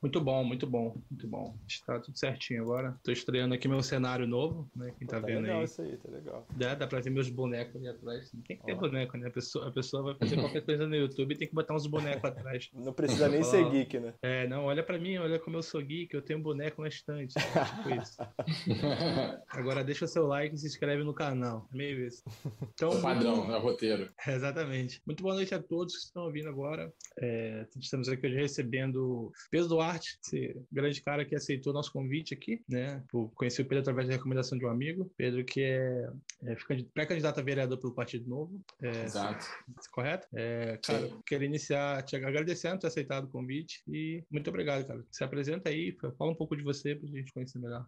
Muito bom, muito bom, muito bom. Está tudo certinho agora. Tô estreando aqui meu cenário novo, né? Quem tá, Pô, vendo legal aí. isso aí, tá legal. Dá, dá pra ver meus bonecos ali atrás. Tem que ter Ó. boneco, né? A pessoa, a pessoa vai fazer qualquer coisa no YouTube e tem que botar uns bonecos atrás. Não precisa nem ser geek, né? É, não, olha pra mim, olha como eu sou geek, eu tenho um boneco na estante. Tipo isso. Agora deixa o seu like e se inscreve no canal. É meio isso. Então, O padrão, é o roteiro. Exatamente. Muito boa noite a todos que estão ouvindo agora. É, estamos aqui hoje recebendo Pedro Duarte, esse grande cara que aceitou nosso convite aqui, né? Por conhecer o Pedro através da recomendação de um amigo. Pedro, que é, é pré-candidato a vereador pelo Partido Novo. É, Exato. correto? É, cara, Sim. quero iniciar te agradecendo por ter aceitado o convite e muito obrigado, cara. Se apresenta aí, fala um pouco de você pra gente conhecer melhor.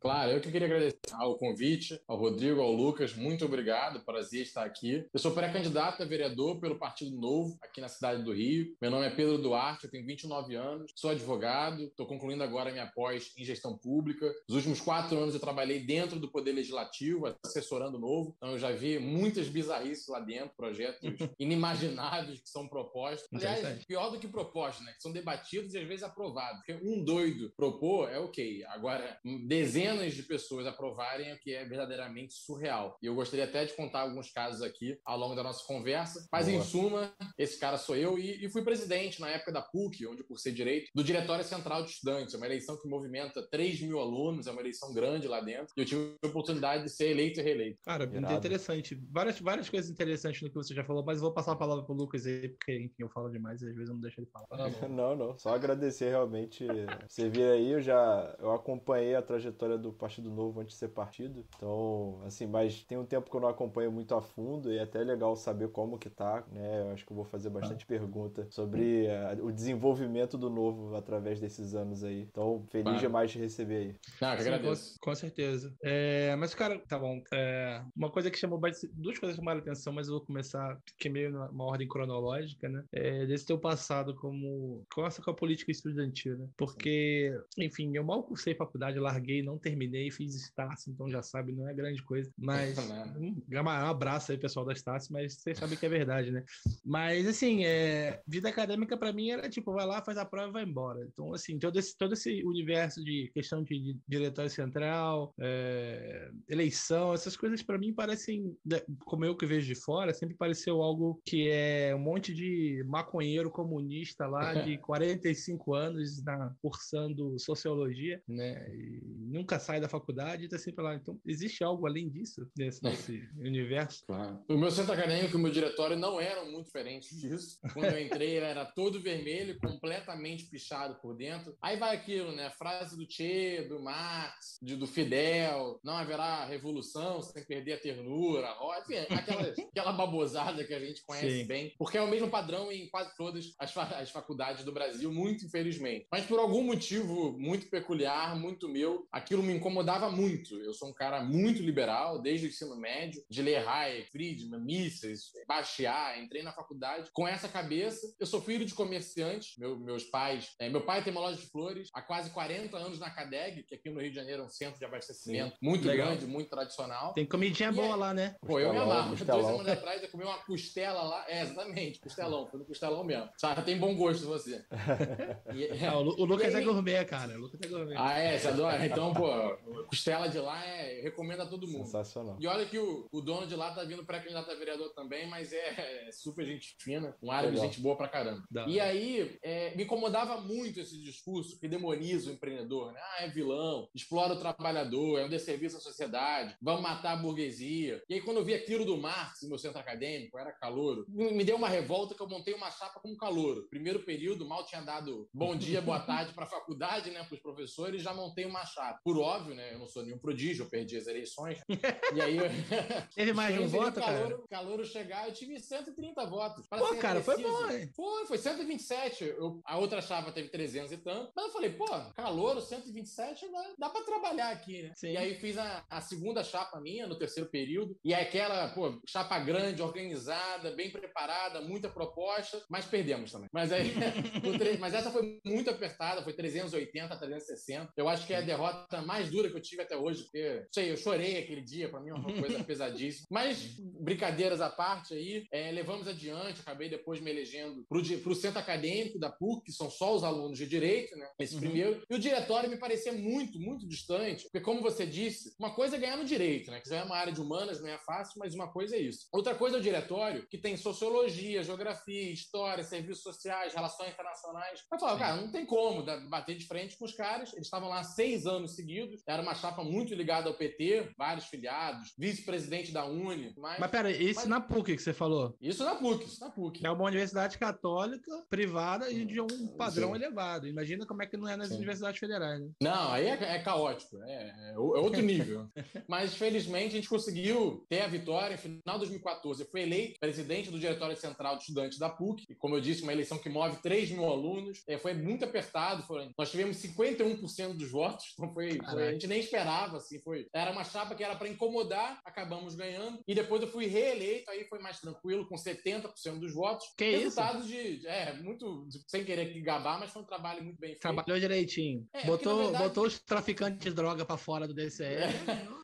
Claro, eu que queria agradecer ao convite, ao Rodrigo, ao Lucas, muito obrigado, prazer estar aqui. Eu sou pré-candidato a vereador pelo Partido Novo, aqui na cidade do Rio. Meu nome é Pedro Duarte, eu tenho 29 anos, sou advogado, estou concluindo agora minha pós em gestão pública. Nos últimos quatro anos eu trabalhei dentro do Poder Legislativo, assessorando o Novo, então eu já vi muitas bizarrices lá dentro, projetos inimagináveis que são propostos. Aliás, pior do que propostos, né? Que são debatidos e às vezes aprovados. Porque um doido propor é ok. Agora, dezenas de pessoas aprovarem é o que é verdadeiramente surreal. E eu gostaria até de contar alguns casos aqui ao longo da nossa conversa. Mas, Boa. em suma, esse cara sou eu e, e fui presidente na época da PUC, onde eu cursei Direito, do Diretório Central de Estudantes. É uma eleição que movimenta 3 mil alunos, é uma eleição grande lá dentro. E eu tive a oportunidade de ser eleito e reeleito. Cara, muito interessante. Várias, várias coisas interessantes no que você já falou, mas eu vou passar a palavra pro Lucas aí, porque, enfim, eu falo demais e às vezes eu não deixo ele falar. Não, não. Só agradecer realmente você vir aí. Eu já eu acompanhei a trajetória do Partido Novo antes de ser partido. Então, assim, mas tem um tempo que eu não acompanho muito a fundo e é até legal saber como que tá, né? Eu acho que eu vou fazer bastante pergunta sobre eh, o desenvolvimento do Novo através desses anos aí. Então, feliz Claro. demais de receber aí. Eu que Sim, agradeço. com, com certeza. É, mas, cara, tá bom. É, uma coisa que chamou bastante. Duas coisas que chamaram atenção, mas eu vou começar, que é meio numa ordem cronológica, né? É, desse teu passado como. Com essa com a política estudantil, né? Porque, enfim, eu mal cursei faculdade, larguei, não terminei, fiz Estácio, então já sabe, não é grande coisa. Mas. Um, um abraço aí, pessoal da Estácio, mas vocês sabem que é verdade, né? Mas, assim, é, vida acadêmica pra mim era tipo, vai lá, faz a prova e vai embora. Então, assim, todo esse, todo esse universo de questão de, de diretório central, é, eleição, essas coisas pra mim parecem, de- como eu que vejo de fora, sempre pareceu algo que é um monte de maconheiro comunista lá de 45 anos na, cursando sociologia, né? E nunca sai da faculdade e tá sempre lá. Então, existe algo além disso, nesse, nesse universo? Claro. O meu centro acadêmico e o meu diretório não eram muito diferentes disso. Quando eu entrei, era todo vermelho, completamente pichado por dentro. Aí vai aquilo, né? Frase do Che, do Marx, de- do Fidel, não haverá revolução sem perder a ternura. Ó, Enfim, aquela, aquela babosada que a gente conhece Sim. bem. Porque é o mesmo padrão em quase todas as, fa- as faculdades do Brasil, muito infelizmente. Mas por algum motivo muito peculiar, muito meu, aquilo me incomodava muito. Eu sou um cara muito liberal, desde o ensino médio, de ler Hayek, Friedman, Mises, Bastiat, entrei na faculdade com essa cabeça. Eu sou filho de comerciante, meu- meus pais... é, meu pai tem uma loja de flores há quase 40 anos na CADEG, que aqui no Rio de Janeiro é um centro de abastecimento muito Legal. grande, muito tradicional. Tem comidinha E boa é- lá, né? Pô, eu me amarro. Duas costelão. semanas atrás eu comi uma costela lá. É, exatamente, costelão. Foi no costelão mesmo. Sabe, tem bom gosto você. E- Ah, o Lu- o Lucas E aí- é gourmet, cara. O Lucas é gourmet. Ah, é? Você adora? Então, pô, costela de lá é, recomendo a todo mundo. Sensacional. E olha que o, o dono de lá tá vindo pré-candidato a vereador também, mas é, é super gente fina, um árabe, Legal. gente boa pra caramba. Da E aí, é, me incomodava muito esse discurso que demoniza o empreendedor, né? Ah, é vilão, explora o trabalhador, é um desserviço à sociedade, vamos matar a burguesia. E aí, quando eu vi aquilo do Marx no meu centro acadêmico, era calouro, me deu uma revolta que eu montei uma chapa como calouro. Primeiro período, mal tinha dado bom dia, boa tarde pra faculdade, né, pros professores, já montei uma chapa. Por óbvio, né, eu não sou nenhum prodígio, eu perdi as eleições. E aí, eu... Teve mais de um voto, o cara? calouro, calouro chegar, eu tive 130 votos. Pô, cara, foi preciso. bom, hein? Foi, foi 127. Eu, a outra chapa teve 300 e tanto. Mas eu falei, pô, calouro, 127, dá, dá pra trabalhar aqui, né? Sim. E aí fiz a, a segunda chapa minha no terceiro período. E é aquela, pô, chapa grande, organizada, bem preparada, muita proposta, mas perdemos também. Mas aí, mas essa foi muito apertada, foi 380, 360. Eu acho que é a derrota mais dura que eu tive até hoje, porque, sei, eu chorei aquele dia, pra mim é uma coisa pesadíssima. Mas, brincadeiras à parte aí, é, levamos adiante, acabei depois me elegendo pro, pro centro acadêmico da PUC, que são só só os alunos de direito, né? Esse uhum. primeiro. E o diretório me parecia muito, muito distante, porque, como você disse, uma coisa é ganhar no direito, né? Que já é uma área de humanas, não é fácil, mas uma coisa é isso. Outra coisa é o diretório, que tem sociologia, geografia, história, serviços sociais, relações internacionais. Eu falo, cara, não tem como bater de frente com os caras. Eles estavam lá seis anos seguidos, era uma chapa muito ligada ao PT, vários filiados, vice-presidente da Uni. Mas, mas pera, isso mas... na PUC que você falou? Isso na PUC, isso na PUC. É uma universidade católica, privada e de um padrão Sim. elevado. Imagina como é que não é nas Sim. universidades federais, né? Não, aí é, é caótico, é, é, outro nível. mas felizmente a gente conseguiu ter a vitória. No final de 2014, eu fui eleito presidente do Diretório Central de Estudantes da PUC. E, como eu disse, uma eleição que move 3 mil alunos. É, foi muito apertado. Foi... Nós tivemos 51% dos votos. Então foi, foi, a gente nem esperava. Assim, foi... Era uma chapa que era para incomodar, acabamos ganhando. E depois eu fui reeleito, aí foi mais tranquilo, com 70% dos votos. Que Resultados isso? de. É, muito. Sem querer gabar, mas foi um trabalho muito bem feito. Trabalhou direitinho. É, botou, verdade... botou os traficantes de droga para fora do DCE. É,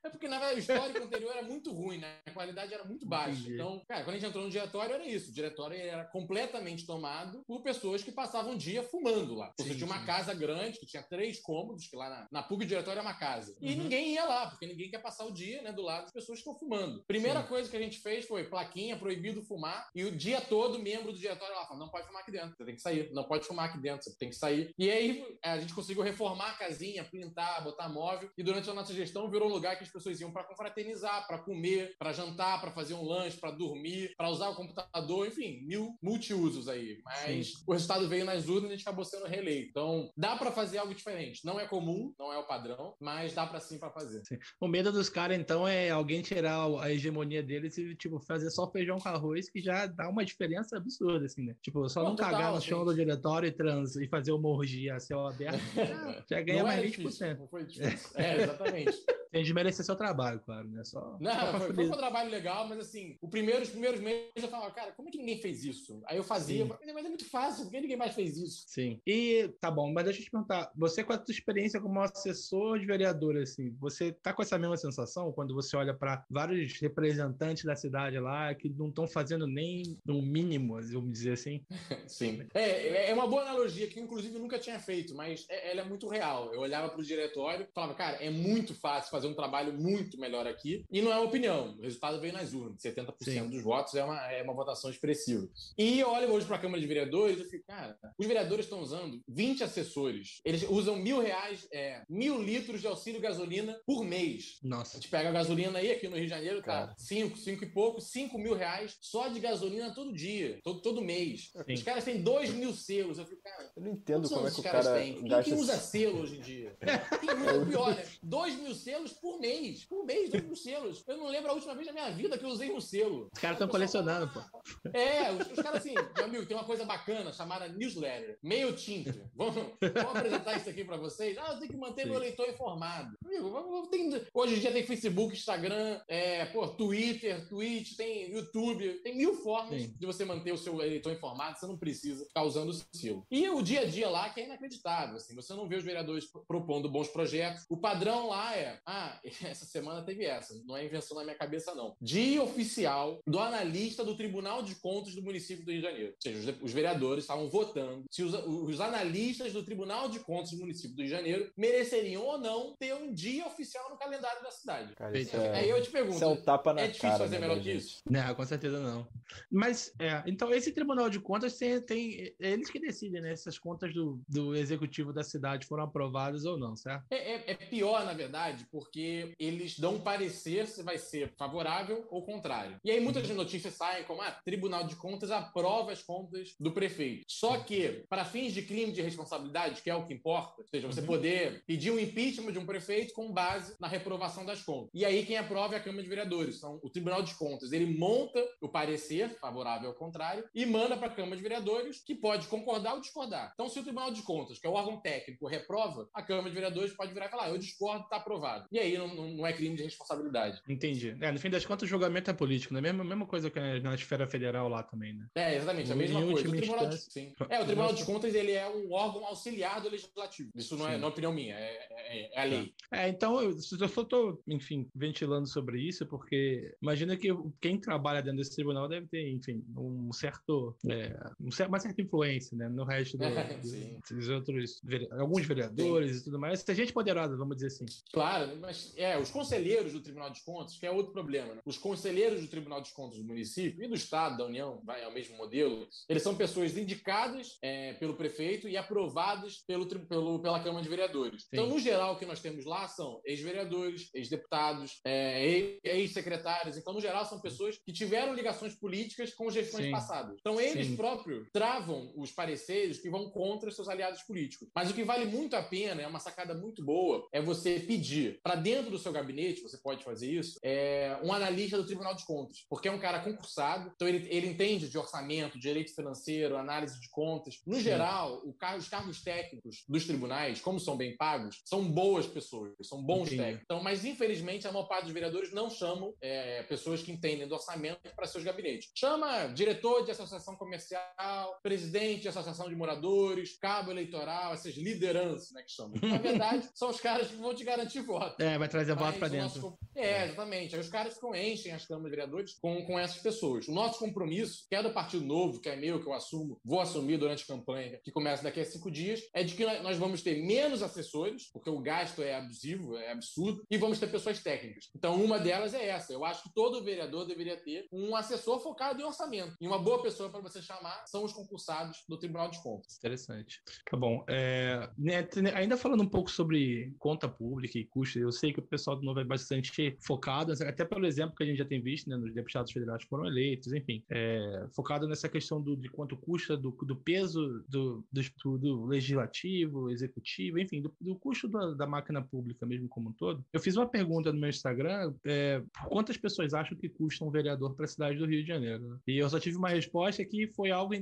é porque, na verdade, o histórico anterior era muito ruim, né? A qualidade era muito baixa. Entendi. Então, cara, quando a gente entrou no diretório, era isso. O diretório era completamente tomado por pessoas que passavam o dia fumando lá. Você tinha uma casa grande, que tinha três cômodos, que lá na, na PUC diretório é uma casa. E uhum. ninguém ia lá, porque ninguém quer passar o dia né, do lado das pessoas que estão fumando. Primeira sim. coisa que a gente fez foi plaquinha, proibido fumar, e o dia todo, membro do diretório lá falando, não pode fumar aqui dentro, você tem que sair. Não pode fumar aqui dentro, você tem que sair. E aí a gente conseguiu reformar a casinha, pintar, botar móvel, e durante a nossa gestão virou um lugar que as pessoas iam para confraternizar, para comer, para jantar, para fazer um lanche, para dormir, para usar o computador, enfim, mil multiusos aí. Mas Sim. o resultado veio nas urnas e a gente acabou sendo reeleito. Então, dá para fazer algo diferente. Não é comum, não é o padrão, mas dá para sim para fazer. Sim. O medo dos caras, então, é alguém tirar a hegemonia deles e, tipo, fazer só feijão com arroz, que já dá uma diferença absurda, assim, né? Tipo, só não, não cagar no chão do diretório e, trans, e fazer uma orgia a céu aberto, já, já ganha não mais é 20%. Difícil, não foi difícil. É, exatamente. Tem de merecer seu trabalho, claro, né? Só, não, só foi, foi um trabalho legal, mas assim, o primeiro, os primeiros meses eu falava, cara, como é que ninguém fez isso? Aí eu fazia, eu mas é muito fácil, por que ninguém mais fez isso? Sim. E tá bom, mas deixa eu te perguntar, você com a tua experiência como assessor de vereador, assim, você tá com essa mesma sensação quando você olha para vários representantes da cidade lá que não estão fazendo nem no mínimo, vamos dizer assim? Sim. É, é uma boa analogia que, inclusive, eu nunca tinha feito, mas é, ela é muito real. Eu olhava pro diretório e falava, cara, é muito fácil fazer um trabalho muito melhor aqui. E não é uma opinião. O resultado veio nas urnas. 70% Sim. dos votos é uma, é uma votação expressiva. E eu olho hoje para a Câmara de Vereadores e fico, cara, os vereadores estão usando 20 assessores. Eles usam mil reais, é, mil litros de auxílio gasolina por mês. Nossa. A gente pega a gasolina aí aqui no Rio de Janeiro, tá? 5, 5 e pouco, 5 mil reais só de gasolina todo dia, todo, todo mês. Sim. Os caras têm 2 mil selos. Eu fico, cara, eu não entendo como é que o cara têm? Quem, quem usa selo hoje em dia? Quem usa, pior, né? 2 mil selos por mês. Por mês, 2 mil selos. Eu não lembro a última vez na minha vida que eu usei um selo. Os caras estão colecionando, pô. É, os, os caras assim, meu amigo, tem uma coisa bacana chamada newsletter, MailChimp. Vamos, vamos apresentar isso aqui para vocês? Ah, eu tenho que manter Sim. meu leitor informado. Amigo, tem, hoje em dia tem Facebook, Instagram, é, pô, Twitter, Twitch, tem YouTube, tem mil formas Sim. de você manter o seu eleitor informado, você não precisa ficar usando o selo. E o dia a dia lá que é inacreditável, assim, você não vê os vereadores propondo bons projetos. O padrão lá é, ah, essa semana teve essa, não é invenção na minha cabeça não. Dia oficial do analista do Tribunal de Contas do município do Rio de Janeiro. Ou seja, os vereadores estavam votando se os, os analistas do Tribunal de Contas do município do Rio de Janeiro mereceriam ou não ter um dia oficial no calendário da cidade. Cara, é... Aí eu te pergunto, é, um tapa na é difícil cara, fazer né, melhor que isso? Não, com certeza não. Mas, é, então esse Tribunal de Contas tem, tem é eles que decidem, né, se as contas do, do executivo da cidade foram aprovadas ou não, certo? É, é, é pior, na verdade, porque eles dão um parecer se vai ser favorável ou contrário. E aí muitas uhum. notícias saem como, ah, Tribunal de Contas aprova as contas do prefeito. Só que, para fins de crime de responsabilidade, que é o que importa, ou seja, você uhum. poder pedir um impeachment de um prefeito com base na reprovação das contas. E aí quem aprova é a Câmara de Vereadores. Então, o Tribunal de Contas, ele monta o parecer favorável ou contrário e manda para a Câmara de Vereadores, que pode concordar ou discordar. Então, se o Tribunal de Contas, que é o órgão técnico, reprova, a Câmara de Vereadores pode virar e falar, ah, eu discordo, está aprovado. E aí não, não é crime de responsabilidade. Entendi. É, no fim das contas, o julgamento é político, né? Mesma, mesma coisa que na esfera federal lá também, né? É, exatamente, a mesma coisa. O Tribunal de, sim. É, o Tribunal de Contas ele é um órgão auxiliar do legislativo. Isso não é, não é opinião minha, é, é, é a lei. É, então eu, eu só estou, enfim, ventilando sobre isso, porque imagina que quem trabalha dentro desse tribunal deve ter, enfim, um certo, é, uma certa influência, né? No resto do, do, dos outros, alguns vereadores sim. e tudo mais. Tem gente poderosa, vamos dizer assim. Claro, mas é, os conselheiros do Tribunal de Contas, que é outro problema, né? Os conselheiros do Tribunal de Contas do município e do Estado, da União, vai ao mesmo modelo, eles são pessoas indicadas é, pelo prefeito e aprovadas pelo, pelo, pela Câmara de Vereadores. Sim. Então, no geral, o que nós temos lá são ex-vereadores, ex-deputados, é, ex-secretários. Então, no geral, são pessoas que tiveram ligações políticas com gestões Sim. passadas. Então, eles Sim. próprios travam os pareceres que vão contra seus aliados políticos. Mas o que vale muito a pena, é uma sacada muito boa, é você pedir para dentro do seu gabinete, você pode fazer isso, é um analista do Tribunal de Contas, porque é um cara concursado, então ele, ele entende de orçamento, direito financeiro, análise de contas. No geral, car os cargos técnicos dos tribunais, como são bem pagos, são boas pessoas, são bons Entendi. técnicos. Então, mas infelizmente a maior parte dos vereadores não chamam é, pessoas que entendem do orçamento para seus gabinetes. Chama diretor de associação comercial, presidente de associação de moradores, cabo eleitoral, essas lideranças, né, que chamam. Na verdade, são os caras que vão te garantir voto. É, vai trazer voto para dentro. Nosso... É, exatamente. Aí os caras ficam enchem as câmaras de vereadores com, com essas pessoas. O nosso compromisso, que é do Partido Novo, que é meu, que eu assumo, vou assumir durante a campanha, que começa daqui a cinco dias, é de que nós vamos ter menos assessores, porque o gasto é abusivo, é absurdo, e vamos ter pessoas técnicas. Então, uma delas é essa. Eu acho que todo vereador deveria ter um assessor focado em orçamento. E uma boa pessoa para você chamar são os concursados do Tribunal de Contas. Interessante. Tá bom. É, né, ainda falando um pouco sobre conta pública e custo, eu sei que o pessoal do Novo é bastante focado, até pelo exemplo que a gente já tem visto, né, nos deputados federais que foram eleitos, enfim, é, focado nessa questão do, de quanto custa, do, do peso do, do, do, legislativo, executivo, enfim, do, do custo da, da, máquina pública mesmo como um todo. Eu fiz uma pergunta no meu Instagram, é, quantas pessoas acham que custa um vereador para a cidade do Rio de Janeiro? Né? E eu só tive uma resposta que foi algo,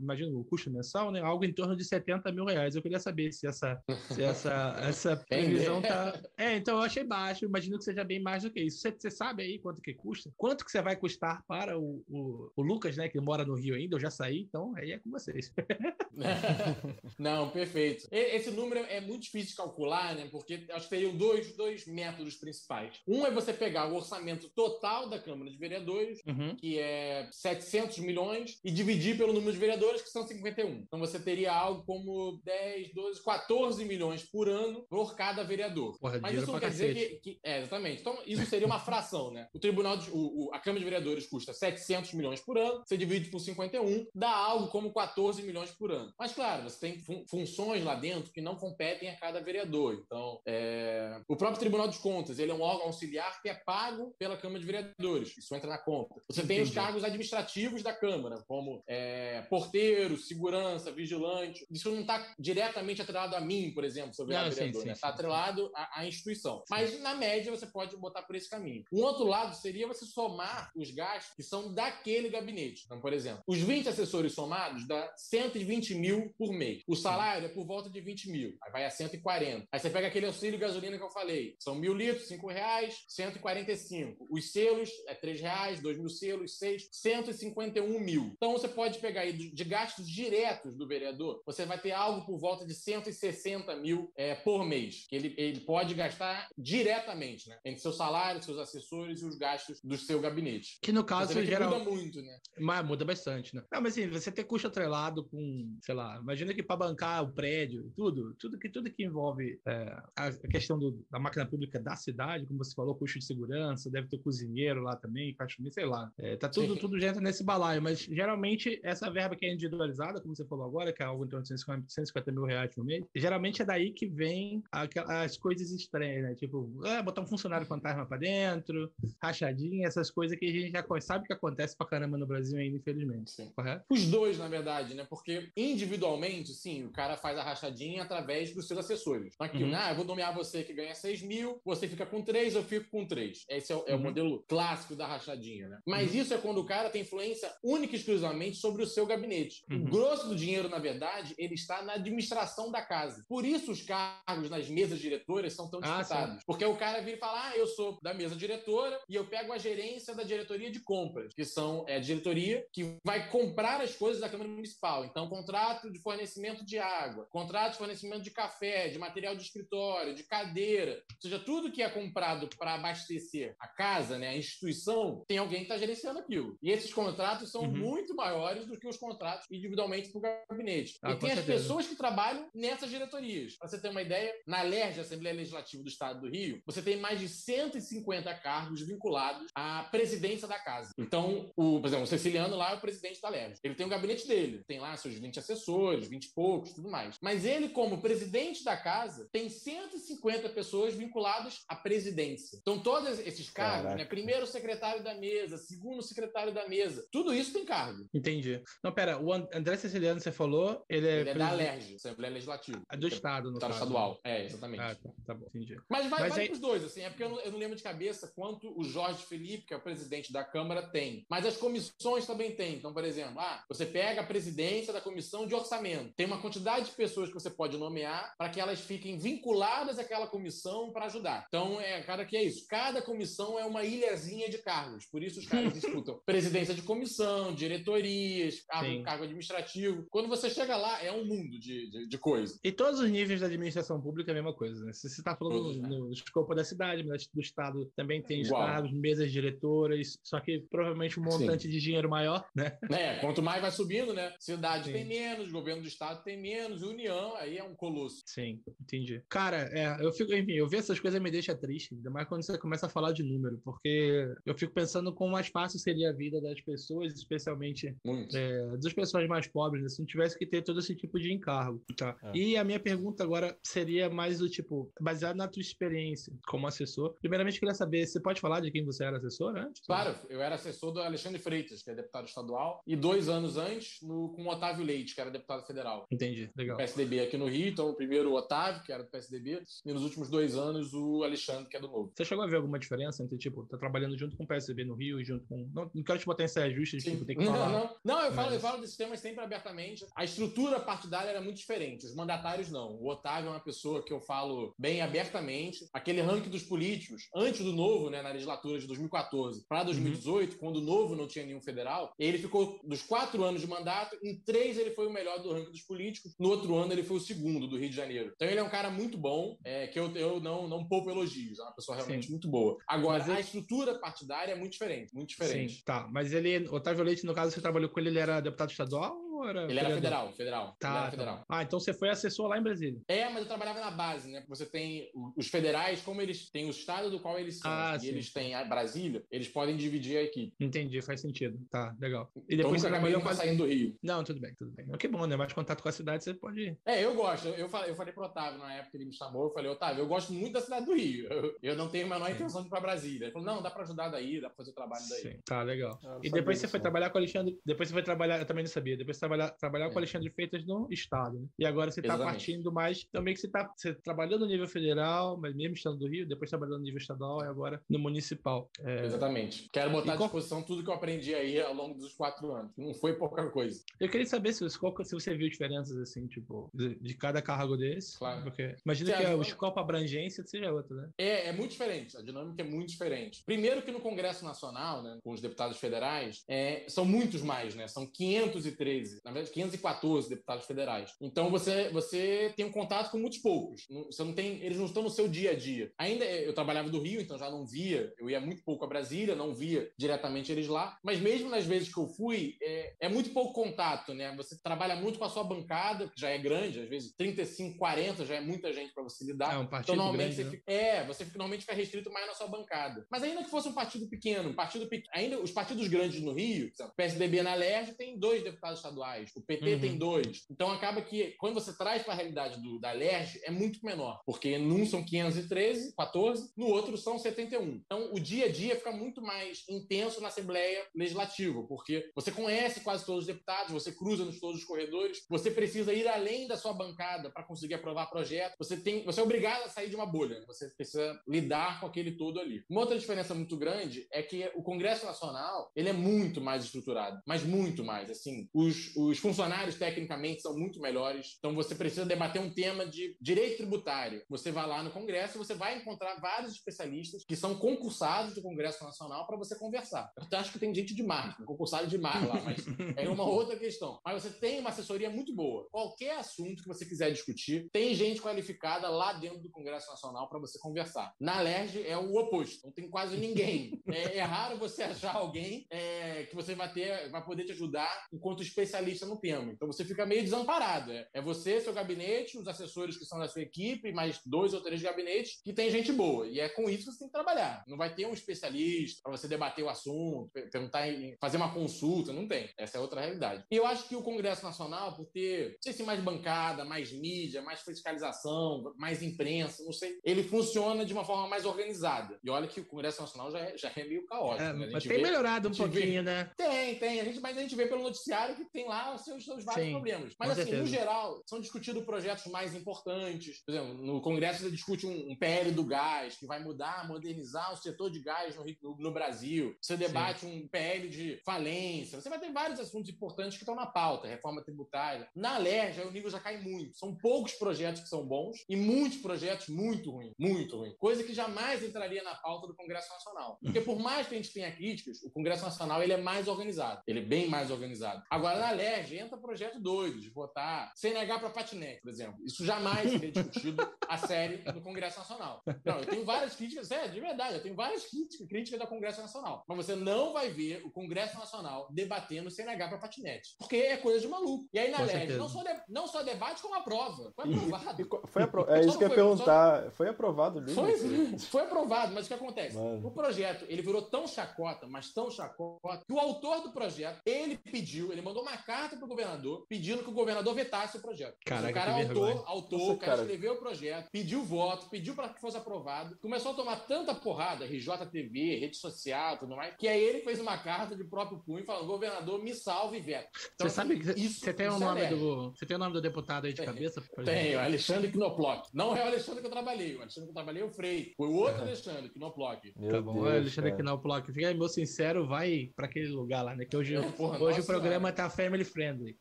imagina o custo mensal, né, algo em torno de 70 mil reais. Eu queria saber se essa, se essa, essa previsão tá... É, então eu achei baixo, imagino que seja bem mais do que isso. Você, você sabe aí quanto que custa? Quanto que você vai custar para o, o, o Lucas, né, que mora no Rio ainda, eu já saí, então aí é com vocês. Não, perfeito. Esse número é muito difícil de calcular, né? Porque acho que teriam dois, dois métodos principais. Um é você pegar o orçamento total da Câmara de Vereadores, uhum. que é 700 milhões, e dividir pelo número de vereadores, que são 51. Então você teria algo como 10, 12, 14 milhões por ano por cada vereador. Porra, Mas isso não quer dizer que, que, É, exatamente. Então isso seria uma fração, né? O Tribunal, de, o, o, a Câmara de Vereadores custa 700 milhões por ano, você divide por 51, dá algo como 14 milhões por ano. Mas, claro, você tem fun funções lá dentro que não competem a cada vereador. Então, é... o próprio Tribunal de Contas, ele é um órgão auxiliar que é pago pela Câmara de Vereadores. Isso entra na conta. Você Entendi. tem os cargos administrativos da Câmara, como é, porteiro, segurança, vigilante. Isso não está diretamente atrelado a mim, por exemplo, sou vereador. Está né? Tá atrelado à, à instituição. Mas, na média, você pode botar por esse caminho. Um outro lado seria você somar os gastos que são daquele gabinete. Então, por exemplo, os 20 assessores somados dá 120 mil por mês. O salário é por volta de 20 mil. Aí vai a 140. Aí você pega aquele auxílio gasolina que eu falei. São mil litros, 5 reais, 145. Os selos é 3 reais, 2 mil selos, 6, 151 mil. Então você pode pegar aí de gastos diretos do vereador, você vai ter algo por volta de 160 mil é, por mês, que ele, ele pode gastar diretamente, né? Entre seu salário, seus assessores e os gastos do seu gabinete. Que no caso geral... muda muito, né? Mas muda bastante, né? Não, mas assim, você ter custo atrelado com, sei lá, imagina que para bancar o prédio, tudo, tudo que tudo que envolve é, a questão do, da máquina pública da cidade, como você falou, custo de segurança, deve ter cozinheiro lá também, cachorro, sei lá. É, tá tudo, tudo já entra nesse balaio, mas geralmente essa verba que é individualizada, como você falou agora, que é algo em torno de 150, 150 mil reais por mês, geralmente é daí que vem as coisas estranhas, né? Tipo, ah, botar um funcionário fantasma para dentro, rachadinha, essas coisas que a gente já sabe que acontece pra caramba no Brasil ainda, infelizmente. Sim. Correto? Os dois, na verdade, né? Porque individualmente, sim, o cara faz a rachadinha através dos seus assessores. Aqui, uhum. ah, eu vou nomear você que ganha 6 mil, você fica com 3, eu fico com 3. Esse é o, é o uhum. modelo clássico da rachadinha, né? Mas uhum. isso é quando o cara tem influência única e exclusivamente sobre o seu gabinete. O uhum. grosso do dinheiro, na verdade, ele está na administração da casa. Por isso os cargos nas mesas diretoras são tão disputados. contratados. Porque o cara vira e fala: ah, eu sou da mesa diretora e eu pego a gerência da diretoria de compras, que são é, a diretoria que vai comprar as coisas da Câmara Municipal. Então, contrato de fornecimento de água, contrato de fornecimento de café, de material de escritório, de cadeira, ou seja, tudo que é comprado para abastecer a casa, né, a instituição, tem alguém que está gerenciando aquilo. E esses contratos são uhum. muito maiores do que os contratos individualmente para o gabinete. Ah, e tem as pessoas que trabalham nessas diretorias. Para você ter uma ideia, na LERJ, Assembleia Legislativa do Estado do Rio, você tem mais de 150 cargos vinculados à presidência da casa. Então, o, por exemplo, o Ceciliano lá é o presidente da LERJ. Ele tem o gabinete dele, tem lá seus 20 assessores, 20 e poucos, tudo mais. Mas ele, como presidente da casa, tem 150 pessoas vinculadas à presidência. Então, todos esses cargos, né? Primeiro secretário da mesa, segundo secretário da mesa, tudo isso tem cargo. Entendi. Não, pera, o André Ceciliano, você falou, ele é. Ele é da LERJ, Assembleia Legislativa. É do Estado, no Estado caso. estadual. É, exatamente. Ah, tá, tá bom, entendi. Mas vai, Mas vai aí... pros dois, assim, é porque eu não, eu não lembro de cabeça quanto o Jorge Felipe, que é o presidente da Câmara, tem. Mas as comissões também têm. Então, por exemplo, ah, você pega a presidência da comissão de orçamento. Tem uma quantidade de pessoas que você pode nomear para que elas fiquem vinculadas àquela comissão para ajudar. Então, é, cara, que é isso. Cada comissão é uma ilhazinha de cargos. Por isso os caras disputam presidência de comissão, diretorias, cargo, cargo, administrativo. Quando você chega lá, é um mundo de, de, de coisa. E todos os níveis da administração pública é a mesma coisa, né? Se você está falando todos, no, né? no, escopo da cidade, mas do Estado também tem os cargos, mesas diretoras, só que provavelmente um montante Sim. de dinheiro maior, né? É, quanto mais vai subindo, né? Cidade Sim. tem menos, governo do Estado tem menos, União, aí é um colosso. Sim, entendi. Cara, é, eu fico, enfim, eu ver essas coisas me deixa triste, ainda mais quando você começa a falar de número, porque eu fico pensando como mais fácil seria a vida das pessoas, especialmente é, das pessoas mais pobres, né, se não tivesse que ter todo esse tipo de encargo. Tá? É. E a minha pergunta agora seria mais do tipo, baseado na tua experiência como assessor. Primeiramente, queria saber, você pode falar de quem você era assessor antes? Claro, eu era assessor do Alexandre Freitas, que é deputado estadual, e dois anos antes no, com o Otávio Leite, que era deputado federal. Entendi, legal. PSDB aqui no Rio, então o primeiro o Otávio, que era do PSDB, e nos últimos dois anos o Alexandre, que é do Novo. Você chegou a ver alguma diferença entre, tipo, tá trabalhando junto com o PSDB no Rio e junto com. Não, não quero te botar em saia justa, tipo, tem que falar. Não, não. Não, eu falo, Mas... eu falo desses temas sempre abertamente. A estrutura partidária era muito diferente, os mandatários não. O Otávio é uma pessoa que eu falo bem abertamente. Aquele ranking dos políticos, antes do Novo, né, na legislatura de 2014 para 2018, uhum. quando o Novo não tinha nenhum federal, ele ficou dos quatro anos de mandato, em três ele foi o melhor do ranking dos políticos, no outro ano ele foi o segundo do Rio de Janeiro. Então ele é um cara muito bom, é, que eu, eu não, não poupo elogios, é uma pessoa realmente Sim. muito boa. Agora, a estrutura partidária é muito diferente, muito diferente. Sim, tá. Mas ele, Otávio Leite, no caso, você trabalhou com ele, ele era deputado estadual era. Ele era federal, federal. Tá, ele era tá. federal. Ah, então você foi assessor lá em Brasília. É, mas eu trabalhava na base, né? Você tem os federais, como eles têm o estado do qual eles são, ah, e sim. eles têm a Brasília, eles podem dividir a equipe. Entendi, faz sentido. Tá, legal. E depois então, você trabalhou saindo do Rio. Não, tudo bem, tudo bem. Que bom, né? Mais contato com a cidade, você pode. É, eu gosto. Eu falei, eu falei pro Otávio na época que ele me chamou, eu falei, Otávio, eu gosto muito da cidade do Rio. Eu, eu não tenho a menor intenção de ir pra Brasília. Ele falou, não, dá pra ajudar daí, dá pra fazer o trabalho daí. Sim, tá, legal. E depois você foi trabalhar com o Alexandre. Depois você foi trabalhar, eu também não sabia. Depois você trabalhar, trabalhar é. com o Alexandre Freitas no Estado. Né? E agora você está partindo mais. Também que você está você trabalhou no nível federal, mas mesmo estando do Rio, depois trabalhando no nível estadual e agora no municipal. É... Exatamente. Quero botar à disposição tudo que eu aprendi aí ao longo dos quatro anos. Não foi pouca coisa. Eu queria saber se, se você viu diferenças, assim, tipo, de, de cada cargo desse. Claro. Porque imagina que a, o escopo abrangência seja outro, né? É, é muito diferente. A dinâmica é muito diferente. Primeiro que no Congresso Nacional, né, com os deputados federais, é, são muitos mais, né? São 513, na verdade, 514 deputados federais. Então você, você tem um contato com muitos poucos. Você não tem, eles não estão no seu dia a dia. Ainda eu trabalhava do Rio, então já não via, eu ia muito pouco a Brasília, não via diretamente eles lá. Mas mesmo nas vezes que eu fui, é, é muito pouco contato, né? Você trabalha muito com a sua bancada, que já é grande, às vezes 35, 40 já é muita gente para você lidar. É um partido então, normalmente grande, você né? fica, é, você normalmente fica restrito mais na sua bancada. Mas ainda que fosse um partido pequeno, um partido ainda os partidos grandes no Rio, o PSDB na LERJ tem dois deputados estaduais, o PT uhum. tem dois. Então acaba que quando você traz para a realidade do, da LERJ é muito menor, porque num são 513, 14, no outro são 71. Então o dia a dia fica muito mais intenso na Assembleia Legislativa, porque você conhece quase todos os deputados, você cruza nos todos os corredores, você precisa ir além da sua bancada para conseguir aprovar projeto, você tem, você é obrigado a sair de uma bolha, você precisa lidar com aquele todo ali. Uma outra diferença muito grande é que o Congresso Nacional ele é muito mais estruturado, mas muito mais. Assim, os, os funcionários, tecnicamente, são muito melhores. Então, você precisa debater um tema de direito tributário. Você vai lá no Congresso, você vai encontrar vários especialistas que são concursados do Congresso Nacional para você conversar. Eu acho que tem gente demais, concursado demais lá, mas é uma outra questão. Mas você tem uma assessoria muito boa. Qualquer assunto que você quiser discutir, tem gente qualificada lá dentro do Congresso Nacional para você conversar. Na LERJ é o oposto, não tem quase ninguém. É, é raro você achar alguém é, que você vai ter, vai poder te ajudar enquanto especialista no tema. Então você fica meio desamparado. É, é você, seu gabinete, os assessores que são da sua equipe, mais dois ou três gabinetes, que tem gente boa. E é com isso que você tem que trabalhar. Não vai ter um especialista para você debater o assunto, perguntar, fazer uma consulta, não tem. Essa é outra realidade. E eu acho que o Congresso Nacional, por ter, não sei se mais bancada, mais mídia, mais fiscalização, mais imprensa, não sei, ele funciona de uma forma mais organizada. E olha que o Congresso Nacional já é, já é meio caótico. É, né? Mas tem vê, melhorado um pouquinho, vê, né? Tem, tem. A gente, mas a gente vê pelo noticiário que tem lá os seus, seus vários Sim, problemas. Mas, assim, certeza. no geral, são discutidos projetos mais importantes. Por exemplo, no Congresso você discute um, um PL do gás, que vai mudar, modernizar o setor de gás no, no, no Brasil. Você debate Sim. um PL de falência. Você vai ter vários assuntos importantes que estão na pauta, reforma tributária. Na LERJ, o nível já cai muito. São poucos projetos que são bons e muitos projetos muito ruins, muito ruins. Coisa que jamais entraria na pauta do Congresso Nacional. Porque por mais que a gente tenha críticas, o Congresso Nacional ele é mais organizado. Ele é bem mais organizado. Agora, na LERJ, entra projeto doido de votar CNH para patinete, por exemplo. Isso jamais seria discutido a sério no Congresso Nacional. Não, eu tenho várias críticas, é, de verdade, eu tenho várias críticas, críticas da Congresso Nacional. Mas você não vai ver o Congresso Nacional debatendo CNH para patinete. Porque é coisa de maluco. E aí na LERJ, não só, de, não só debate, como aprova. Foi aprovado. E, e, foi apro... É isso que eu ia perguntar. Só... Foi aprovado mesmo? Foi, foi aprovado, mas o que acontece? Mano. O projeto, ele virou tão chacota, mas tão chacota, que o autor do projeto, ele pediu, ele mandou uma carta pro governador, pedindo que o governador vetasse o projeto. Caraca, o cara é autor, autor, Nossa, o cara, cara escreveu o projeto, pediu voto, pediu para que fosse aprovado, começou a tomar tanta porrada, RJTV, rede social, tudo mais, que aí ele fez uma carta de próprio punho falando, governador, me salve, veto. Então, você sabe que isso, você tem o nome é do, você tem o nome do deputado aí de tem, cabeça? Tenho, Alexandre Knoplock. Não é o Alexandre que eu trabalhei, o Alexandre que eu trabalhei é o Frei. Foi o outro Alexandre Knoplock. Meu tá bom, Deus, Alexandre cara. Knoplock. Fica aí, meu sincero, vai para aquele lugar lá, né? Que hoje, Porra, hoje o programa tá family friendly.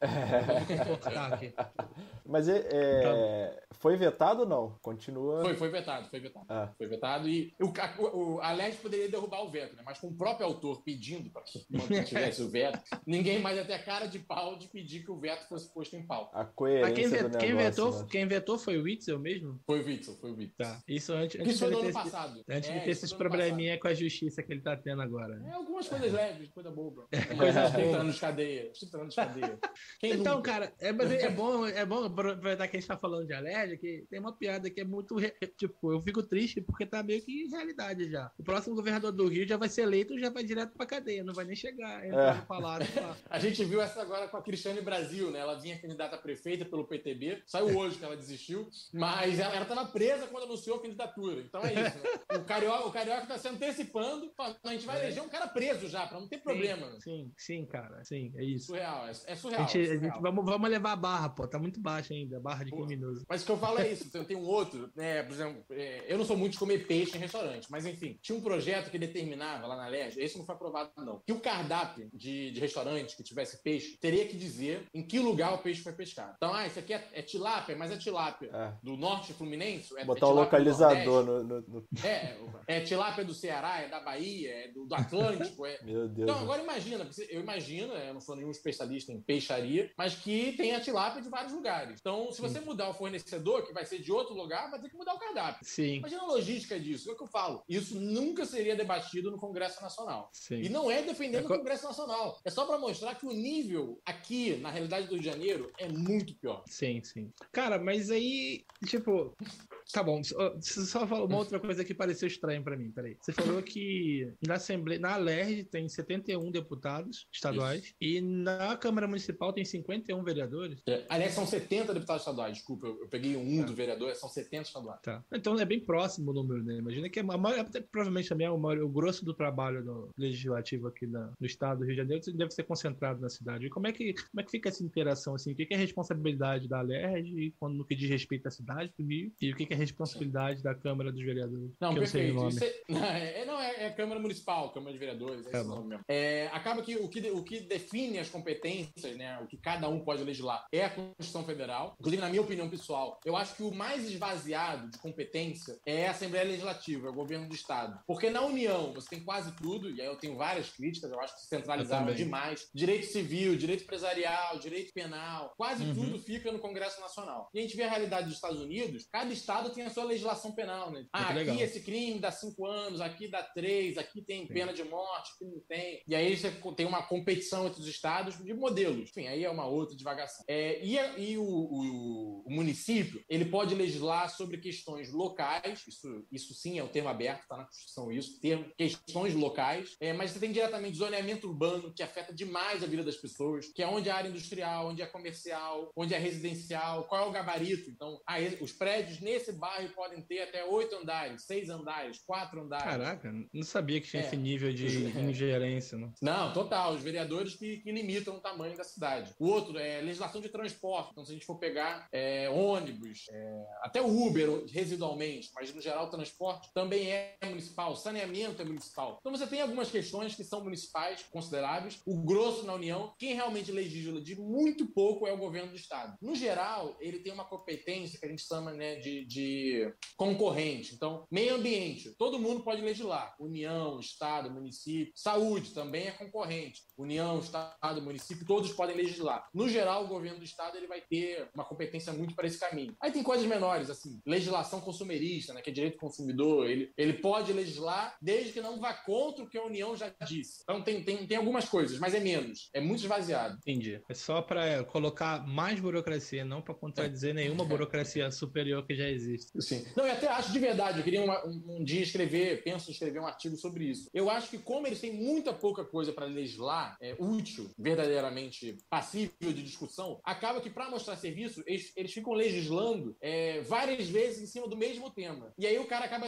Mas é, é, foi vetado ou não? Continua. Foi, foi vetado, foi vetado. Ah. Foi vetado e o, o, a poderia derrubar o veto, né? Mas com o próprio autor pedindo para que tivesse o veto, ninguém mais ia ter a cara de pau de pedir que o veto fosse posto em pau. A coerência quem, vet, quem vetou, né? quem vetou foi o Witzel mesmo? Foi o Witzel, foi o Witzel. Tá. Isso antes, antes Isso foi no ano passado. Antes é, de ter esses probleminha com a justiça que ele tá tendo agora. É, algumas coisas leves, coisa boba. Coisas 30 anos de cadeia. 30 anos de cadeia. Quem então, nunca? cara, é, é, bom, é bom aproveitar que a gente tá falando de alérgia, que tem uma piada que é muito. Tipo, eu fico triste porque tá meio que realidade já. O próximo governador do Rio já vai ser eleito, já vai direto pra cadeia, não vai nem chegar. É. A gente viu essa agora com a Cristiane Brasil, né? Ela vinha candidata a prefeita pelo PTB, saiu hoje que ela desistiu, mas ela, ela tava presa quando anunciou a candidatura. Então é isso, né? O Carioca, o Carioca tá se antecipando, a gente vai é. eleger um cara preso já, pra não ter problema. Sim, sim, sim cara, sim, é isso. Surreal, é, é surreal. A gente, é surreal. A gente, vamos, vamos levar a barra, pô, tá muito baixa ainda, a barra de criminoso. Mas o que eu falo é isso, tem um outro, né, por exemplo, é, eu não sou muito de comer peixe em restaurante, mas enfim, tinha um projeto que determinava lá na LERJ, esse não foi aprovado não, que o cardápio de, de restaurante que tivesse peixe teria que dizer em que lugar o peixe foi pescado. Então, ah, isso aqui é, é tilápia, mas é tilápia é. do norte fluminense? É, Botar o localizador no, no, no, É, é tilápia do Ceará, é da Bahia, é do, do Atlântico. É... Meu Deus. Então, agora imagina, eu imagino, eu não sou nenhum especialista em peixaria, mas que tem a tilápia de vários lugares. Então, se você Sim. mudar o fornecedor, que vai ser de outro lugar, vai ter que mudar o cardápio. Sim. Imagina a logística disso. É o que eu falo. Isso nunca seria debatido no Congresso Nacional. Sim. E não é defendendo é... o Congresso Nacional. É só para mostrar que o nível aqui, na realidade do Rio de Janeiro, é muito pior. Sim, sim. Cara, mas aí, tipo, Tá bom, você só falou uma outra coisa que pareceu estranha para mim, peraí. Você falou que na Assembleia, na LERJ tem 71 deputados estaduais Isso. e na Câmara Municipal tem 51 vereadores. É, aliás, são 70 deputados estaduais, desculpa, eu, eu peguei um tá. do vereador, são 70 estaduais. Tá. Então é bem próximo o número, né? Imagina que a maior, provavelmente também é o, maior, o grosso do trabalho no legislativo aqui na, no estado do Rio de Janeiro deve ser concentrado na cidade. E como é que, como é que fica essa interação assim? O que é a responsabilidade da LERJ no que diz respeito à cidade do Rio e o que que é responsabilidade da Câmara dos Vereadores. Não, perfeito. É, é, não é, é, Câmara Municipal, Câmara de Vereadores, é, nome mesmo. É, acaba que o, que o que define as competências, né, o que cada um pode legislar, é a Constituição Federal. Inclusive, na minha opinião pessoal, eu acho que o mais esvaziado de competência é a Assembleia Legislativa, é o governo do Estado. Porque na União você tem quase tudo, e aí eu tenho várias críticas, eu acho que se centralizaram demais. Direito civil, direito empresarial, direito penal, quase uhum. tudo fica no Congresso Nacional. E a gente vê a realidade dos Estados Unidos, cada estado tem a sua legislação penal, né? Ah, aqui legal. esse crime dá cinco anos, aqui dá três, aqui tem Sim. pena de morte, aqui não tem. E aí você tem uma competição entre os estados de modelos. Enfim, aí é uma outra divagação. É, e, e o, o, o, município, ele pode legislar sobre questões locais, isso, isso sim é o termo aberto, está na Constituição isso, termo, questões locais, é, mas você tem diretamente zoneamento urbano, que afeta demais a vida das pessoas, que é onde é área industrial, onde é comercial, onde é residencial, qual é o gabarito. Então, os prédios nesse bairro podem ter até oito andares, seis andares, quatro andares. Caraca, não sabia que tinha é. esse nível de ingerência. Não, não total. Os vereadores que, que, limitam o tamanho da cidade. O outro é legislação de transporte. Então, se a gente for pegar é, ônibus, é, até o Uber residualmente, mas no geral o transporte também é municipal, saneamento é municipal. Então, você tem algumas questões que são municipais consideráveis. O grosso na União, quem realmente legisla de muito pouco é o governo do Estado. No geral, ele tem uma competência que a gente chama né, de, de concorrente. Então, meio ambiente, todo mundo pode legislar. União, Estado, município. Saúde também é concorrente. União, Estado, município, todos podem legislar. No geral, o governo do Estado ele vai ter uma competência muito para esse caminho. Aí tem coisas menores, assim, legislação consumerista, né, que é direito do consumidor. Ele, ele pode legislar desde que não vá contra o que a União já disse. Então tem, tem, tem algumas coisas, mas é menos. É muito esvaziado. Entendi. É só para colocar mais burocracia, não para contradizer nenhuma burocracia superior que já existe. Sim. Não, e até acho de verdade, eu queria uma, um, um, dia escrever, penso em escrever um artigo sobre isso. Eu acho que como eles têm muita pouca coisa para legislar, é, útil, verdadeiramente passível de discussão, acaba que para mostrar serviço, eles, eles ficam legislando é, várias vezes em cima do mesmo tema. E aí o cara acaba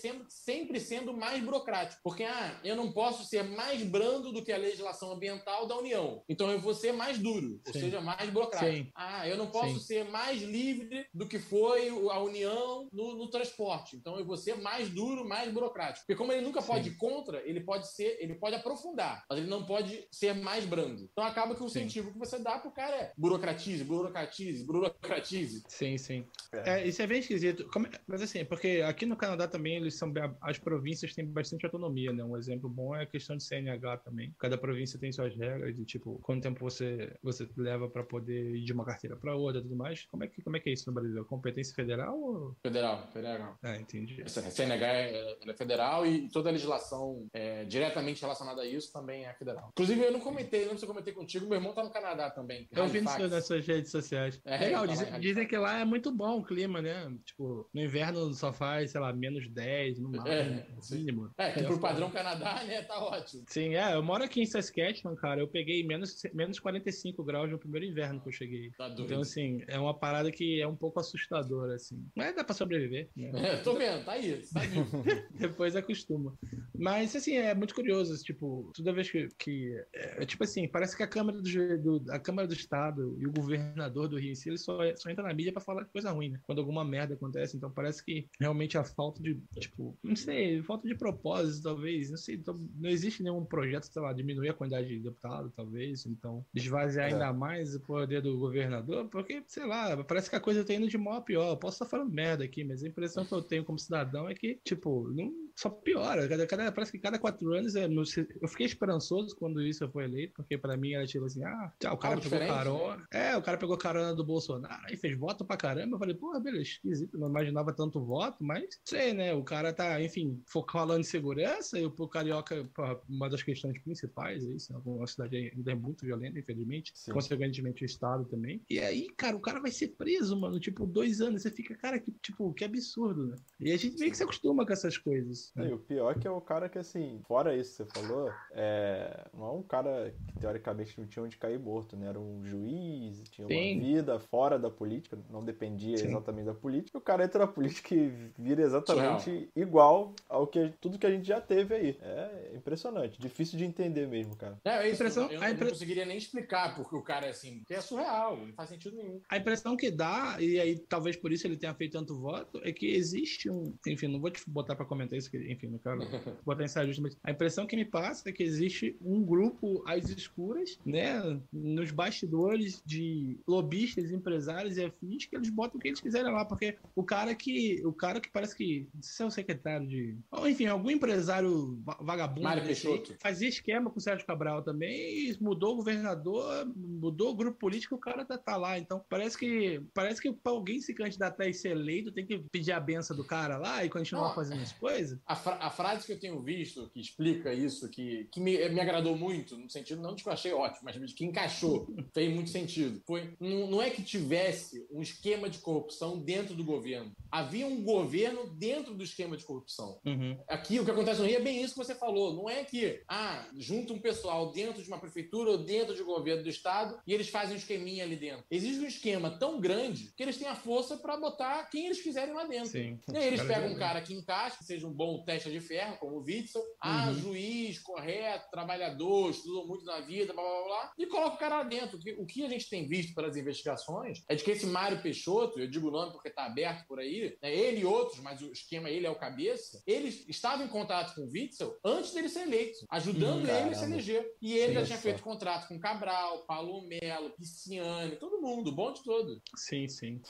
sendo, sempre sendo mais burocrático. Porque, ah, eu não posso ser mais brando do que a legislação ambiental da União. Então eu vou ser mais duro, ou seja, mais burocrático. Sim. Ah, eu não posso Sim. ser mais livre do que foi a União no, no, transporte. Então eu vou ser mais duro, mais burocrático. Porque como ele nunca Sim. pode ir contra, ele pode ser, ele pode aprofundar, mas ele não pode ser mais brando. Então acaba que o incentivo que você dá pro cara é burocratize, burocratize, burocratize. Sim, sim. É. É, isso é bem esquisito. Como, mas assim, porque aqui no Canadá também eles são as províncias têm bastante autonomia, né? Um exemplo bom é a questão de CNH também. Cada província tem suas regras de tipo quanto tempo você você leva para poder ir de uma carteira para outra, tudo mais. Como é que como é que é isso no Brasil? Competência federal ou federal? Federal. Ah, entendi. A CNH é, é, federal e toda a legislação é, diretamente relacionada a isso também é federal. Inclusive eu não comentei, não sei se eu comentei contigo, meu irmão tá no Canadá também. Eu vi nas suas redes sociais. É, Legal, tá dizem, dizem que lá é muito bom o clima, né? Tipo, no inverno só faz, sei lá, menos 10, no máximo. É, mínimo. É, que pro padrão Canadá, né, tá ótimo. Sim, é, eu moro aqui em Saskatchewan, cara, eu peguei menos, menos 45 graus no primeiro inverno que eu cheguei. Tá então, assim, é uma parada que é um pouco assustadora, assim. Mas dá pra sobreviver, né? É, tô vendo, tá aí, tá aí. Depois acostuma. Mas, assim, é muito curioso, tipo, toda vez que... que é, tipo assim, parece que a Câmara do, do, a Câmara do Estado e o governador do Rio em si, ele só, só entra na mídia pra falar de coisa ruim, né? Quando alguma merda acontece, então parece que realmente a falta de, tipo, não sei, falta de propósito, talvez. Não sei, então, não existe nenhum projeto, sei lá, diminuir a quantidade de deputados, talvez. Então, esvaziar é. ainda mais o poder do governador, porque, sei lá, parece que a coisa tá indo de mal a pior. Eu posso estar falando merda aqui, mas a impressão que eu tenho como cidadão é que, tipo, não, só piora. Cada, cada, parece que cada quatro anos é, eu fiquei esperançoso quando isso foi eleito, porque para mim era tipo assim, ah, tchau, o cara pegou carona. É, o cara pegou carona do Bolsonaro e fez voto pra caramba. Eu falei, porra, beleza, esquisito, não imaginava tanto voto, mas sei, né? O cara tá, enfim, falando de segurança e o Carioca, porra, uma das questões principais é isso, né? uma cidade ainda é muito violenta, infelizmente, Sim. consequentemente o Estado também. E aí, cara, o cara vai ser preso, mano, tipo, dois anos. Você fica, cara, que, tipo, que absurdo, né? E a gente meio que se acostuma com essas coisas. Isso. Né? E o pior é que é o cara que, assim, fora isso que você falou, é... não é um cara que teoricamente não tinha onde cair morto, né? Era um juiz, tinha Sim. uma vida fora da política, não dependia Sim. exatamente da política. O cara entra na política e vira exatamente Surreal. igual ao que tudo que a gente já teve aí. É impressionante, difícil de entender mesmo, cara. É, é isso, impressão, eu, eu impre... não conseguiria nem explicar porque o cara é assim, porque é surreal, não faz sentido nenhum. A impressão que dá, e aí talvez por isso ele tenha feito tanto voto, é que existe um. Enfim, não vou te botar para comentar isso, que, enfim, não quero botar em saia mas a impressão que me passa é que existe um grupo às escuras, né, nos bastidores de lobistas, empresários e afins, que eles botam o que eles quiserem lá, porque o cara que. O cara que parece que. Não sei se é o secretário de. Ou, enfim, algum empresário vagabundo Mário Peixoto. fazia esquema com o Sérgio Cabral também, e mudou o governador, mudou o grupo político, o cara tá, tá lá. Então, parece que parece que pra alguém se candidatar e ser eleito, tem que pedir a benção do cara lá e continuar Não, fazendo as coisas. A, fra a, frase que eu tenho visto, que explica isso, que, que me, me agradou muito, no sentido não de que eu achei ótimo, mas de que encaixou, fez muito sentido. Foi, não, não é que tivesse um esquema de corrupção dentro do governo. Havia um governo dentro do esquema de corrupção. Uhum. Aqui, o que acontece no Rio é bem isso que você falou. Não é que, ah, junta um pessoal dentro de uma prefeitura ou dentro de um governo do estado e eles fazem um esqueminha ali dentro. Existe um esquema tão grande que eles têm a força para botar quem eles quiserem lá dentro. Sim. E aí eles pegam um cara que encaixa, que seja um bom teste de ferro, como o Witzel. Ah, uhum. juiz, correto, trabalhador, estudou muito na vida, blá blá blá, e coloca o cara lá dentro. O que a gente tem visto pelas investigações é de que esse Mário Peixoto, eu digo o nome porque está aberto por aí, né, ele e outros, mas o esquema ele é o cabeça, eles estavam em contato com o Witzel antes dele ser eleito, ajudando hum, ele a se eleger. E ele Sim, já tinha feito contrato com Cabral, Paulo Melo, Pisciani, todo mundo, o bom de todo. Sim, sim.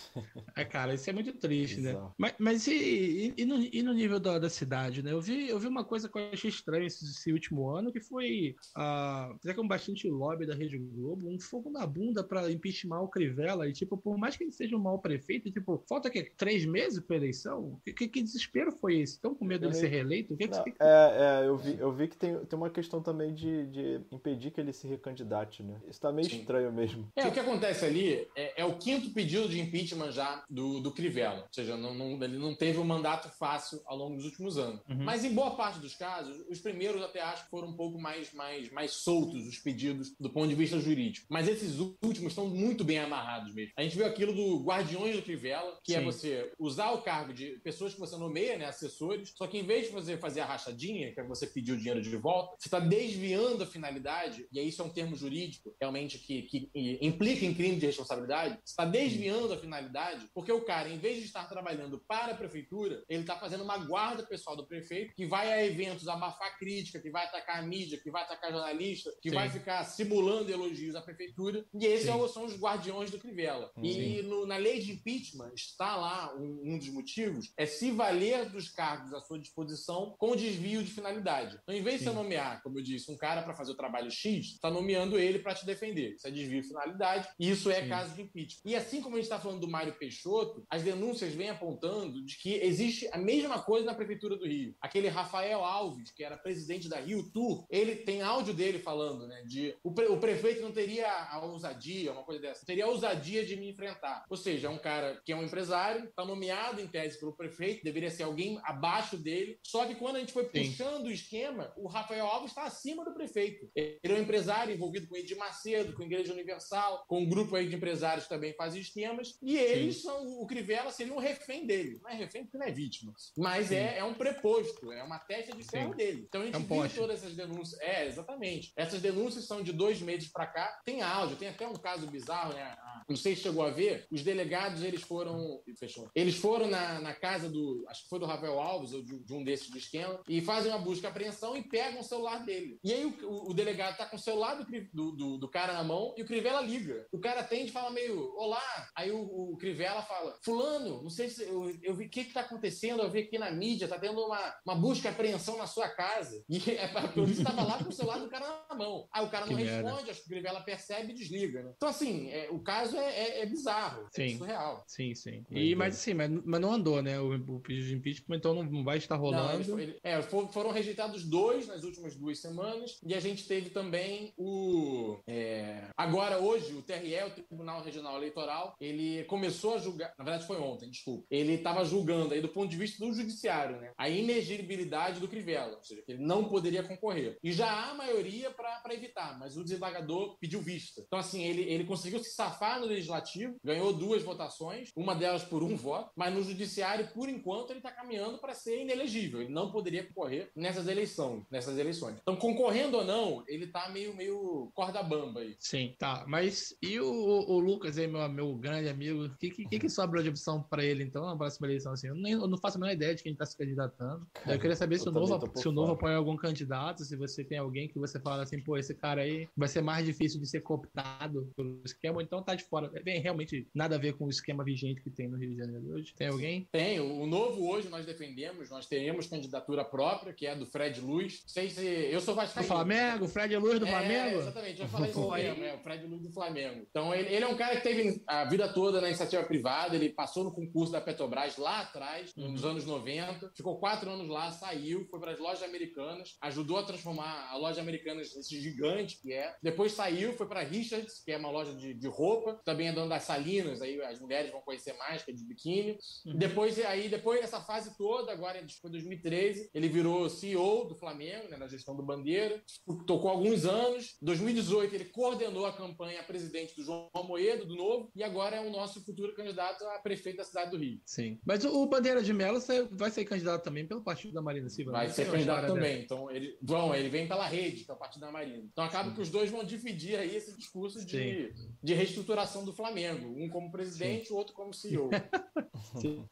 É, cara, isso é muito triste, né? Mas, mas e, e, no, e no nível da, da, cidade, né? Eu vi, eu vi uma coisa que eu achei estranha esse, esse último ano, que foi, uh, já que é um bastante lobby da Rede Globo, um fogo na bunda para impeachment o Crivella. E, tipo, por mais que ele seja um mau prefeito, tipo, falta que três meses para eleição? Que, que, que, desespero foi esse? Estão com medo dele ser reeleito? O que, Não, que, é, é, eu vi, eu vi que tem, tem uma questão também de, de impedir que ele se recandidate, né? Isso tá meio Sim. estranho mesmo. É, o que acontece ali é, é, o quinto pedido de impeachment já do, do Crivella. Ou seja, não, não, ele não teve um mandato fácil ao longo dos últimos anos. Uhum. Mas em boa parte dos casos, os primeiros até acho que foram um pouco mais, mais, mais soltos os pedidos do ponto de vista jurídico. Mas esses últimos estão muito bem amarrados mesmo. A gente viu aquilo do Guardiões do Crivella, que é Sim. é você usar o cargo de pessoas que você nomeia, né, assessores, só que em vez de você fazer a rachadinha, que é você pedir o dinheiro de volta, você está desviando a finalidade, e isso é um termo jurídico, realmente, que, que implica em crime de responsabilidade, você está desviando a finalidade, porque o cara, em vez de estar trabalhando para a prefeitura, ele está fazendo uma guarda pessoal do prefeito, que vai a eventos abafar crítica, que vai atacar a mídia, que vai atacar jornalista, que Sim. vai ficar simulando elogios à prefeitura, e esses é são os guardiões do Crivella. Sim. E no, na lei de impeachment está lá um, um, dos motivos, é se valer dos cargos à sua disposição com desvio de finalidade. Então, em vez Sim. de você nomear, como eu disse, um cara para fazer o trabalho X, está nomeando ele para te defender. Isso é desvio de finalidade, e isso é caso de impeachment. E assim como a gente está falando do Mário Peixoto, as denúncias vêm apontando de que existe a mesma coisa na Prefeitura do Rio. Aquele Rafael Alves, que era presidente da Rio Tour, ele tem áudio dele falando, né, de o, pre, o prefeito não teria a ousadia, uma coisa dessa, teria a ousadia de me enfrentar. Ou seja, é um cara que é um empresário, está nomeado em tese pelo prefeito, deveria ser alguém abaixo dele, só que quando a gente foi Sim. puxando o esquema, o Rafael Alves está acima do prefeito. Ele é um empresário envolvido com Edir Macedo, com a Igreja Universal, com um grupo aí de empresários que também fazem esquemas, e eles Sim. são, o Crivella seria um refém dele. Não é refém porque não é vítima, mas é, é um preposto, é uma testa de ferro dele. Então a gente é um viu todas essas denúncias. É, exatamente. Essas denúncias são de dois meses para cá. Tem áudio, tem até um caso bizarro, né? Não sei se chegou a ver. Os delegados, eles foram. Fechou. Eles foram na, na casa do. Acho que foi do Rafael Alves, ou de, de um desses do esquema, e fazem uma busca e apreensão e pegam o celular dele. E aí o, o, o delegado tá com o celular do, do, do, do, cara na mão e o Crivella liga. O cara atende e fala meio, olá. Aí o, o Crivella fala, fulano, não sei se eu, eu vi o que que tá acontecendo, eu vi aqui na mídia, tá tendo uma, uma busca e apreensão na sua casa. E a polícia tava lá com o celular do cara na mão. Aí o cara não que responde, merda. acho que o Crivella percebe e desliga, né? Então assim, é, o caso é, é, é bizarro, é sim. é surreal. Sim, sim. E, mas assim, mas, mas não andou, né? O, o pedido de impeachment, então não vai estar rolando. Não, ele, ele, é, foram rejeitados dois nas últimas duas semanas e a gente teve também o... É, agora, hoje, o TRE, o Tribunal Regional Eleitoral, ele começou a julgar, na verdade foi ontem, desculpa, ele estava julgando aí do ponto de vista do judiciário, né? A inegibilidade do Crivella, ou seja, que ele não poderia concorrer. E já há maioria para evitar, mas o desembargador pediu vista. Então, assim, ele, ele conseguiu se safar no legislativo, ganhou duas votações, uma delas por um voto, mas no judiciário, por enquanto, ele está caminhando para ser inelegível. Ele não poderia concorrer nessas eleições, nessas eleições. Então, concorrendo ou não, ele está meio, meio corda bamba aí. Sim, tá. Mas e o, o Lucas aí, meu, meu grande amigo? O que, que, que sobra de opção para ele, então, na próxima eleição? Assim, eu, nem, eu não faço a menor ideia de quem está se candidatando. Cara, eu queria saber se o, novo, se o novo apoia algum candidato, se você tem alguém que você fala assim, pô, esse cara aí vai ser mais difícil de ser cooptado pelo esquema, ou então tá de fora. Tem realmente nada a ver com o esquema vigente que tem no Rio de Janeiro hoje. Tem alguém? Tem. O novo hoje nós defendemos, nós teremos candidatura própria, que é do Fred Luz. Sei se. Eu sou vascaíno. Do Flamengo? Fred Luz do é, Flamengo? Exatamente, eu falei isso mesmo, é o Fred Luz do Flamengo. Então, ele, ele é um cara que teve a vida toda na iniciativa privada, ele passou no concurso da Petrobras lá atrás, uhum. nos anos 90, ficou quatro anos lá, saiu, foi para as lojas americanas, ajudou a transformar a loja americanas nesse gigante que é. Depois saiu, foi para Richards, que é uma loja de, de roupa, também é dono das Salinas, aí as mulheres vão conhecer mais, que é de biquíni. Uhum. Depois, aí, depois dessa fase toda, agora foi 2013, ele virou CEO do Flamengo, né, na gestão do Bandeira, tocou alguns anos. 2018 ele coordenou a campanha a presidente do João Moedo, do Novo, e agora é o nosso futuro candidato a prefeito da cidade do Rio. Sim. Mas o Bandeira de Mello vai ser candidato também pelo partido da Marina Silva. Vai ser candidato também. Então, ele, vão, ele vem pela rede, que é o partido da Marina. Então acaba Sim. que os dois vão dividir aí esse discurso de, de reestruturação do Flamengo. Um como presidente, o outro como CEO. Sim.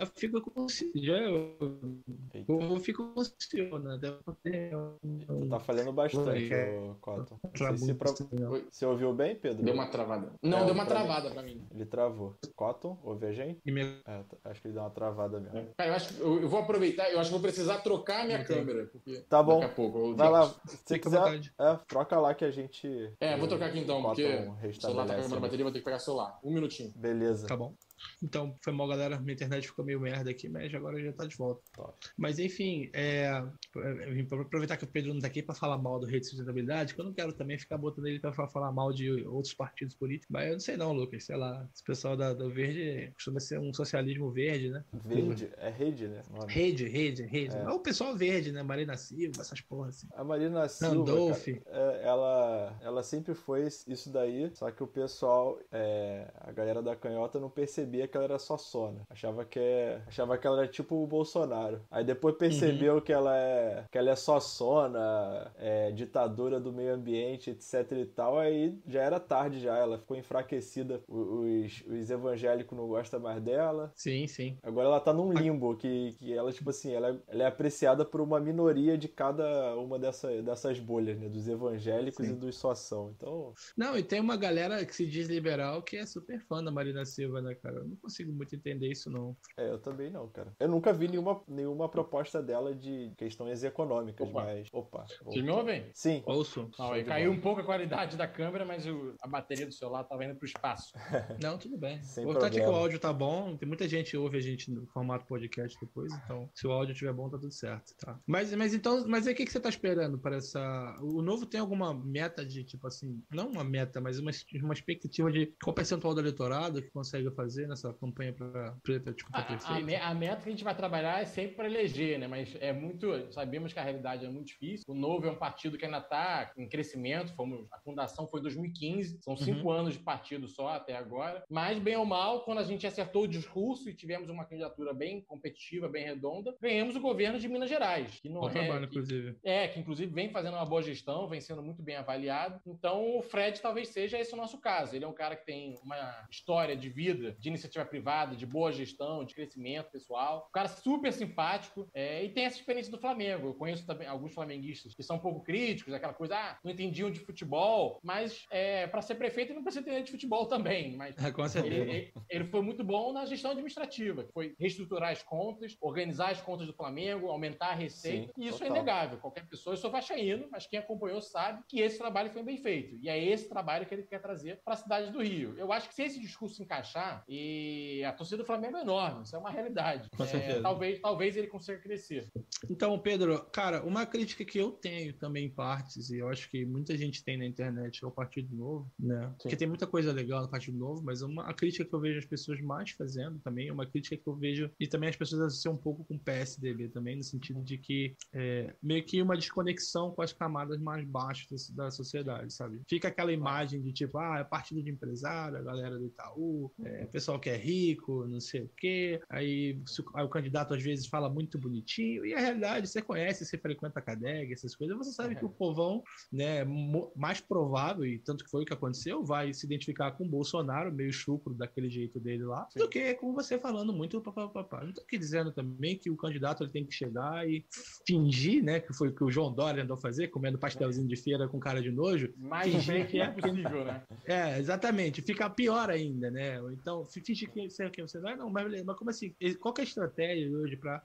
Eu fico com já eu, eu fico com o CEO, né? Tu tá falhando bastante, é, Cotton. Se pra... Você ouviu bem, Pedro? Deu uma travada. Não, é, deu uma travada mim. pra mim. Ele travou. Cotton, ouve a gente? É, acho que ele deu uma travada mesmo. É. Cara, eu acho que eu, vou aproveitar, eu acho que vou precisar trocar a minha Entendi. câmera. Porque tá bom. Daqui a pouco. Vai lá. Se quiser, é, troca lá que a gente. É, vou trocar aqui então, porque o celular tá com a bateria, vou ter que pegar o celular. Um minutinho. Beleza. Tá bom. Então, foi mal, galera. Minha internet ficou meio merda aqui, mas agora já tá de volta. Mas, enfim, é... eu aproveitar que o Pedro não tá aqui para falar mal do rei de sustentabilidade, que eu não quero também ficar botando ele para falar mal de outros partidos políticos. Mas eu não sei não, Lucas. Sei lá, esse pessoal da, do Verde costuma ser um socialismo verde, né? Verde? É rede, né? Rede, rede, rede. É. é o pessoal verde, né? Marina Silva, essas porras assim. A Marina Silva, Randolph. Cara, é, ela, ela sempre foi isso daí, só que o pessoal, é, a galera da canhota não percebeu percebia que ela era só sona. Achava que, é, achava que ela era tipo o Bolsonaro. Aí depois percebeu uhum. que, ela é, que ela é só sona, é, ditadura do meio ambiente, etc e tal. Aí já era tarde já, ela ficou enfraquecida. Os, os evangélicos não gostam mais dela. Sim, sim. Agora ela tá num limbo que, que ela, tipo assim, ela, é, ela é apreciada por uma minoria de cada uma dessa, dessas bolhas, né? Dos evangélicos sim. e dos só são. Então. Não, e tem uma galera que se diz liberal que é super fã da Marina Silva, né, cara? Eu não consigo muito entender isso, não. É, eu também não, cara. Eu nunca vi nenhuma, nenhuma proposta dela de questões econômicas, Opa. mas. Opa. Vocês me ouvem? Sim. Ouço. Não, caiu um pouco a qualidade da câmera, mas o, a bateria do celular tava indo pro espaço. não, tudo bem. Sem o importante é que o áudio tá bom. Tem muita gente que ouve a gente no formato podcast depois, então se o áudio estiver bom, tá tudo certo, tá? Mas, mas então, mas aí o que, que você tá esperando para essa. O novo tem alguma meta de, tipo assim, não uma meta, mas uma, uma expectativa de qual percentual do eleitorado que consegue fazer nessa campanha para tipo, a, a, a, meta que a gente vai trabalhar é sempre para eleger, né? Mas é muito. Sabemos que a realidade é muito difícil. O Novo é um partido que ainda está em crescimento. Fomos, a fundação foi em 2015, são cinco uhum. anos de partido só até agora. Mas, bem ou mal, quando a gente acertou o discurso e tivemos uma candidatura bem competitiva, bem redonda, ganhamos o governo de Minas Gerais. Que não Bom é, trabalho, que, inclusive. É, que inclusive vem fazendo uma boa gestão, vem sendo muito bem avaliado. Então, o Fred talvez seja esse o nosso caso. Ele é um cara que tem uma história de vida, de iniciativa privada, de boa gestão, de crescimento pessoal. Um cara super simpático é, e tem essa experiência do Flamengo. Eu conheço também alguns flamenguistas que são um pouco críticos, aquela coisa, ah, não entendiam de futebol, mas é, para ser prefeito ele não precisa entender de futebol também. Mas é, Com certeza. Ele, ele, ele, foi muito bom na gestão administrativa, que foi reestruturar as contas, organizar as contas do Flamengo, aumentar a receita. Sim, e isso é total. é inegável. Qualquer pessoa, eu sou vascaíno, mas quem acompanhou sabe que esse trabalho foi bem feito. E é esse trabalho que ele quer trazer para a cidade do Rio. Eu acho que se esse discurso encaixar, e E a torcida do Flamengo é enorme, isso é uma realidade. Com certeza. É, talvez, talvez ele consiga crescer. Então, Pedro, cara, uma crítica que eu tenho também em partes, e eu acho que muita gente tem na internet é o Partido Novo, né? Sim. Porque tem muita coisa legal no Partido Novo, mas uma, a crítica que eu vejo as pessoas mais fazendo também, é uma crítica que eu vejo, e também as pessoas associam um pouco com o PSDB também, no sentido de que é, meio que uma desconexão com as camadas mais baixas da, da sociedade, sabe? Fica aquela imagem de tipo, ah, é partido de empresário, a galera do Itaú, é, pessoal que é rico, não sei o quê, aí, aí o candidato às vezes fala muito bonitinho, e a realidade, você conhece, você frequenta a CADEG, essas coisas, você sabe que o povão, né, mais provável, e tanto que foi o que aconteceu, vai se identificar com o Bolsonaro, meio chucro daquele jeito dele lá, do que com você falando muito papapá. Não tô aqui dizendo também que o candidato ele tem que chegar e fingir, né, que foi o que o João Dória andou fazer, comendo pastelzinho de feira com cara de nojo, Mais Fingir fake é possível, né? é, exatamente. Fica pior ainda, né? Então, fi- finge que você, que você vai, não, mas beleza. Mas como assim? Qual que é a estratégia hoje para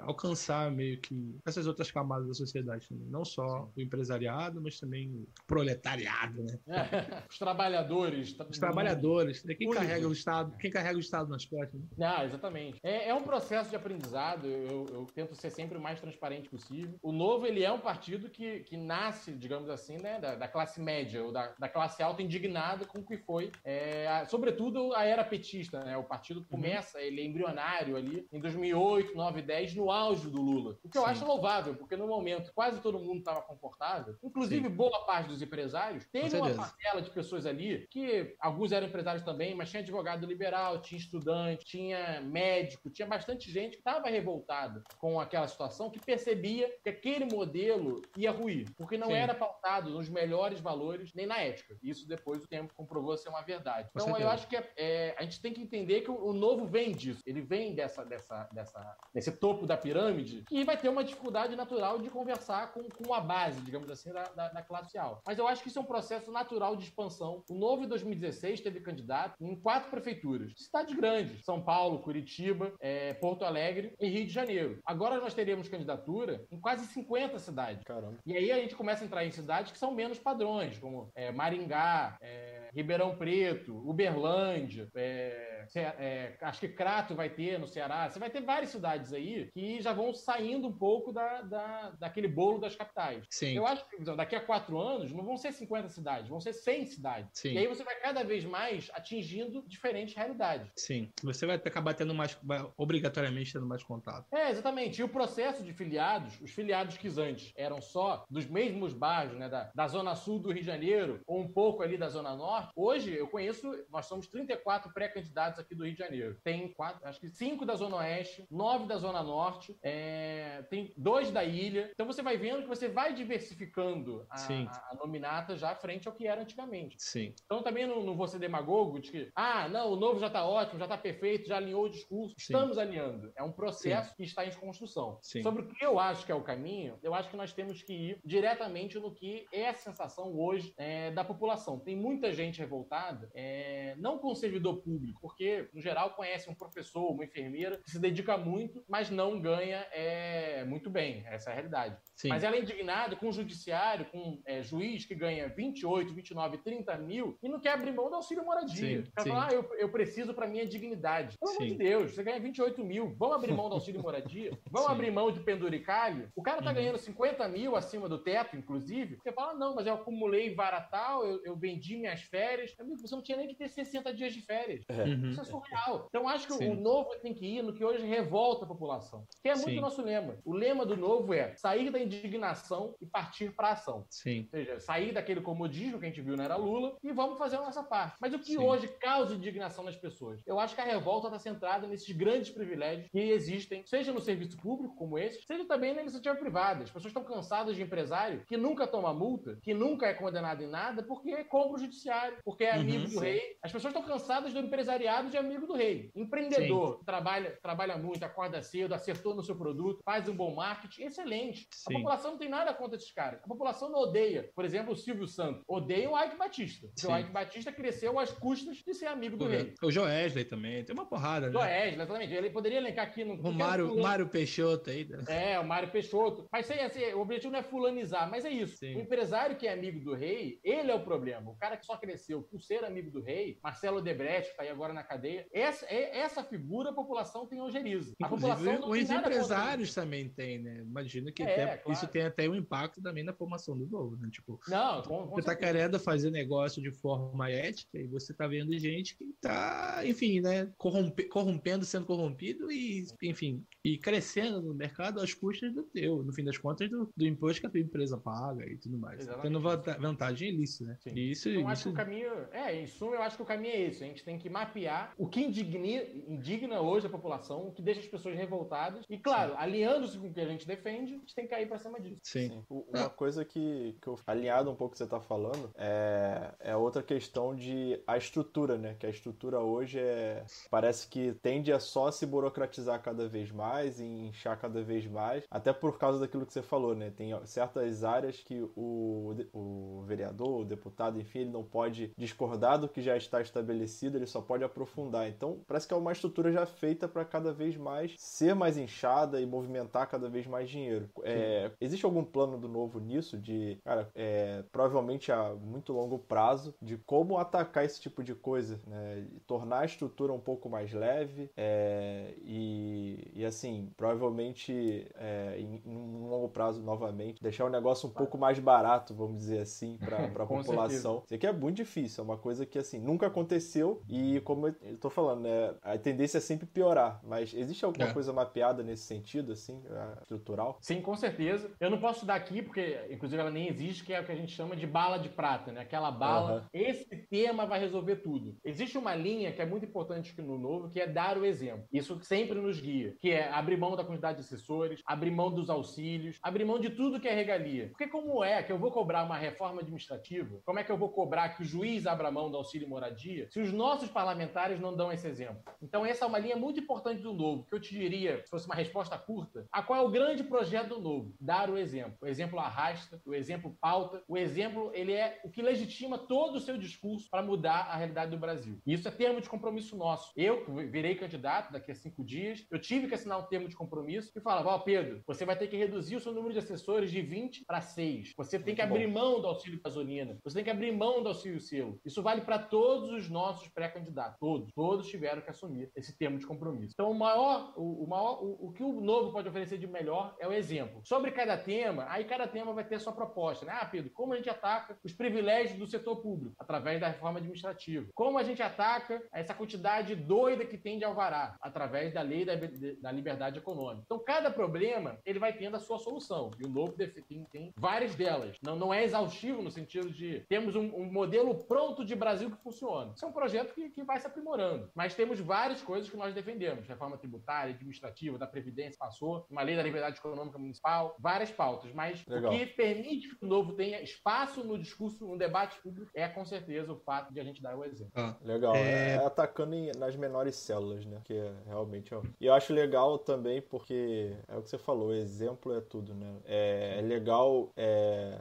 alcançar meio que essas outras camadas da sociedade também? Não só o empresariado, mas também o proletariado, né? Os trabalhadores. Os trabalhadores, né? quem Único. carrega o Estado, quem carrega o Estado nas costas, né? Ah, exatamente. É, é um processo de aprendizado. Eu, eu tento ser sempre o mais transparente possível. O Novo, ele é um partido que, que nasce, digamos assim, né, da, da classe média ou da, da classe alta indignada com o que foi, é, a- sobretudo, a era petista. Né? O partido começa, ele é embrionário ali em 2008, 9, 10, no auge do Lula. O que eu Sim. acho louvável, porque no momento quase todo mundo estava confortável, inclusive boa parte dos empresários, teve uma parcela de pessoas ali que alguns eram empresários também, mas tinha advogado liberal, tinha estudante, tinha médico, tinha bastante gente que estava revoltada com aquela situação, que percebia que aquele modelo ia ruir, porque não Sim. era pautado nos melhores valores nem na ética. Isso depois o tempo comprovou ser uma verdade. Então eu acho que é- é, a gente tem que entender que o, novo vem disso. Ele vem dessa, dessa, dessa, desse topo da pirâmide e vai ter uma dificuldade natural de conversar com, com a base, digamos assim, da, da, da classe alta. Mas eu acho que isso é um processo natural de expansão. O novo em 2016 teve candidato em quatro prefeituras, cidades grandes: São Paulo, Curitiba, eh, Porto Alegre e Rio de Janeiro. Agora nós teremos candidatura em quase 50 cidades. Caramba. E aí a gente começa a entrar em cidades que são menos padrões, como é, Maringá, é, Ribeirão Preto, Uberlândia, é, Ce- é, acho que Crato vai ter no Ceará. Você vai ter várias cidades aí que já vão saindo um pouco da, da, daquele bolo das capitais. Sim. Eu acho que daqui a quatro anos não vão ser 50 cidades, vão ser 100 cidades. Sim. E aí você vai cada vez mais atingindo diferentes realidades. Sim. Você vai acabar tendo mais, vai obrigatoriamente tendo mais contato. É, exatamente. E o processo de filiados, os filiados que antes eram só dos mesmos bairros, né, da, da zona sul do Rio de Janeiro, ou um pouco ali da zona norte, hoje eu conheço, nós somos 34 pré-candidatos aqui do Rio de Janeiro. Tem quatro, acho que cinco da zona oeste, nove da zona norte, é, tem dois da ilha. Então você vai vendo que você vai diversificando a, Sim. a- a nominata já frente ao que era antigamente. Sim. Então também não, não vou ser demagogo de que, ah, não, o novo já está ótimo, já está perfeito, já alinhou o discurso. Sim. Estamos alinhando. É um processo que está em construção. Sim. Sobre o que eu acho que é o caminho, eu acho que nós temos que ir diretamente no que é a sensação hoje é, da população. Tem muita gente revoltada, é, não com o servidor público, porque, no geral, conhece um professor, uma enfermeira que se dedica muito, mas não ganha é, muito bem. Essa é a realidade. Sim. Mas ela é indignada com o judiciário, com é, juiz que ganha 28, 29, 30 mil e não quer abrir mão do auxílio moradia. Sim. falar, ah, eu, eu preciso para minha dignidade. Pelo amor de Deus, você ganha 28 mil, vamos abrir mão do auxílio moradia? Vamos Sim. abrir mão de penduricalho? O cara tá Uhum. ganhando 50 mil acima do teto, inclusive. Você fala, não, mas eu acumulei vara tal, eu, eu vendi minhas férias. Amigo, você não tinha nem que ter 60 dias de férias. Uhum. Isso é surreal. Então, acho que Sim. o novo tem que ir no que hoje revolta a população. Que é muito Sim. o nosso lema. O lema do novo é sair da indignação e partir para ação. Sim. Ou seja, sair daquele comodismo que a gente viu na era Lula e vamos fazer a nossa parte. Mas o que Sim. hoje causa indignação nas pessoas? Eu acho que a revolta está centrada nesses grandes privilégios que existem, seja no serviço público, como esse, seja também na iniciativa privada. As pessoas estão cansadas de empresário que nunca toma multa, que nunca é condenado em nada, porque compra o judiciário, porque é Uhum, amigo do sim. rei. As pessoas estão cansadas do empresariado de amigo do rei. Empreendedor, trabalha, trabalha muito, acorda cedo, acertou no seu produto, faz um bom marketing, excelente. Sim. A população não tem nada contra esses caras. A população não odeia, por exemplo, o Silvio Santos. Odeia o Ike Batista. Porque Sim. o Ike Batista cresceu às custas de ser amigo do rei. O Joesley também, tem uma porrada, né? Oeste, exatamente. Ele poderia elencar aqui no. O Mário, Mário Peixoto aí. né? É, o Mário Peixoto. Mas sem, assim, o objetivo não é fulanizar, mas é isso. Sim. O empresário que é amigo do rei, ele é o problema. O cara que só cresceu por ser amigo do rei, Marcelo Debrecht, que tá aí agora na cadeia. Essa, essa figura a população tem ojeriza. A Inclusive, os empresários também têm, né? Imagina que é, até, claro. isso tem até um impacto também na formação do novo, né? Tipo, não, com, com você está querendo fazer negócio de forma ética e você está vendo gente que está, enfim, né? Corrompe, corrompendo, sendo corrompido e, enfim, e crescendo no mercado às custas do teu, no fim das contas, do, do imposto que a tua empresa paga e tudo mais. Exatamente. Tendo vantagem ilícita, né? Sim. isso, então, isso... acho que o caminho, é, em suma, eu acho que o caminho é esse. A gente tem que mapear o que indigna, indigna hoje a população, o que deixa as pessoas revoltadas. E, claro, alinhando-se com o que a gente defende, a gente tem que cair pra cima disso. Sim. Sim. Uma coisa que, que eu, alinhado um pouco com o que você tá falando, é, é outra questão de a estrutura, né? Que a estrutura hoje é. Parece que tende a só se burocratizar cada vez mais e inchar cada vez mais, até por causa daquilo que você falou, né? Tem certas áreas que o, o vereador, o deputado, enfim, ele não pode discordar do que já está estabelecido, ele só pode aprofundar. Então, parece que é uma estrutura já feita para cada vez mais ser mais inchada e movimentar cada vez mais dinheiro. É, existe algum plano do novo nisso? De, cara, é, provavelmente a muito longo prazo, de como atacar esse tipo de coisa, né? tornar a estrutura um pouco mais leve é, e, e, assim, provavelmente é, em, em, um longo prazo novamente, deixar o negócio um pouco mais barato, vamos dizer assim, para a população. Isso aqui é muito difícil, é uma coisa que assim nunca aconteceu e como eu tô falando, né, a tendência é sempre piorar, mas existe alguma é. coisa mapeada nesse sentido, assim, estrutural? Sim, com certeza. Eu não posso dar aqui, porque inclusive ela nem existe, que é o que a gente chama de bala de prata, né? Aquela bala, uhum. esse tema vai resolver tudo. Existe uma linha que é muito importante no novo, que é dar o exemplo. Isso sempre nos guia, que é abrir mão da quantidade de assessores, abrir mão dos auxílios, abrir mão de tudo que é regalia. Porque como é que eu vou cobrar uma reforma administrativa? Como é que eu vou cobrar que o juiz abra mão do auxílio moradia se os nossos parlamentares não dão esse exemplo? Então essa é uma linha muito importante do novo, que eu te diria, se fosse uma resposta curta, a qual é o grande projeto do novo? Dar o exemplo. O exemplo arrasta, o exemplo pauta, o exemplo ele é o que legitima todo o seu discurso para mudar a realidade do Brasil. E isso é termo de compromisso nosso. Eu, que virei candidato daqui a cinco dias, eu tive que assinar um termo de compromisso que falava, ó, oh, Pedro, você vai ter que reduzir o seu número de assessores de 20 para 6. Você tem que abrir mão do auxílio gasolina. Você tem que abrir mão do auxílio selo. Isso vale para todos os nossos pré-candidatos. Todos. Todos tiveram que assumir esse termo de compromisso. Então, o maior, o, o maior, o, o, que o novo pode oferecer de melhor é o exemplo. Sobre cada tema, aí cada tema vai ter sua proposta, né? Ah, Pedro, como a gente ataca os privilégios do setor público? Através da reforma administrativa. Como a gente ataca essa quantidade doida que tem de alvará? Através da lei da, da liberdade econômica. Então, cada problema, ele vai tendo a sua solução. E o novo tem, tem várias delas. Não, não é exaustivo no sentido de temos um, um, modelo pronto de Brasil que funciona. Isso é um projeto que, que vai se aprimorando. Mas temos várias coisas que nós defendemos. Reforma tributária, administrativa, da Previdência passou, uma lei da liberdade econômica municipal, várias pautas. Mas Legal. o que permite que o novo tenha espaço no discurso, no debate público, é com certeza o fato de a gente dar o exemplo. Ah, legal. É... é atacando em, nas menores células, né? Que é realmente. Ó. E eu acho legal também porque é o que você falou, exemplo é tudo, né? É, é legal é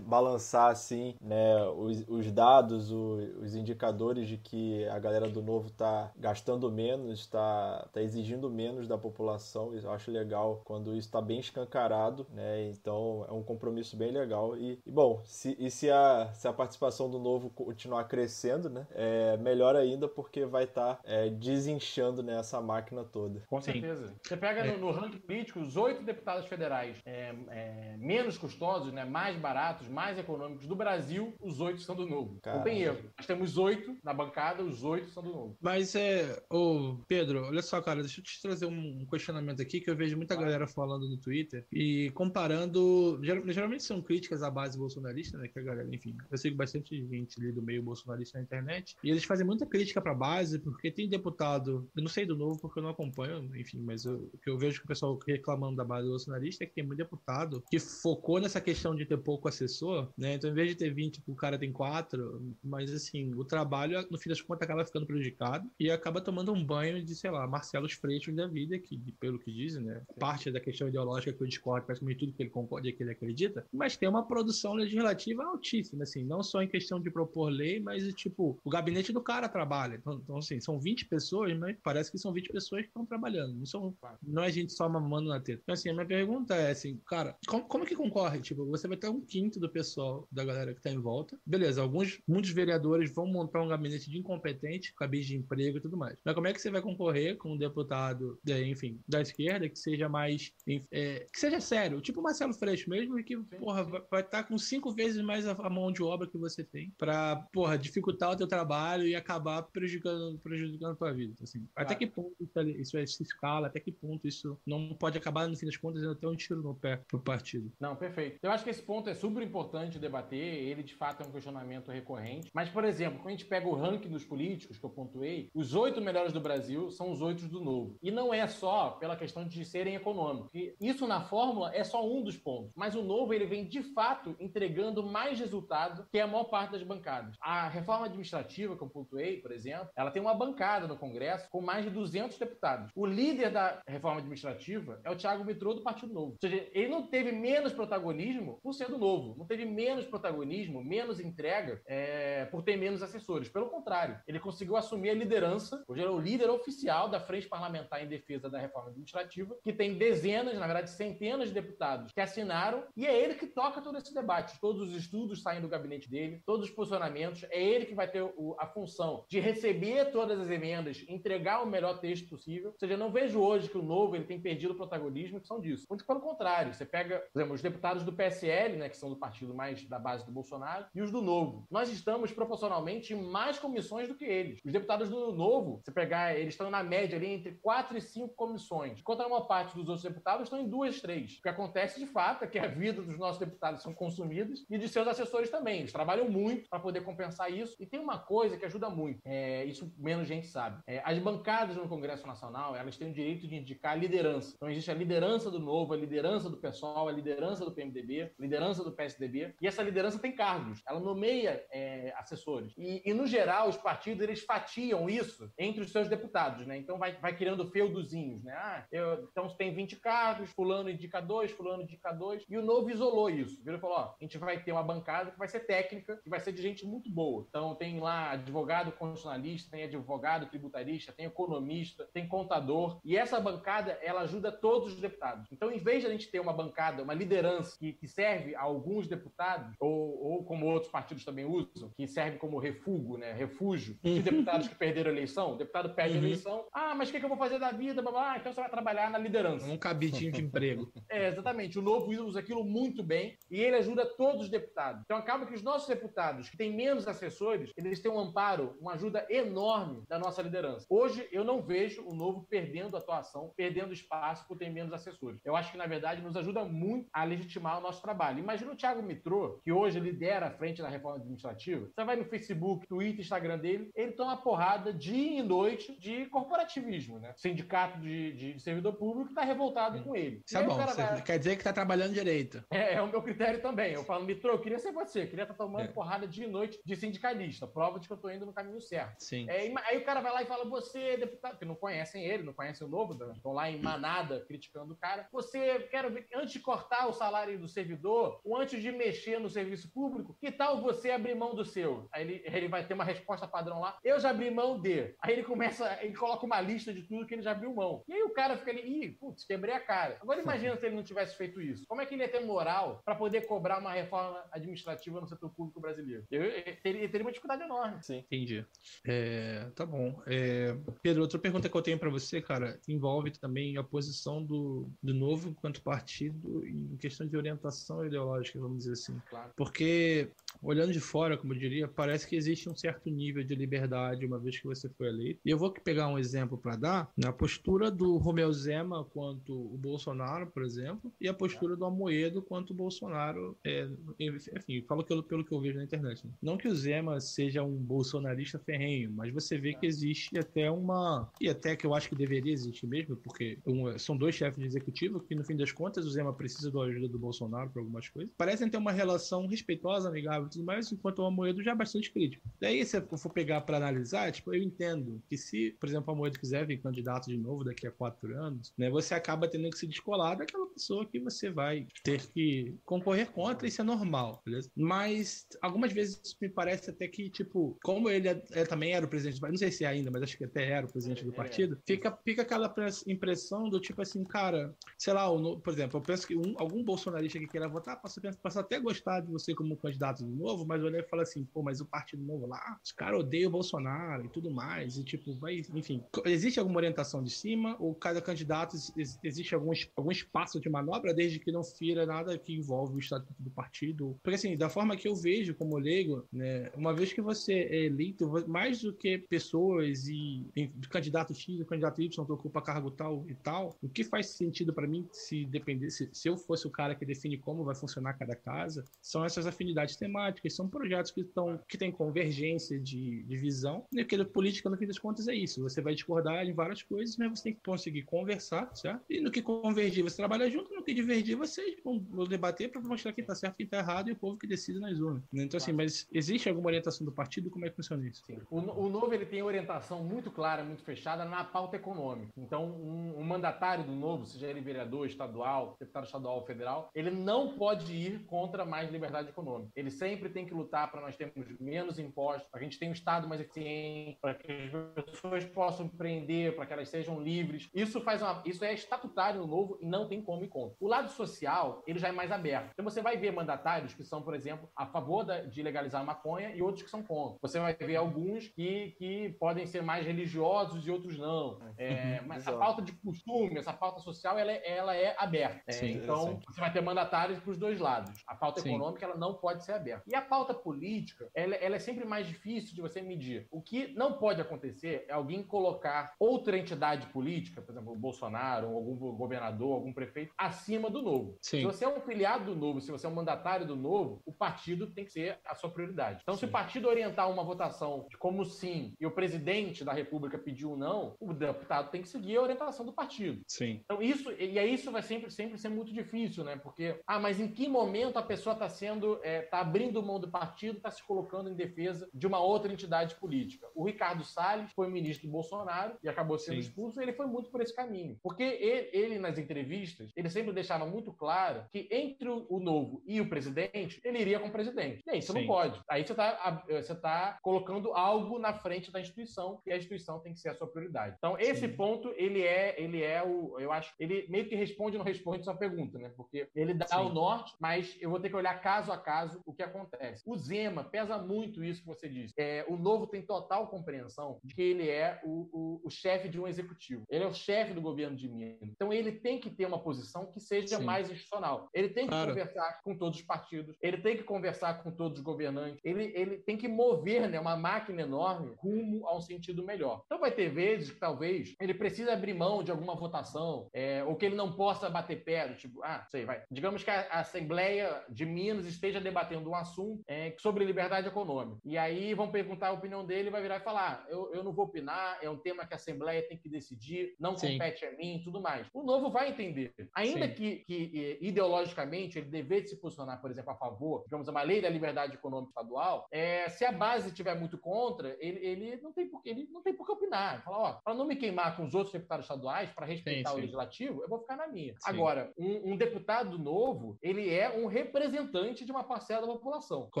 balançar assim, né? Os, os dados, o, os indicadores de que a galera do novo está gastando menos, está tá exigindo menos da população. Eu acho legal quando isso está bem escancarado, né? Então é um compromisso bem legal. E, e bom, se, e se a, se a participação do novo continuar crescendo, né? É melhor ainda porque vai estar tá, é, desinchando né, essa máquina toda. Com certeza. Você pega no, no ranking político os oito deputados federais é, é, menos custosos, né, mais baratos, mais econômicos do Brasil, os oito são do novo. Caramba. Não tem erro. Nós temos oito na bancada, os oito são do novo. Mas é. Ô, Pedro, olha só, cara, deixa eu te trazer um questionamento aqui que eu vejo muita galera falando no Twitter e comparando. Geralmente são críticas à base bolsonarista, né? Que a galera, enfim, eu sigo bastante gente ali do meio bolsonarista na internet. E eles fazem muita crítica pra base, porque tem deputado. Eu não sei do novo porque eu não acompanho, enfim, mas eu, o que eu vejo que o pessoal reclamando da base bolsonarista é que tem muito deputado que focou nessa questão de ter pouco assessor, né? Então, em vez de ter 20, o cara tem 4, mas assim, o trabalho, no fim das contas, acaba ficando prejudicado e acaba tomando um banho de, sei lá, Marcelo Freixo da vida, que, pelo que dizem, né? Parte da questão ideológica que eu discordo praticamente tudo que ele concorda e que ele acredita, mas tem uma produção legislativa altíssima, assim, não só em questão de propor lei, mas tipo, o gabinete do cara trabalha. Então, então assim, são 20 pessoas, mas parece que são 20 pessoas que estão trabalhando. Não, são, não é gente só mamando na teta. Então, assim, a minha pergunta é assim, cara, como, como que concorre? Tipo, você vai ter um quinto muito do pessoal, da galera que tá em volta. Beleza, alguns, muitos vereadores vão montar um gabinete de incompetente, cabide de emprego e tudo mais. Mas como é que você vai concorrer com um deputado, é, enfim, da esquerda, que seja mais. É, que seja sério, tipo o Marcelo Freixo mesmo, e que, porra, vai estar tá com cinco vezes mais a, a, mão de obra que você tem pra, porra, dificultar o teu trabalho e acabar prejudicando, prejudicando a tua vida. Assim, claro. Até que ponto isso, é, se escala, até que ponto isso não pode acabar, no fim das contas, até um tiro no pé pro partido. Não, perfeito. Eu acho que esse ponto é super importante debater, ele de fato é um questionamento recorrente. Mas, por exemplo, quando a gente pega o ranking dos políticos que eu pontuei, os oito melhores do Brasil são os oito do Novo. E não é só pela questão de serem econômicos. Isso na fórmula é só um dos pontos. Mas o Novo, ele vem de fato entregando mais resultado que a maior parte das bancadas. A reforma administrativa que eu pontuei, por exemplo, ela tem uma bancada no Congresso com mais de 200 deputados. O líder da reforma administrativa é o Thiago Mitrô do Partido Novo. Ou seja, ele não teve menos protagonismo por ser do Novo. Não teve menos protagonismo, menos entrega é, por ter menos assessores. Pelo contrário, ele conseguiu assumir a liderança. Hoje ele é o líder oficial da Frente Parlamentar em Defesa da Reforma Administrativa, que tem dezenas, na verdade, centenas de deputados que assinaram, e é ele que toca todo esse debate. Todos os estudos saem do gabinete dele, todos os posicionamentos. É ele que vai ter o, a função de receber todas as emendas, entregar o melhor texto possível. Ou seja, não vejo hoje que o novo ele tem perdido o protagonismo em função disso. Muito pelo contrário. Você pega, por exemplo, os deputados do PSL, né, que são do partido mais da base do Bolsonaro, e os do Novo. Nós estamos proporcionalmente em mais comissões do que eles. Os deputados do Novo, você pegar, eles estão na média ali entre quatro e cinco comissões, enquanto a maior parte dos outros deputados estão em duas, três. O que acontece de fato é que a vida dos nossos deputados são consumidas e de seus assessores também. Eles trabalham muito para poder compensar isso. E tem uma coisa que ajuda muito, é, isso menos gente sabe. É, as bancadas no Congresso Nacional, elas têm o direito de indicar liderança. Então existe a liderança do Novo, a liderança do pessoal, a liderança do PMDB, a liderança do PSDB, e essa liderança tem cargos. Ela nomeia é, assessores. E, e, no geral, os partidos eles fatiam isso entre os seus deputados, né? Então vai, vai criando feudozinhos, né? Ah, eu, então tem 20 cargos, fulano indica dois, fulano indica dois. E o Novo isolou isso. Ele falou: ó, a gente vai ter uma bancada que vai ser técnica, que vai ser de gente muito boa. Então tem lá advogado constitucionalista, tem advogado tributarista, tem economista, tem contador. E essa bancada, ela ajuda todos os deputados. Então, em vez de a gente ter uma bancada, uma liderança que, que serve a alguns deputados, ou, ou como outros partidos também usam, que serve como refúgio, né? Refúgio de uhum. deputados que perderam a eleição. O deputado perde uhum. a eleição. Ah, mas o que, que, eu vou fazer da vida? Ah, então você vai trabalhar na liderança. Um cabidinho de emprego. É, exatamente. O Novo usa aquilo muito bem e ele ajuda todos os deputados. Então acaba que os nossos deputados, que têm menos assessores, eles têm um amparo, uma ajuda enorme da nossa liderança. Hoje eu não vejo o Novo perdendo atuação, perdendo espaço por ter menos assessores. Eu acho que, na verdade, nos ajuda muito a legitimar o nosso trabalho. Imagina Thiago Mitrô, que hoje lidera a frente da reforma administrativa. Você vai no Facebook, Twitter, Instagram dele, ele toma porrada dia e noite de corporativismo, né? O sindicato de, de, de servidor público está revoltado com ele. Isso é bom. Vai... Quer dizer que está trabalhando direito. É, é, o meu critério também. Eu falo, Mitrô, eu queria ser você. Eu queria estar tá tomando é. porrada dia e noite de sindicalista. Prova de que eu estou indo no caminho certo. Sim. É, aí o cara vai lá e fala, você, deputado, que não conhecem ele, não conhecem o novo, estão lá em manada criticando o cara. Você, quero ver, antes de cortar o salário do servidor, ou antes de mexer no serviço público, que tal você abrir mão do seu? Aí ele, ele vai ter uma resposta padrão lá. Eu já abri mão de. Aí ele começa, ele coloca uma lista de tudo que ele já abriu mão. E aí o cara fica ali, ih, putz, quebrei a cara. Agora imagina se ele não tivesse feito isso. Como é que ele ia ter moral para poder cobrar uma reforma administrativa no setor público brasileiro? Eu, eu, eu, teria, eu teria, uma dificuldade enorme. Sim. Entendi. É, tá bom. É, Pedro, outra pergunta que eu tenho para você, cara, envolve também a posição do, do novo enquanto partido em questão de orientação ideológica, vamos dizer assim. Claro. Porque olhando de fora, como eu diria, parece que existe um certo nível de liberdade uma vez que você foi eleito. E eu vou pegar um exemplo para dar, na postura do Romeu Zema quanto o Bolsonaro, por exemplo, e a postura do Amoedo quanto o Bolsonaro, é, enfim, falo pelo, pelo que eu vejo na internet. Né? Não que o Zema seja um bolsonarista ferrenho, mas você vê que existe até uma, e até que eu acho que deveria existir mesmo, porque um, são dois chefes de executivo que no fim das contas o Zema precisa da ajuda do Bolsonaro para algumas coisas. Parecem ter uma relação respeitosa, amigável tudo mais, enquanto o Amoedo já é bastante crítico. Daí, se eu for pegar para analisar, tipo, eu entendo que se, por exemplo, o Amoedo quiser vir candidato de novo daqui a quatro anos, né, você acaba tendo que se descolar daquela pessoa que você vai ter que concorrer contra, isso é normal, beleza? Mas algumas vezes me parece até que, tipo, como ele, é, é, também era o presidente, não sei se é ainda, mas acho que até era o presidente do é, partido, fica, fica aquela impressão do tipo assim, cara, sei lá, por exemplo, eu penso que um, algum bolsonarista que queira votar possa posso até gostar de você como candidato novo, mas olhar e falar assim, pô, mas o Partido Novo lá, os caras odeiam o Bolsonaro e tudo mais, e tipo, vai, enfim, existe alguma orientação de cima, ou cada candidato existe algum, algum espaço de manobra, desde que não fira nada que envolve o estatuto do partido? Porque assim, da forma que eu vejo como leigo, né, uma vez que você é eleito, mais do que pessoas e candidato X, candidato Y que ocupa cargo tal e tal, o que faz sentido para mim, se dependesse, se eu fosse o cara que define como vai funcionar cada casa, são essas afinidades temáticas, são projetos que estão que têm convergência de, de visão, e porque política, no fim das contas, é isso. Você vai discordar em várias coisas, mas você tem que conseguir conversar, certo? E no que convergir, você trabalha junto, no que divergir, vocês vão debater para mostrar quem está certo, quem está errado e o povo que decide nas urnas. Então, assim, mas existe alguma orientação do partido? Como é que funciona isso? Sim. O, o Novo ele tem orientação muito clara, muito fechada na pauta econômica. Então, um, um mandatário do Novo, seja ele vereador estadual, deputado estadual ou federal, ele não pode ir contra mais liberdade econômica. Ele sempre tem que lutar para nós termos menos impostos, para a gente tenha um Estado mais eficiente, para que as pessoas possam empreender, para que elas sejam livres. Isso faz uma, isso é estatutário no Novo e não tem como ir contra. O lado social, ele já é mais aberto. Então você vai ver mandatários que são, por exemplo, a favor da, de legalizar a maconha e outros que são contra. Você vai ver alguns que, que podem ser mais religiosos e outros não. É, mas essa pauta de costume, essa pauta social, ela é, ela é aberta. É, então, você vai ter mandatários para os dois lados. A pauta Sim. econômica, ela não pode ser aberta. E a pauta política, ela, ela é sempre mais difícil de você medir. O que não pode acontecer é alguém colocar outra entidade política, por exemplo, o Bolsonaro, algum governador, algum prefeito, acima do novo. Sim. Se você é um filiado do novo, se você é um mandatário do novo, o partido tem que ser a sua prioridade. Então, sim. se o partido orientar uma votação de como sim e o presidente da República pediu não, o deputado tem que seguir a orientação do partido. Sim. Então, isso, e aí isso vai sempre, sempre ser muito difícil, né? Porque, ah, mas em que momento a pessoa está sendo, está é, tá abrindo mão do partido, está se colocando em defesa de uma outra entidade política? O Ricardo Salles foi ministro do Bolsonaro e acabou sendo Sim. expulso, e ele foi muito por esse caminho. Porque ele, ele, nas entrevistas, ele sempre deixava muito claro que entre o novo e o presidente, ele iria com o presidente. E aí você Sim. não pode. Aí você está você tá colocando algo na frente da instituição e a instituição tem que ser a sua prioridade. Então, esse Sim. ponto, ele é, ele é o, eu acho, ele meio que responde ou não responde sua pergunta, né? Porque ele dá o norte, mas eu vou ter que olhar caso a caso o que acontece. O Zema pesa muito isso que você disse. É, o novo tem total compreensão de que ele é o, o, o chefe de um executivo. Ele é o chefe do governo de Minas. Então, ele tem que ter uma posição que seja Sim. mais institucional. Ele tem que claro. conversar com todos os partidos, ele tem que conversar com todos os governantes, ele, ele tem que mover né, uma máquina enorme rumo a um sentido melhor. Então, vai ter vezes que talvez ele precise abrir mão de alguma votação, é, ou que ele não possa bater pé, tipo, ah, sei, vai. Digamos que a, a Assembleia de Minas esteja debatendo um assunto é, sobre liberdade econômica. E aí vão perguntar a opinião dele e vai virar e falar: ah, eu, eu não vou opinar, é um tema que a Assembleia tem que decidir, não Sim. compete a mim tudo mais. O novo vai entender. Ainda que, que ideologicamente ele devesse se posicionar, por exemplo, a favor, digamos, uma lei da liberdade econômica estadual, é, se a base estiver muito contra, ele, ele, não tem por, ele não tem por que opinar. Falar, ó, para não me queimar com os outros deputados estaduais, para respeitar sim, sim. o legislativo, eu vou ficar na minha. Sim. Agora, um, um, deputado novo, ele é um representante de uma parcela da população. Com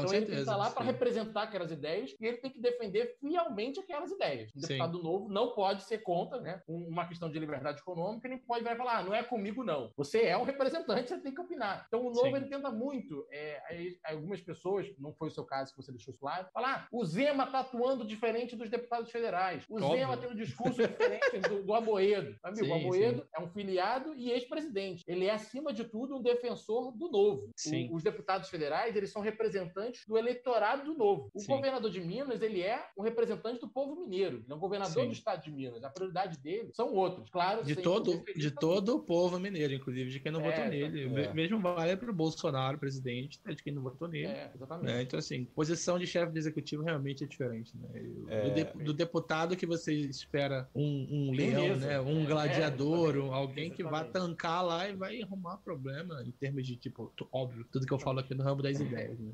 então certeza, ele estar lá para representar aquelas ideias e ele tem que defender fielmente aquelas ideias. Um deputado novo não pode ser contra né, uma questão de liberdade econômica, nem pode vai falar, ah, não é comigo não. Você é um representante, você tem que opinar. Então o novo ele tenta muito. É, algumas pessoas, não foi o seu caso que você deixou claro, falar, ah, o Zema está atuando diferente dos deputados federais. O Óbvio. Zema tem um discurso diferente do, do Amoedo. Amigo, sim, o Amoedo sim. é um filiado e ex-presidente. Ele é, acima de tudo, um defensor do novo. O, os deputados federais, eles são representantes do eleitorado do novo. O governador de Minas, ele é um representante do povo mineiro. Ele é um governador do estado de Minas. A prioridade dele são outros. Claro, de todo, de todo o povo mineiro, inclusive, de quem não é, votou nele. É. Mesmo vale para o Bolsonaro, presidente, né, de quem não votou nele. É, exatamente. Né? Então, assim, posição de chefe de executivo realmente é diferente. Né? É, do, de, do, deputado que você espera um, um leão, né? um é, gladiador, um, alguém exatamente. que vai tancar lá e vai arrumar problema em termos de, tipo, óbvio, tudo que eu falo aqui no ramo das ideias. Né?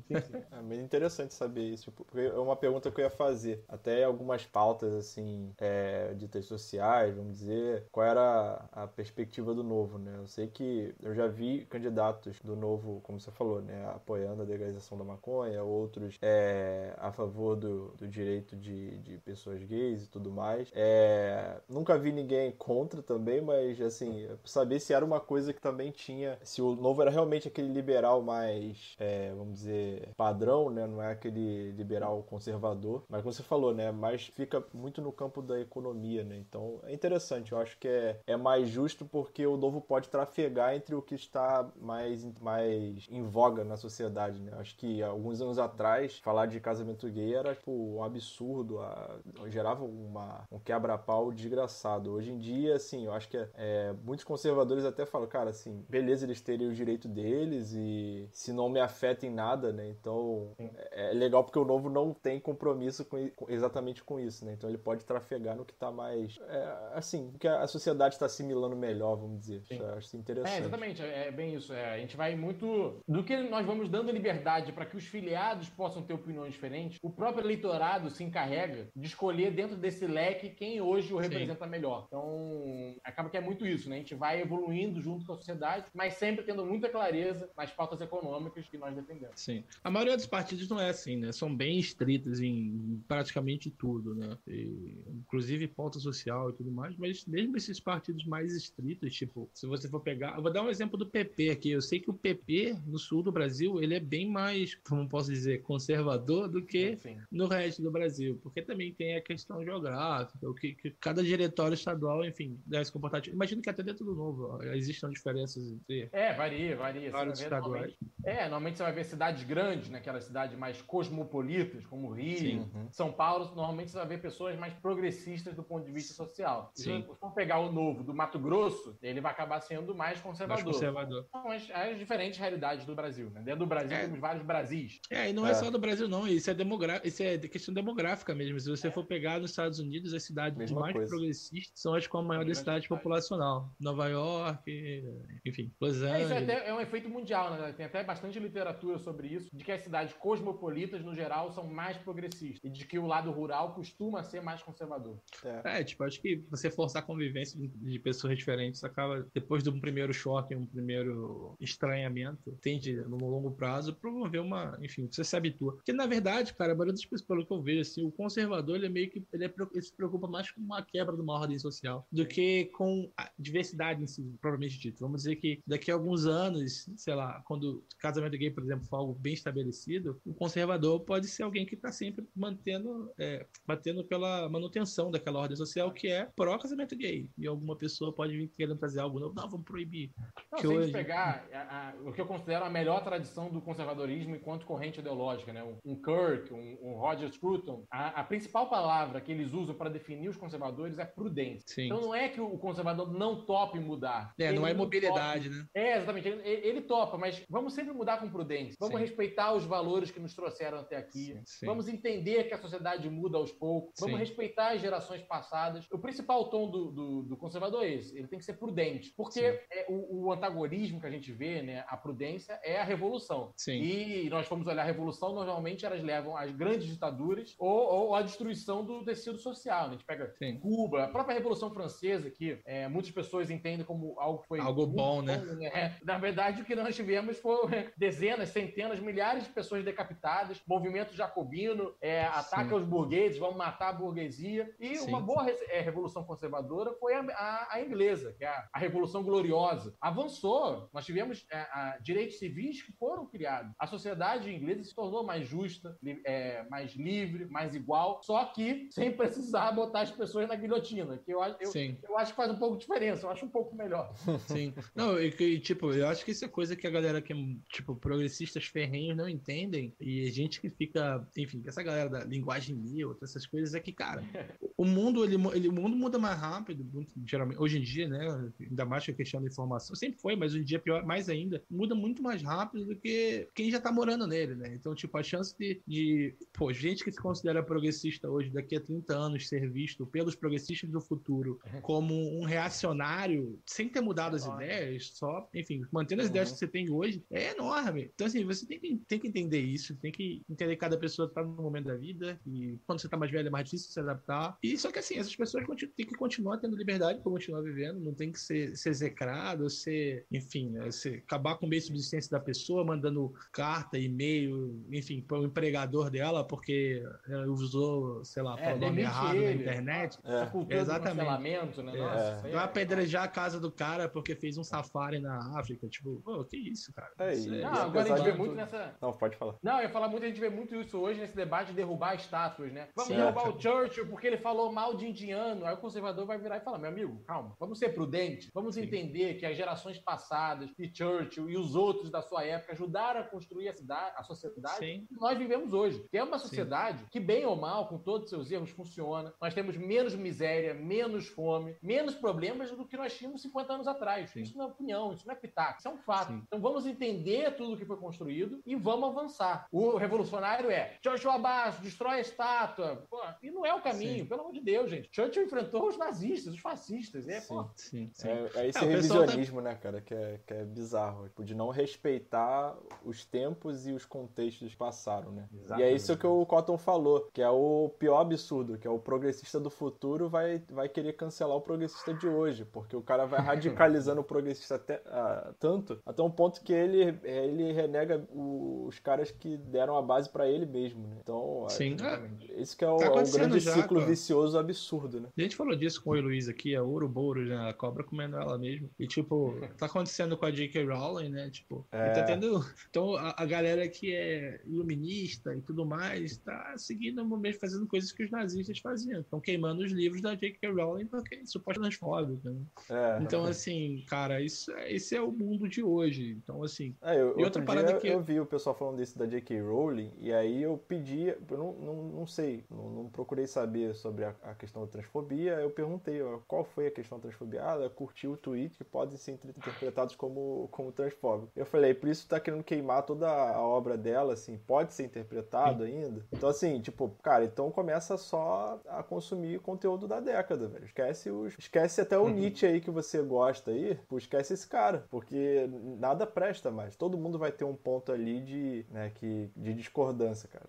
É bem interessante saber isso, porque é uma pergunta que eu ia fazer. Até algumas pautas, assim, é, ditas sociais, vamos dizer, qual era a perspectiva do novo, né? Eu sei que que eu já vi candidatos do novo, como você falou, né, apoiando a legalização da maconha, outros é, a favor do, do direito de, de pessoas gays e tudo mais. É, nunca vi ninguém contra também, mas assim, saber se era uma coisa que também tinha, se o novo era realmente aquele liberal mais, é, vamos dizer, padrão, né, não é aquele liberal conservador, mas como você falou, né, mas fica muito no campo da economia, né, então é interessante, eu acho que é, é mais justo porque o novo pode trafegar entre o que está mais, mais em voga na sociedade, né, acho que alguns anos atrás, falar de casamento gay era, tipo, um absurdo, a, gerava uma, um quebra-pau desgraçado. Hoje em dia, assim, eu acho que é, é, muitos conservadores até falam, cara, assim, beleza eles terem o direito deles e se não me afeta em nada, né, então é, é legal porque o novo não tem compromisso com, exatamente com isso, né, então ele pode trafegar no que está mais, é, assim, que a sociedade está assimilando melhor, vamos dizer. Sim. Acho isso interessante. É, exatamente, é, é bem isso. É, a gente vai muito do que nós vamos dando liberdade para que os filiados possam ter opiniões diferentes. O próprio eleitorado se encarrega de escolher dentro desse leque quem hoje o representa Sim. melhor. Então, acaba que é muito isso, né? A gente vai evoluindo junto com a sociedade, mas sempre tendo muita clareza nas pautas econômicas que nós defendemos. Sim. A maioria dos partidos não é assim, né? São bem estritos em praticamente tudo, né? E, inclusive pauta social e tudo mais, mas mesmo esses partidos mais estritos, tipo, se você for pegar, eu vou dar um exemplo do PP aqui. Eu sei que o PP no sul do Brasil, ele é bem mais, como posso dizer, conservador do que Sim. no resto do Brasil, porque também tem a questão geográfica, o que, que cada diretório estadual, enfim, deve se comportar. Imagino que até dentro do novo ó, existam diferenças entre. É, varia, varia. Vários estaduais. É, normalmente você vai ver cidades grandes, né, aquelas cidades mais cosmopolitas, como Rio, Sim. São Paulo, normalmente você vai ver pessoas mais progressistas do ponto de vista social. Sim. Se for pegar o novo do Mato Grosso, ele vai acabar sendo mais conservador. Mais conservador. São as, as, diferentes realidades do Brasil, né? Dentro do Brasil é. temos vários Brasis. É, e não é. é. só do Brasil, não. Isso é, demogra... Isso é questão demográfica mesmo. Se você é. for pegar nos Estados Unidos, as cidades Mesma mais coisa. progressistas são as com a maior densidade populacional. Nova York, enfim, Los Angeles. É, isso é, até, é um efeito mundial, né? Tem até bastante literatura sobre isso, de que as cidades cosmopolitas, no geral, são mais progressistas. E de que o lado rural costuma ser mais conservador. É, é tipo, acho que você forçar a convivência de pessoas diferentes acaba, depois de um primeiro choque, um primeiro estranhamento, tende, no longo prazo, promover uma, enfim, você se habitua. Porque, na verdade, cara, a maioria das pessoas, pelo que eu vejo, assim, o conservador, ele é meio que, ele, é, ele se preocupa mais com uma quebra de uma ordem social do que com a diversidade em si, provavelmente dito. Vamos dizer que daqui a alguns anos, sei lá, quando casamento gay, por exemplo, for algo bem estabelecido, o conservador pode ser alguém que está sempre mantendo, é, batendo pela manutenção daquela ordem social que é pró-casamento gay. E alguma pessoa pode vir querendo trazer algo novo, não, vamos proibir. Não, se hoje... a gente pegar a, a, o que eu considero a melhor tradição do conservadorismo enquanto corrente ideológica, né? Um, um Kirk, um, um, Roger Scruton, a, a, principal palavra que eles usam para definir os conservadores é prudência. Sim. Então não é que o conservador não tope mudar. É, não é mobilidade, tope. né? É, exatamente. Ele, ele, topa, mas vamos sempre mudar com prudência. Vamos Sim. respeitar os valores que nos trouxeram até aqui. Sim. Vamos entender que a sociedade muda aos poucos. Vamos respeitar as gerações passadas. O principal tom do, do, do conservador é esse. Ele tem que ser prudente. Porque é, o, o, antagonismo que a gente vê, né, a prudência, é a revolução. Sim. E nós fomos olhar a revolução, normalmente elas levam às grandes ditaduras ou, ou à destruição do tecido social. A gente pega Sim. Cuba, a própria Revolução Francesa, que é, muitas pessoas entendem como algo que foi. Algo bom, né? bom, né? É, na verdade, o que nós tivemos foi dezenas, centenas, milhares de pessoas decapitadas, movimento jacobino, é, ataque aos burgueses, vamos matar a burguesia. E Sim. uma boa é, revolução conservadora foi a, a, a inglesa, que é a, a, Revolução Gloriosa. Avançou, nós tivemos é, direitos civis que foram criados. A sociedade inglesa se tornou mais justa, é, mais livre, mais igual, só que sem precisar botar as pessoas na guilhotina, que eu, eu, eu acho que faz um pouco de diferença, eu acho um pouco melhor. Sim. Não, e, tipo, eu acho que isso é coisa que a galera que é, tipo, progressistas ferrenhos não entendem, e gente que fica, enfim, essa galera da linguagem neutra, essas coisas é que, cara, o mundo, ele, ele, o mundo muda mais rápido, geralmente, hoje em dia, né, ainda mais que a questão da informação, sempre foi, mas hoje em dia, pior, mais ainda, muda muito mais rápido do que quem já tá morando nele, né, então, tipo, a chance de, de pô, gente que se considera progressista hoje, daqui a 30 anos, ser visto pelos progressistas do futuro como um reacionário, sem ter mudado as ideias, só, enfim, mantendo as uhum. ideias que você tem hoje, é enorme. Então, assim, você tem que, tem que entender isso, tem que entender que cada pessoa tá no momento da vida, e quando você tá mais velho é mais difícil se adaptar. E só que assim, essas pessoas têm que continuar tendo liberdade para continuar vivendo, não tem que ser, ser execrado, ser, enfim, né, ser, acabar com o meio de subsistência da pessoa, mandando carta, e-mail, enfim, para o empregador dela, porque usou, sei lá, é, nome errado ele. na internet. É. Essa cultura Exatamente. né? É. Nossa, é. Vai apedrejar a casa do cara porque fez um safari na África. Tipo, pô, que isso, cara? É, isso é... Não, agora a gente vê muito nessa. Não, pode falar. Não, eu ia falar muito, a gente vê muito isso hoje nesse debate de derrubar estátuas, né? Vamos Sim, derrubar o Churchill porque ele falou mal de indiano. Aí o conservador vai virar e falar: meu amigo, calma, vamos ser prudentes, vamos Sim. entender que as gerações passadas, de Churchill e os outros da sua época ajudaram a construir a, cidade, a sociedade Sim. que nós vivemos hoje. Que é uma sociedade que, bem ou mal, com todos os seus erros, funciona. Nós temos menos miséria, menos fome, menos problemas do que nós tínhamos 50 anos atrás. Sim. Isso não é opinião, isso não é pitaco, isso é um fato. Sim. Então vamos entender tudo o que foi construído e vamos avançar. O revolucionário é Churchill abaixo, destrói a estátua. Pô, e não é o caminho, Sim. pelo amor de Deus, gente. Churchill enfrentou os nazistas, os fascistas. É, pô. Sim, sim. É, é esse é, revisionismo, tá... né, cara, que é, que é bizarro. Tipo, de não respeitar os tempos e os contextos que passaram, né? Exatamente. E é isso que o Cotton falou, que é o pior absurdo, que é o progressista do futuro vai, vai querer cancelar o progressista de hoje, porque o cara vai radicalizando o progressista até, ah, tanto, até um ponto que ele, ele renega os caras que deram a base para ele mesmo, né? Então, Sim. É, esse que é o, tá é o grande já, ciclo cara. vicioso absurdo, né? A gente falou disso com o Luiz aqui, a Ouroboros, né? A cobra comendo ela mesmo. E, tipo, tá acontecendo com a J.K. Rowling, né? Tipo, é... tá tendo... Então, a, a, galera que é iluminista e tudo mais tá seguindo mesmo, fazendo coisas que os nazistas faziam. Estão queimando os livros da J.K. Rowling porque suposta transfóbica, né? É. Então, assim, cara, isso, esse é o mundo de hoje. Então, assim... É, eu, e outra parada que... eu vi o pessoal falando disso da J.K. Rowling e aí eu pedi... Eu não, não, não sei, não, não procurei saber sobre a, questão da transfobia. Eu perguntei qual foi a questão da transfobia. Ah, ela curtiu o tweet que podem ser interpretados como, como transfóbico. Eu falei, por isso tá querendo queimar toda a obra dela, assim, pode ser interpretado Sim. ainda? Então, assim, tipo, cara, então começa só a consumir conteúdo da década, velho. Esquece os. Esquece até o uhum. Nietzsche aí que você gosta aí. Pô, esquece esse cara. Porque nada presta mais. Todo mundo vai ter um ponto ali de, né, que, de discordância, cara.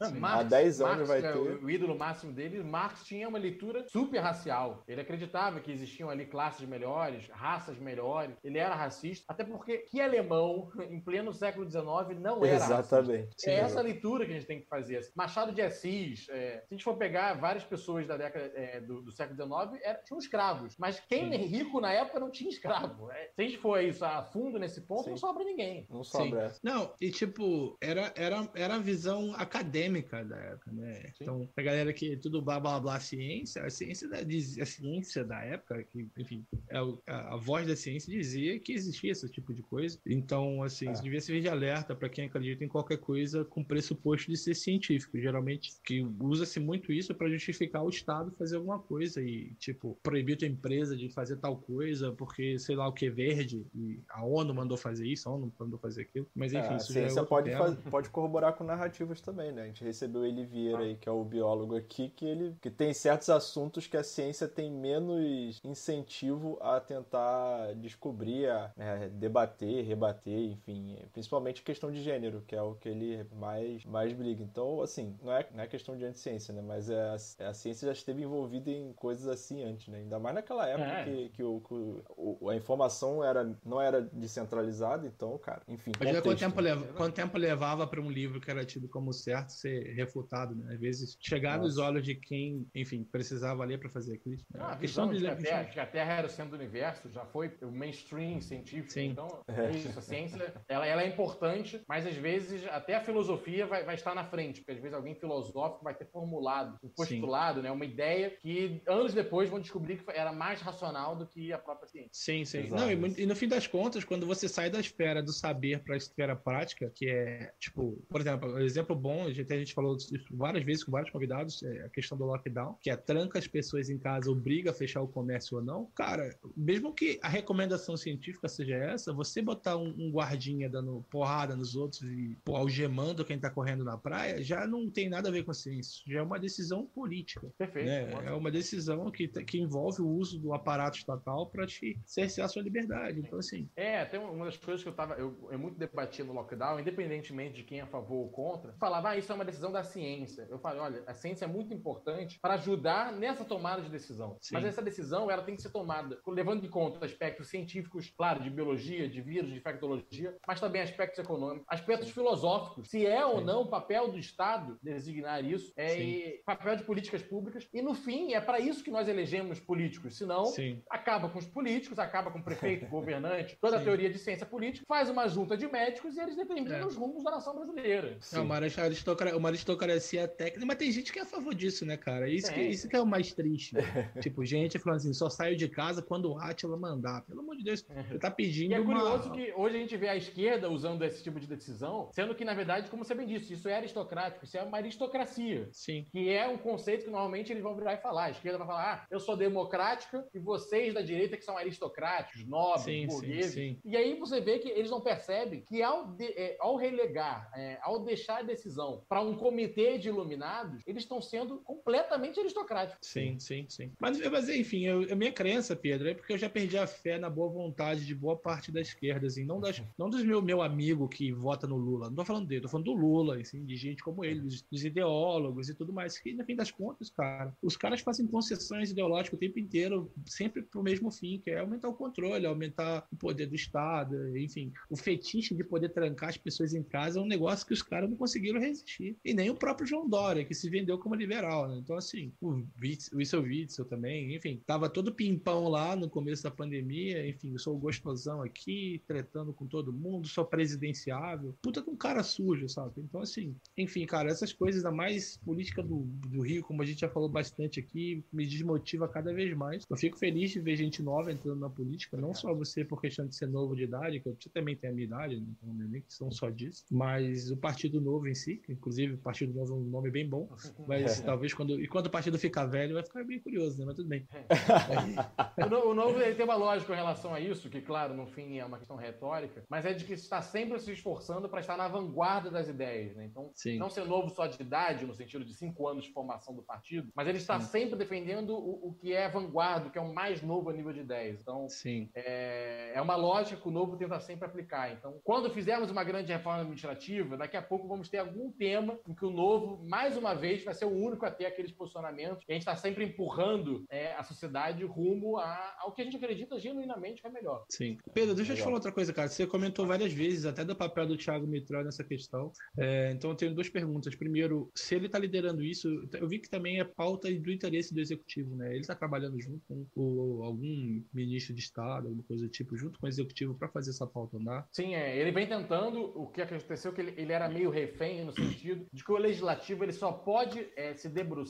É, Marx, há 10 anos Marx, vai é ter. O ídolo máximo dele, Marx tinha uma leitura super racial. Ele acreditava que existiam ali classes melhores, raças melhores. Ele era racista, até porque que alemão, em pleno século XIX, não era Exatamente. racista. É essa leitura que a gente tem que fazer. Machado de Assis, é, se a gente for pegar várias pessoas da década é, do, do, século XIX, era, tinham escravos. Mas quem é rico na época não tinha escravo. É, se a gente for isso a fundo nesse ponto, Sim. não sobra ninguém. Não sobra. Sim. Não, e tipo, era, era, era a visão acadêmica da época, né? Sim. Então, a galera que tudo blá blá blá ciência, a ciência da, a ciência da época, que, enfim, é a, a, voz da ciência dizia que existia esse tipo de coisa. Então, assim, é. isso devia servir de alerta para quem acredita em qualquer coisa com pressuposto de ser científico. Geralmente, que usa-se muito isso para justificar o Estado fazer alguma coisa e, tipo, proibir tua empresa de fazer tal coisa porque, sei lá, o que é verde e a ONU mandou fazer isso, a ONU mandou fazer aquilo. Mas, enfim, é, isso a ciência é pode, faz, pode corroborar com narrativas também, né? A gente recebeu ele Vieira ah. aí, que é o biólogo aqui, que ele que tem certos assuntos que a ciência tem menos incentivo a tentar descobrir, a né, debater, rebater, enfim, principalmente questão de gênero, que é o que ele mais, mais briga. Então, assim, não é, não é questão de anticiência, né? Mas é a, é a ciência já esteve envolvida em coisas assim antes, né? Ainda mais naquela época é. que, que, o, que o, a informação era, não era descentralizada, então, cara, enfim. Mas quanto, tempo leva, quanto tempo levava para um livro que era tido como certo ser refutado, né? Às vezes chegar Nossa. nos olhos de quem, enfim, precisava ler para fazer aquilo. Ah, a questão de, de que, a terra, que a Terra era o centro do universo já foi o mainstream científico. Sim. Então, é isso. A ciência, ela, ela é importante, mas às vezes até a filosofia vai, vai estar na frente, porque às vezes alguém filosófico vai ter formulado, um postulado, né, uma ideia que anos depois vão descobrir que era mais racional do que a própria ciência. Sim, sim. Não, e, e, no fim das contas, quando você sai da esfera do saber para a esfera prática, que é, tipo, por exemplo, um exemplo bom, a gente, a gente falou várias vezes com vários convidados, é a questão do lockdown, que é tranca as pessoas em casa, obriga a fechar o comércio ou não. Cara, mesmo que a recomendação científica seja essa, você botar um, um guardinha dando porrada nos outros e pô, algemando quem tá correndo na praia, já não tem nada a ver com a ciência. Já é uma decisão política. Perfeito. Né? É uma decisão que, que envolve o uso do aparato estatal para te cercear a sua liberdade. Então, assim. É, tem uma das coisas que eu tava. Eu, eu muito debatia no lockdown, independentemente de quem é a favor ou contra, falava, ah, isso é uma decisão da ciência. Eu falei, olha, a ciência é muito importante importante para ajudar nessa tomada de decisão. Sim. Mas essa decisão ela tem que ser tomada levando em conta aspectos científicos, claro, de biologia, de vírus, de infectologia, mas também aspectos econômicos, aspectos Sim. filosóficos. Se é ou não o papel do Estado designar isso, é papel de políticas públicas. E no fim, é para isso que nós elegemos políticos. Senão, acaba com os políticos, acaba com o prefeito, governante, toda a teoria de ciência política, faz uma junta de médicos e eles determinam é. os rumos da nação brasileira. É uma aristocracia, uma aristocracia técnica, mas tem gente que é a favor disso, né, cara? Isso, que, isso que é o mais triste. tipo, gente falando assim, só saio de casa quando o Atila mandar. Pelo amor de Deus, você tá pedindo. E é curioso uma... que hoje a gente vê a esquerda usando esse tipo de decisão, sendo que, na verdade, como você bem disse, isso é aristocrático, isso é uma aristocracia. Sim. Que é um conceito que normalmente eles vão virar e falar. A esquerda vai falar, ah, eu sou democrática e vocês da direita que são aristocráticos, nobres, sim, burgueses. Sim, sim. E aí você vê que eles não percebem que ao, de, é, ao relegar, é, ao deixar a decisão para um comitê de iluminados, eles estão sendo completamente aristocráticos. Sim, sim, sim. Mas, mas enfim, eu, a minha crença, Pedro, é porque eu já perdi a fé na boa vontade de boa parte da esquerda, assim, não, das, não dos meu, meu amigo que vota no Lula, não tô falando dele, tô falando do Lula, assim, de gente como ele, dos, dos ideólogos e tudo mais, que no fim das contas, cara, os caras fazem concessões ideológicas o tempo inteiro, sempre pro mesmo fim, que é aumentar o controle, aumentar o poder do Estado, enfim, o fetiche de poder trancar as pessoas em casa é um negócio que os caras não conseguiram resistir. E nem o próprio João Dória, que se vendeu como liberal, né? Então, assim, o, Witz, o Witzel Witzel também, enfim, tava todo pimpão lá no começo da pandemia, enfim, eu sou o gostosão aqui, tretando com todo mundo, sou presidenciável. Puta com um cara sujo, sabe? Então, assim, enfim, cara, essas coisas, a mais política do, do Rio, como a gente já falou bastante aqui, me desmotiva cada vez mais. Eu fico feliz de ver gente nova entrando na política, não só você por questão de ser novo de idade, que você também tem a minha idade, né? então não é nem questão só disso, mas o Partido Novo em si, que inclusive o Partido Novo é um nome bem bom, mas talvez quando. E quando o partido ficar velho, vai ficar bem curioso, né? Mas tudo bem. o Novo ele tem uma lógica em relação a isso, que, claro, no fim é uma questão retórica, mas é de que está sempre se esforçando para estar na vanguarda das ideias, né? Então, Sim. não ser novo só de idade, no sentido de cinco anos de formação do partido, mas ele está Sim. sempre defendendo o, o, que é vanguarda, o que é o mais novo a nível de ideias. Então, Sim. É, é uma lógica que o Novo tenta sempre aplicar. Então, quando fizermos uma grande reforma administrativa, daqui a pouco vamos ter algum tema em que o Novo, mais uma vez, vai ser o único a ter aqueles posicionamentos. E a gente está sempre empurrando é, a sociedade rumo a, ao que a gente acredita genuinamente que é melhor. Sim. Pedro, deixa eu te falar outra coisa, cara. Você comentou várias vezes, até do papel do Thiago Mitral nessa questão. É, então, eu tenho duas perguntas. Primeiro, se ele está liderando isso, eu vi que também é pauta do interesse do executivo, né? Ele está trabalhando junto com o, algum ministro de Estado, alguma coisa do tipo, junto com o executivo para fazer essa pauta andar? Sim, é. Ele vem tentando. O que aconteceu é que ele, ele era meio refém no sentido de que o legislativo ele só pode é, se debruçar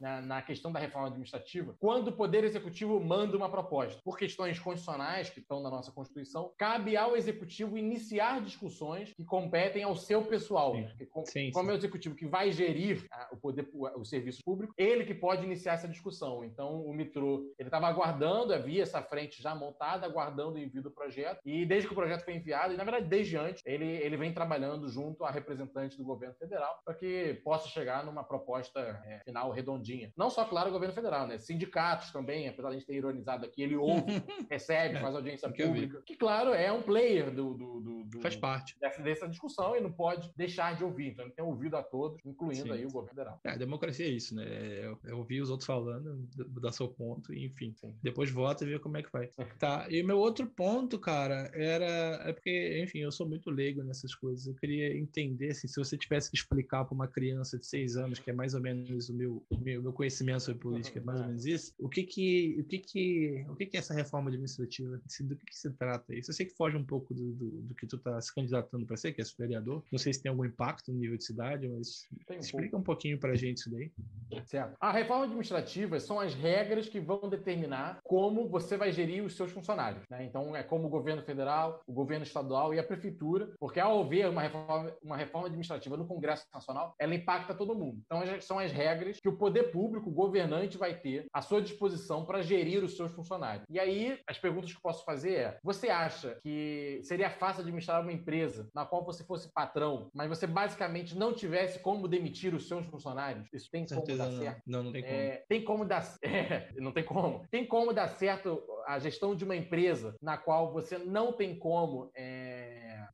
na, na questão da reforma administrativa quando o Poder Executivo manda uma proposta. Por questões constitucionais que estão na nossa Constituição, cabe ao Executivo iniciar discussões que competem ao seu pessoal. Sim. Com, sim, como sim. é o Executivo que vai gerir a, o poder, o, serviço público, ele que pode iniciar essa discussão. Então, o Mitro, ele estava aguardando, havia essa frente já montada, aguardando o envio do projeto, e desde que o projeto foi enviado, e na verdade desde antes, ele, ele vem trabalhando junto a representante do governo federal para que possa chegar numa proposta é, final redondinha. Não só, claro, o governo federal, né? Sindicatos também, apesar de a gente ter ironizado aqui, ele ouve, recebe, faz audiência pública, que, claro, é um player do, do, do, do faz parte dessa, dessa, discussão e não pode deixar de ouvir. Então, ele tem ouvido a todos, incluindo Sim. aí o governo federal. É, a democracia é isso, né? É, é ouvir os outros falando, dar seu ponto, e enfim. Sim. Depois vota e vê como é que vai. tá, e o meu outro ponto, cara, era. É porque, enfim, eu sou muito leigo nessas coisas. Eu queria entender, assim, se você tivesse que explicar para uma criança de seis anos, que é mais ou menos o meu, o meu, meu conhecimento sobre política, é mais ou menos isso, o que que, o que, que, o que, que é essa reforma administrativa? Do que, que se trata isso? Eu sei que foge um pouco do, do, do que tu está se candidatando para ser, que é vereador. Não sei se tem algum impacto no nível de cidade, mas um explica pouco. um pouquinho para a gente isso daí. Certo. A reforma administrativa são as regras que vão determinar como você vai gerir os seus funcionários. Né? Então, é como o governo federal, o governo estadual e a prefeitura, porque ao haver uma reforma, uma reforma administrativa no Congresso Nacional, ela impacta todo mundo. Então, são as regras que o poder público, o governante, vai ter à sua disposição para gerir os seus funcionários. E aí, as perguntas que eu posso fazer é: você acha que seria fácil administrar uma empresa na qual você fosse patrão, mas você basicamente não tivesse como demitir os seus funcionários? Isso tem como dar não. certo? Não, não tem como. É, tem como dar. É, não tem como. Tem como dar certo a gestão de uma empresa na qual você não tem como. É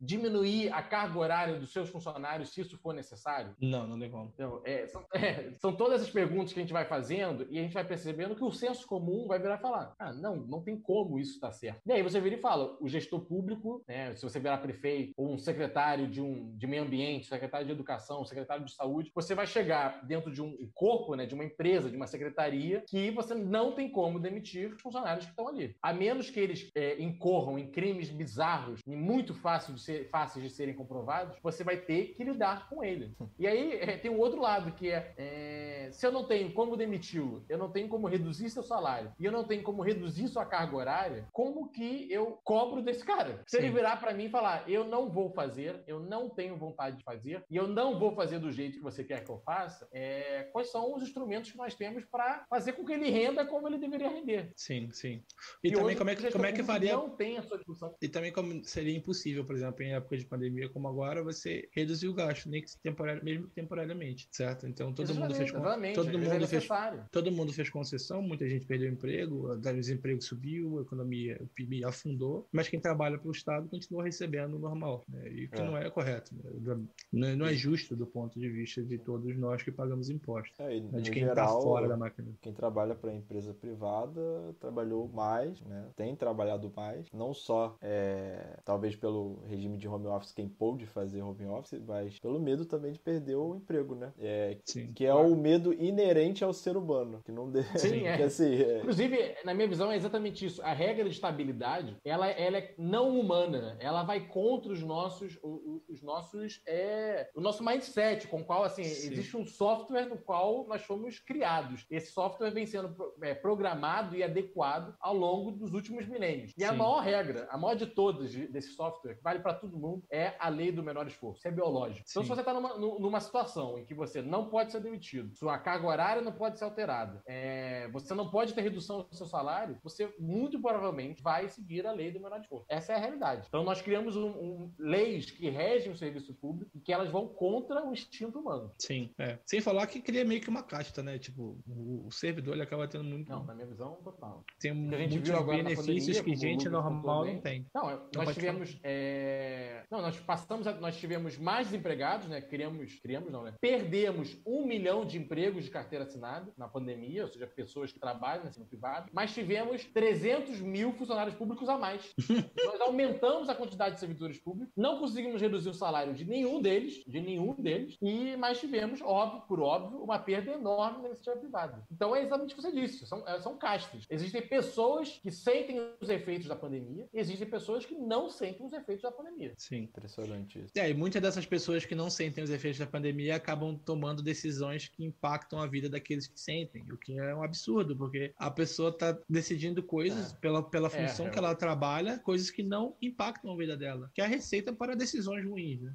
diminuir a carga horária dos seus funcionários se isso for necessário? Não, não tem como. Então, é, são, é, são, todas as perguntas que a gente vai fazendo e a gente vai percebendo que o senso comum vai virar e falar: ah, não, não tem como isso estar tá certo. E aí você vira e fala: o gestor público, né, se você virar prefeito ou um secretário de, um, de meio ambiente, secretário de educação, secretário de saúde, você vai chegar dentro de um corpo, né, de uma empresa, de uma secretaria, que você não tem como demitir os funcionários que estão ali. A menos que eles é, incorram em crimes bizarros e muito fáceis de, ser, fáceis de serem comprovados, você vai ter que lidar com ele. E aí é, tem um outro lado, que é, é se eu não tenho como demiti-lo, eu não tenho como reduzir seu salário e eu não tenho como reduzir sua carga horária, como que eu cobro desse cara? Se Sim. ele virar para mim e falar, eu não vou fazer, eu não tenho vontade de fazer e eu não vou fazer do jeito que você quer que eu faça, é, quais são os instrumentos que nós temos para fazer com que ele renda como ele deveria render? Sim, sim. E, e também como é que, como é que faria... Não tem a solução. E também como seria impossível, por exemplo, em época de pandemia como agora, você reduzir o gasto, nem que temporário, mesmo temporariamente, certo? Então todo mundo fez todo mundo fez todo mundo fez concessão, muita gente perdeu emprego, o desemprego subiu, a economia, o PIB afundou, mas quem trabalha para o Estado continua recebendo o normal, né? E que é. não é correto, né? não, é, justo do ponto de vista de todos nós que pagamos impostos, é, né? de quem está fora da máquina. Quem trabalha para empresa privada trabalhou mais, né? Tem trabalhado mais, não só é, talvez pelo regime de home office quem pôde fazer home office, mas pelo medo também de perder o emprego, né? É, Sim. Que é o medo inerente ao ser humano, que não deve. Sim, é. Assim, é... Inclusive, na minha visão, é exatamente isso. A regra de estabilidade, ela, ela é não humana. Ela vai contra os nossos, os, os nossos, é, o nosso mindset, com o qual assim Sim. existe um software no qual nós fomos criados. Esse software vem sendo é, programado e adequado ao longo dos últimos milênios. E Sim. a maior regra, a maior de todas desse software, que vale para todo mundo, é a lei do menor esforço. Isso é biológico. Então, se você está numa, numa situação em que você não pode ser demitido, sua carga horária não pode ser alterada, é, você não pode ter redução do seu salário, você muito provavelmente vai seguir a lei do menor esforço. Essa é a realidade. Então, nós criamos um, um, leis que regem o serviço público e que elas vão contra o instinto humano. Sim, é. Sem falar que cria meio que uma casta, né? Tipo, o, o servidor ele acaba tendo muito. Não, na minha visão, total. Tem muitos benefícios que gente normal não tem. Não, não nós tivemos. É... Não, nós passamos, a... nós tivemos mais desempregados, né? Criamos, criamos não, né? Perdemos um milhão de empregos de carteira assinada na pandemia, ou seja, pessoas que trabalham no privado, mas tivemos 300 mil funcionários públicos a mais. nós aumentamos a quantidade de servidores públicos, não conseguimos reduzir o salário de nenhum deles, de nenhum deles, e mas tivemos, óbvio, por óbvio, uma perda enorme na iniciativa privada. Então é exatamente o que você disse, são, é, são castas. Existem pessoas que sentem os efeitos da pandemia, e existem pessoas que não sentem os efeitos da pandemia. Sim. Impressionante isso. É, e muitas dessas pessoas que não sentem os efeitos da pandemia acabam tomando decisões que impactam a vida daqueles que sentem, o que é um absurdo, porque a pessoa está decidindo coisas é. pela, pela é, função é, que ela trabalha, coisas que não impactam a vida dela, que é a receita para decisões ruins, né?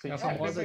Sim, é a famosa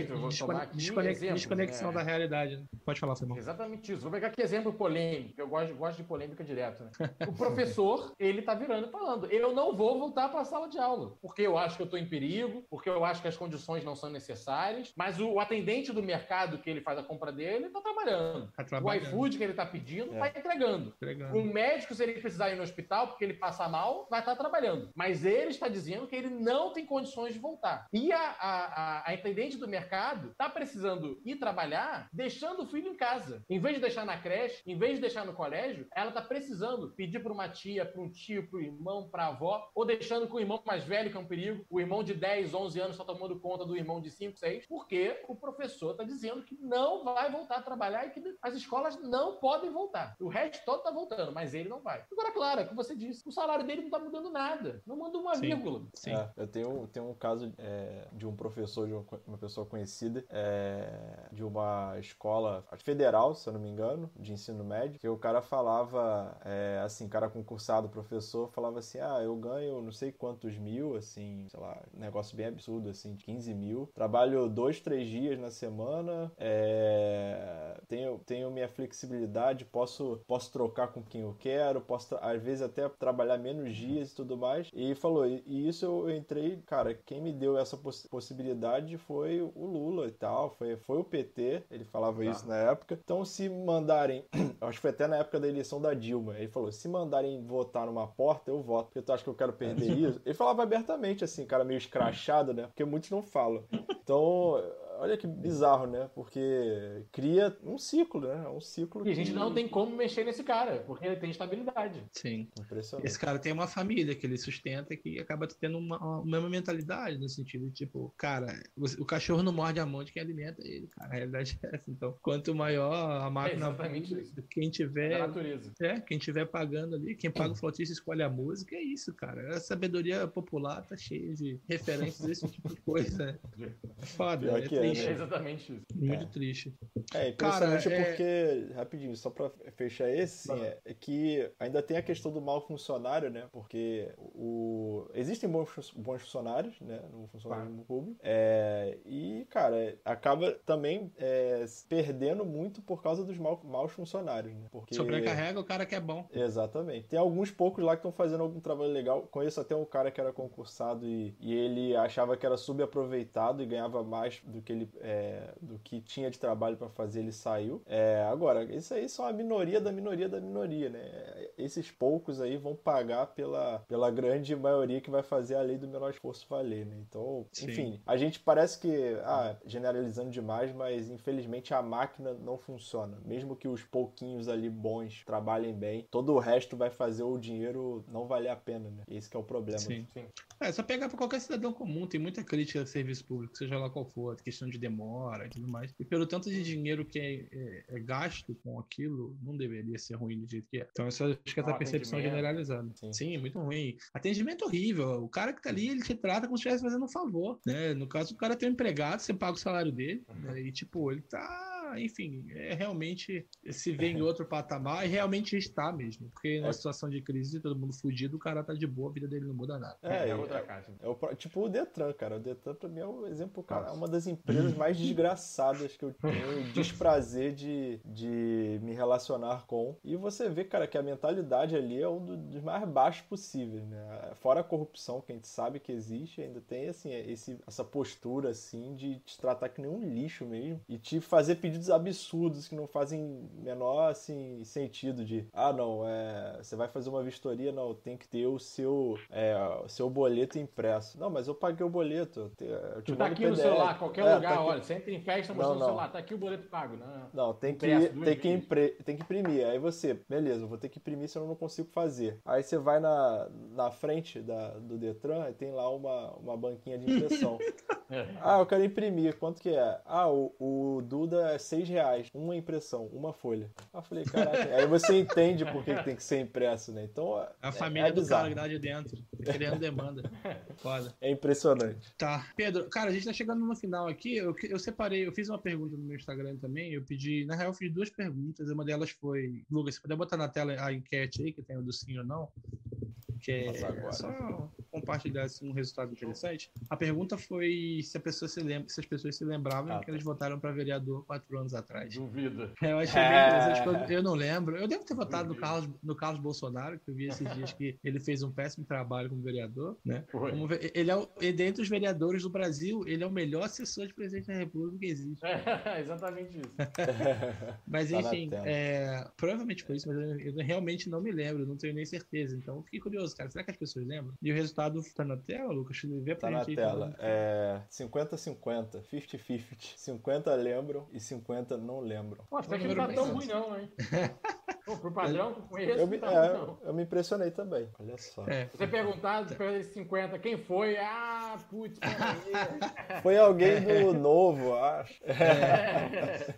desconexão, desconexão né? da realidade. Né? Pode falar, Simão. Exatamente isso. Vou pegar aqui exemplo polêmico, eu gosto, gosto de polêmica direto. Né? O professor, ele tá virando falando, eu não vou voltar para a sala de aula, porque eu acho que eu estou em perigo, porque eu acho que as condições não são necessárias, mas o, o atendente do mercado que ele faz a compra dele está trabalhando. Tá trabalhando. O iFood que ele está pedindo está é. entregando. entregando. O médico, se ele precisar ir no hospital porque ele passa mal, vai estar tá trabalhando. Mas ele está dizendo que ele não tem condições de voltar. E a, a, a, a atendente do mercado está precisando ir trabalhar, deixando o filho em casa. Em vez de deixar na creche, em vez de deixar no colégio, ela está precisando pedir para uma tia, para um tio, para o irmão, para a avó, ou deixando com o irmão mais velho, que é um perigo, o irmão de 10, 11 anos está tomando conta do irmão de 5, 6, porque o professor está dizendo que não vai voltar a trabalhar e que as escolas não podem voltar. O resto todo está voltando, mas ele não vai. Agora, claro, é o que você disse, o salário dele não está mudando nada, não manda uma Sim. vírgula. Sim. É, eu tenho, tenho um caso é, de um professor, de uma pessoa conhecida, é, de uma escola federal, se eu não me engano, de ensino médio, que o cara falava, é, assim, cara concursado, professor, falava assim, ah, eu ganho não sei quantos mil, assim, sei lá, negócio bem absurdo, assim, 15 mil. Trabalho dois, três dias na semana, é... tenho, tenho minha flexibilidade, posso, posso trocar com quem eu quero, posso, às vezes, até trabalhar menos dias e tudo mais. E falou, e, isso eu entrei, cara, quem me deu essa poss possibilidade foi o Lula e tal, foi, foi o PT, ele falava tá. isso na época. Então, se mandarem, acho que foi até na época da eleição da Dilma, ele falou, se mandarem votar numa porta, eu voto, porque tu acha que eu quero perder isso? Ele falava abertamente assim, cara, cara meio escrachado, né? Porque muitos não falam. Então, olha que bizarro, né? Porque cria um ciclo, né? Um ciclo. E a gente não tem como mexer nesse cara, porque ele tem estabilidade. Sim. Impressionante. Esse cara tem uma família que ele sustenta que acaba tendo uma, uma mesma mentalidade, no sentido de, tipo, cara, o, o cachorro não morde a mão de quem alimenta ele, cara. A realidade é essa. Então, quanto maior a máquina, É exatamente isso. quem tiver. Da natureza. É, quem tiver pagando ali, quem paga o flautista escolhe a música, é isso, cara. A sabedoria popular tá cheia de referências desse tipo de coisa. Foda, Pior é que é, triste. É exatamente isso. Muito triste. É impressionante Cara, é- porque, rapidinho, só pra fechar esse, sim, é, é que ainda tem a questão do mau funcionário, né? Porque o... existem bons, bons funcionários, né? No funcionalismo público. É, e, cara, acaba também é, perdendo muito por causa dos mau, maus funcionários, né? Porque... Sobrecarrega o cara que é bom. Exatamente. Tem alguns poucos lá que estão fazendo algum trabalho legal. Conheço até um cara que era concursado e, e ele achava que era subaproveitado e ganhava mais do que ele é, do que tinha de trabalho para fazer. Ele saiu. É, agora, isso aí são a minoria da minoria da minoria, né? Esses poucos aí vão pagar pela, pela grande maioria que vai fazer a lei do menor esforço valer, né? Então, Sim. enfim, a gente parece que, ah, generalizando demais, mas infelizmente a máquina não funciona. Mesmo que os pouquinhos ali bons trabalhem bem, todo o resto vai fazer o dinheiro não valer a pena, né? Esse que é o problema. Sim. Sim. É, só pegar para qualquer cidadão comum, tem muita crítica a serviço público, seja lá qual for, questão de demora e tudo mais. E pelo tanto de dinheiro que é, é- é gasto com aquilo, não deveria ser ruim do jeito que é. Então, eu acho que essa Ah, percepção atendimento. generalizada. Sim. Sim. muito ruim. Atendimento horrível. O cara que tá ali, ele te trata como se estivesse fazendo um favor, né? No caso, o cara tem um empregado, você paga o salário dele, né? e tipo, ele tá. Enfim, é realmente se vê em outro patamar e realmente está mesmo. Porque na É. situação de crise, todo mundo fudido, o cara tá de boa, a vida dele não muda nada. É, É, outra é, caixa. é o tipo o Detran, cara. O Detran pra mim é um exemplo, cara. É uma das empresas mais desgraçadas que eu tenho o desprazer de, de me relacionar com. E você vê, cara, que a mentalidade ali é um do- dos mais baixos possíveis, né? Fora a corrupção que a gente sabe que existe, ainda tem assim, esse, essa postura assim de te tratar que nem um lixo mesmo e te fazer pedidos absurdos que não fazem menor assim sentido de ah não é você vai fazer uma vistoria não tem que ter o seu é, o seu boleto impresso não mas eu paguei o boleto eu te- tá aqui no PDF. celular, qualquer É, lugar, tá olha, você entra em festa mostrando o celular, tá aqui o boleto pago. Não, Não, tem que, Impresso tem, que impre- tem que imprimir. Aí você, beleza, vou ter que imprimir, senão eu não consigo fazer. Aí você vai na, na frente da, do Detran e tem lá uma, uma banquinha de impressão. É. ah, eu quero imprimir. Quanto que é? Ah, o, o Duda é seis reais. Uma impressão, uma folha. Aí eu falei, caraca. Aí você entende por que tem que ser impresso, né? Então, A é- família é do cara que dá de dentro, criando demanda. Foda. É impressionante. Tá. Pedro, cara, a gente tá chegando no final aqui. Eu, eu separei, eu fiz uma pergunta no meu Instagram também. Eu pedi, na real, eu fiz duas perguntas. Uma delas foi, Lucas, você puder botar na tela a enquete aí, que tem o do sim ou não? Que é agora. só compartilhar assim, um resultado interessante. A pergunta foi se a pessoa se lembra, se as pessoas se lembravam Ah, que tá. elas votaram para vereador quatro anos atrás. Duvido. Eu achei bem É. interessante, eu, não lembro. Eu devo ter votado no Carlos, no Carlos Bolsonaro, que eu vi esses dias que ele fez um péssimo trabalho como vereador, né? Ver, Ele é o, e dentre os vereadores do Brasil, ele é o melhor assessor de presidente da República que existe. É, exatamente isso. Mas Tá enfim, é, provavelmente foi isso, mas eu, eu realmente não me lembro, não tenho nem certeza. Então eu fiquei curioso, cara. Será que as pessoas lembram? E o resultado tá na tela, Lucas? Vê pra Tá na tela. É 50-50, 50-50. 50 lembram e 50 não lembram. Pô, até que não tá tão ruim não, hein? Pô, pro padrão que eu conheço, Eu me, não tá é, não. eu me impressionei também. Olha só. É. Você perguntar, depois desses 50, quem foi? Ah, putz. Foi alguém do novo, acho.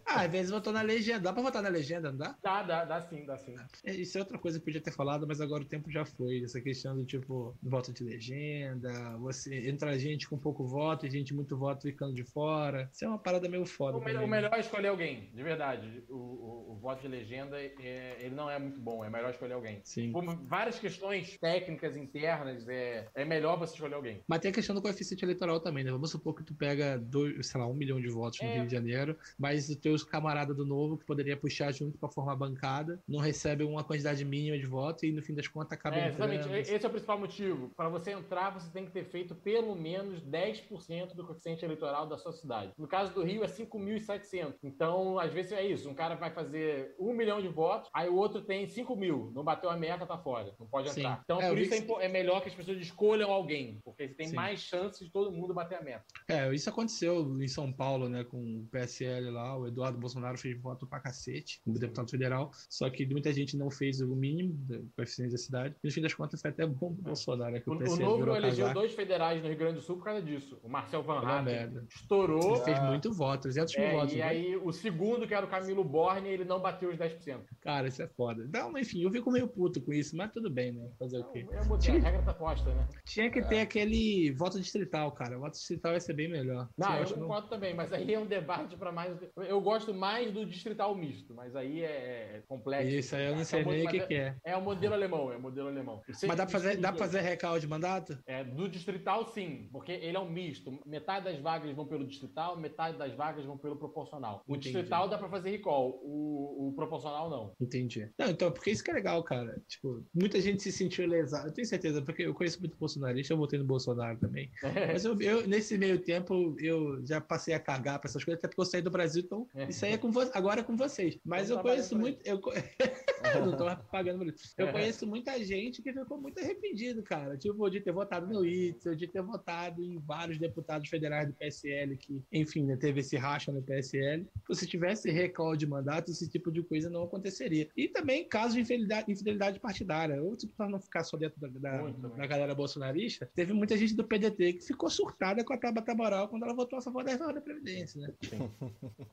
Ah, às vezes votou na legenda. Dá pra votar na legenda, não dá? Dá, dá, dá sim, dá sim. É, Isso é outra coisa que eu podia ter falado, mas agora o tempo já foi. Essa questão do tipo, voto de legenda, você entra gente com pouco voto e gente muito voto ficando de fora. Isso é uma parada meio foda. O, melhor, o melhor é escolher alguém, de verdade. O, o- o voto de legenda, é, ele não é muito bom, é melhor escolher alguém. Sim. Por várias questões técnicas internas, é, é melhor você escolher alguém. Mas tem a questão do coeficiente eleitoral também, né? Vamos supor que tu pega, dois, sei lá, um milhão de votos no É. Rio de Janeiro, mas os teus camaradas do Novo, que poderia puxar junto pra formar bancada, não recebem uma quantidade mínima de votos e no fim das contas acaba É, entrando. exatamente. Esse é o principal motivo. Para você entrar, você tem que ter feito pelo menos 10% do coeficiente eleitoral da sua cidade. No caso do Rio, é 5.700. Então, às vezes é isso. Um cara vai fazer um milhão de votos, aí o outro tem 5 mil, não bateu a meta, tá fora, não pode Sim. entrar. Então, É, por vi isso é, que- impo- é melhor que as pessoas escolham alguém, porque você tem Sim. mais chances de todo mundo bater a meta. É, isso aconteceu em São Paulo, né, com o PSL lá, o Eduardo Bolsonaro fez voto pra cacete, como deputado federal, só que muita gente não fez o mínimo do coeficiente da cidade, e no fim das contas foi até bom pro Bolsonaro, né, que O, o, o PSL Novo virou elegeu dois federais no Rio Grande do Sul por causa disso. O Marcel Van Hatten estourou. Ele fez muito voto, 300 mil é, votos. e né? aí, o segundo, que era o Camilo Borne, ele não bateu os 10%. Cara, isso é foda. Não, enfim, eu fico meio puto com isso, mas tudo bem, né? Fazer o quê? É, é, a regra tá posta, né? Tinha que ter aquele voto distrital, cara. O voto distrital ia ser bem melhor. Não, eu concordo também, mas aí é um debate para mais. Eu gosto mais do distrital misto, mas aí é complexo. Isso aí eu não sei É nem o que, que é. É o modelo alemão, é o modelo alemão. Você- Mas dá pra fazer, dá pra fazer recalque de mandato? É, do distrital, sim, porque ele é um misto. Metade das vagas vão pelo distrital, metade das vagas vão pelo proporcional. O Entendi. distrital dá pra fazer recall, o, o proporcional não. Entendi. Não, então, porque isso que é legal, cara. Tipo, muita gente se sentiu lesada. Eu tenho certeza, porque eu conheço muito bolsonarista, eu votei no Bolsonaro também. Mas eu, eu, nesse meio tempo, eu já passei a cagar pra essas coisas, até porque eu saí do Brasil, então isso aí é com agora é com vocês. Mas Não eu tá conheço muito. Eu, eu não tô pagando por isso. Eu conheço muita gente que ficou muito arrependido, cara. Tipo, de ter votado no Itzel, de ter votado em vários deputados federais do PSL, que, enfim, né, teve esse racha no PSL. Se tivesse recall de mandato, esse tipo de coisa não aconteceria. E também caso de infidelidade, infidelidade partidária. Ou tipo, pra não ficar só dentro da, da, da galera bolsonarista, teve muita gente do PDT que ficou surtada com a Tabata Moral quando ela votou a favor da reforma da Previdência, né?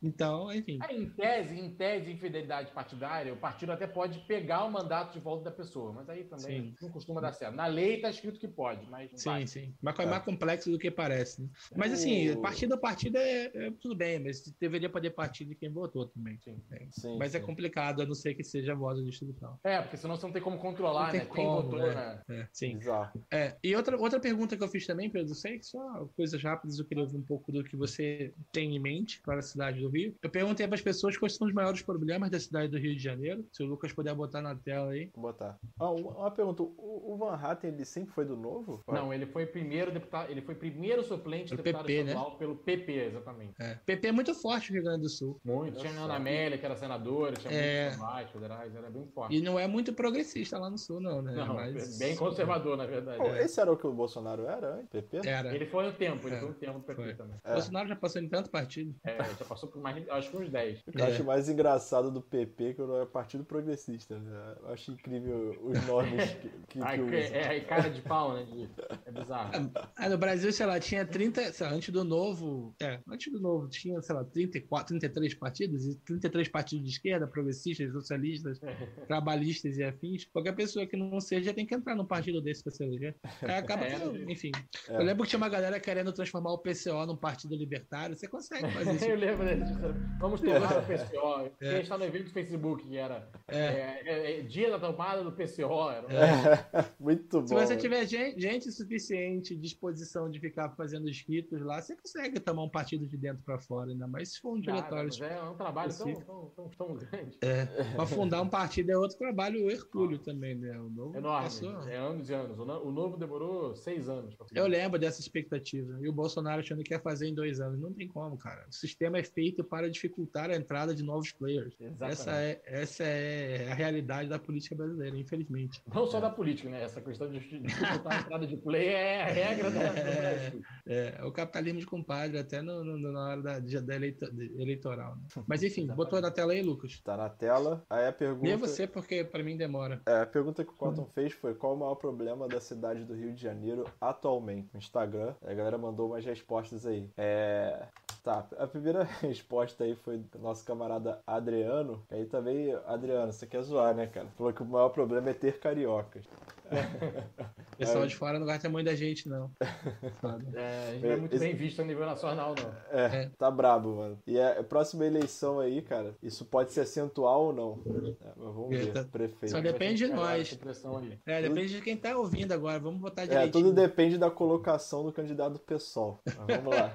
Então, enfim. Aí, em tese, em tese, infidelidade partidária, o partido até pode pegar o mandato de volta da pessoa, mas aí também Sim. não costuma dar certo. Na lei tá escrito que pode, mas Sim, vai. sim. Mas é É. mais complexo do que parece, né? Mas assim, O- partido a partido é, é tudo bem, mas deveria poder partir de quem votou também. Sim. É. Sim, Mas é complicado, a não ser que seja voz distrital. É, porque senão você não tem como controlar, Não tem né? Quem como, votou, né? né? É, sim. Bizarro. É, e outra, outra pergunta que eu fiz também, Pedro, sei que só coisas rápidas, eu queria ouvir um pouco do que você tem em mente para a cidade do Rio. Eu perguntei para as pessoas quais são os maiores problemas da cidade do Rio de Janeiro. Se o Lucas puder botar na tela aí. Vou botar. Ah, uma, uma pergunta. O, o Van Hatten, ele sempre foi do Novo? Não, ele foi primeiro deputado, ele foi primeiro suplente Pelo deputado PP, né? estadual pelo PP, exatamente. É. PP é muito forte no Rio Grande do Sul. Muito. Tinha a. Ana Amélia, que era senadora, tinha É. muitos estaduais, federais, era bem forte. E não é muito progressista lá no Sul, não, né? Não, Mas- bem conservador, na verdade. É. Esse era o que o Bolsonaro era, hein? PP? Era. Ele foi um tempo, ele É, foi um tempo no PP foi. também. É. Bolsonaro já passou em tanto partido. É, já passou por mais, acho que uns 10. O que eu É. acho mais engraçado do PP que não é Partido Progressista, né? Eu acho incrível os nomes que, que, Ai, que que- é, é cara de pau, né? de- é bizarro. Ah, no Brasil, sei lá, tinha 30, sei lá, antes do novo, é, antes do novo, tinha, sei lá, 34, 33 partidos, e 33 partidos de esquerda, progressistas, socialistas, trabalhistas e afins. Qualquer pessoa que não seja tem que entrar num partido desse pra se eleger. Acaba É, tendo- enfim. É. Eu lembro que tinha uma galera querendo transformar o PCO num partido libertário. Você consegue fazer isso. Eu lembro disso. Vamos tornar o PCO. É. A gente tá no evento do Facebook, que era É. é, é, é, dia da tomada do PCO. Era, Muito bom. Se você tiver gente, gente suficiente, disposição de ficar fazendo escritos lá, você consegue tomar um partido de dentro pra fora, ainda mais se for um diretório. mas é um trabalho tão, tão, tão, tão grande. É, pra fundar um partido é outro trabalho hercúleo também, né? O novo Enorme. passou- É anos e anos. O no- o novo demorou seis anos. Eu lembro dessa expectativa. E o Bolsonaro achando que ia fazer em dois anos. Não tem como, cara. O sistema é feito para dificultar a entrada de novos players. Exatamente. Essa é, essa é a realidade da política brasileira, infelizmente. Não só da política, né? Essa questão de dificultar a entrada de play é a regra da, do Brasil. É, o capitalismo de compadre, até no, no- na hora da, da eleito- de- eleitoral. né? Mas enfim, botou na tela aí, Lucas. Tá na tela. Aí a pergunta. Leia você, porque pra mim demora. É, a pergunta que o Cotton fez foi qual o maior problema da cidade do Rio de Janeiro atualmente? No Instagram. A galera mandou umas respostas aí. É. Tá, a primeira resposta aí foi do nosso camarada Adriano. Aí também, Adriano, você quer zoar, né, cara? Falou que o maior problema é ter cariocas. O pessoal de fora não gosta muito da gente, não. É, a gente não é muito Esse- bem visto a nível nacional, não. É, É. tá brabo, mano. E a próxima eleição aí, cara, isso pode se acentuar ou não. É, mas vamos ver, Eita. prefeito. Só depende de nós. É, depende de quem tá ouvindo agora. Vamos votar É, direitinho. tudo depende da colocação do candidato pessoal. Mas vamos lá.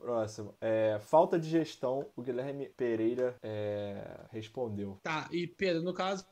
Próximo. É, falta de gestão, o Guilherme Pereira é, respondeu. Tá, e Pedro, no caso,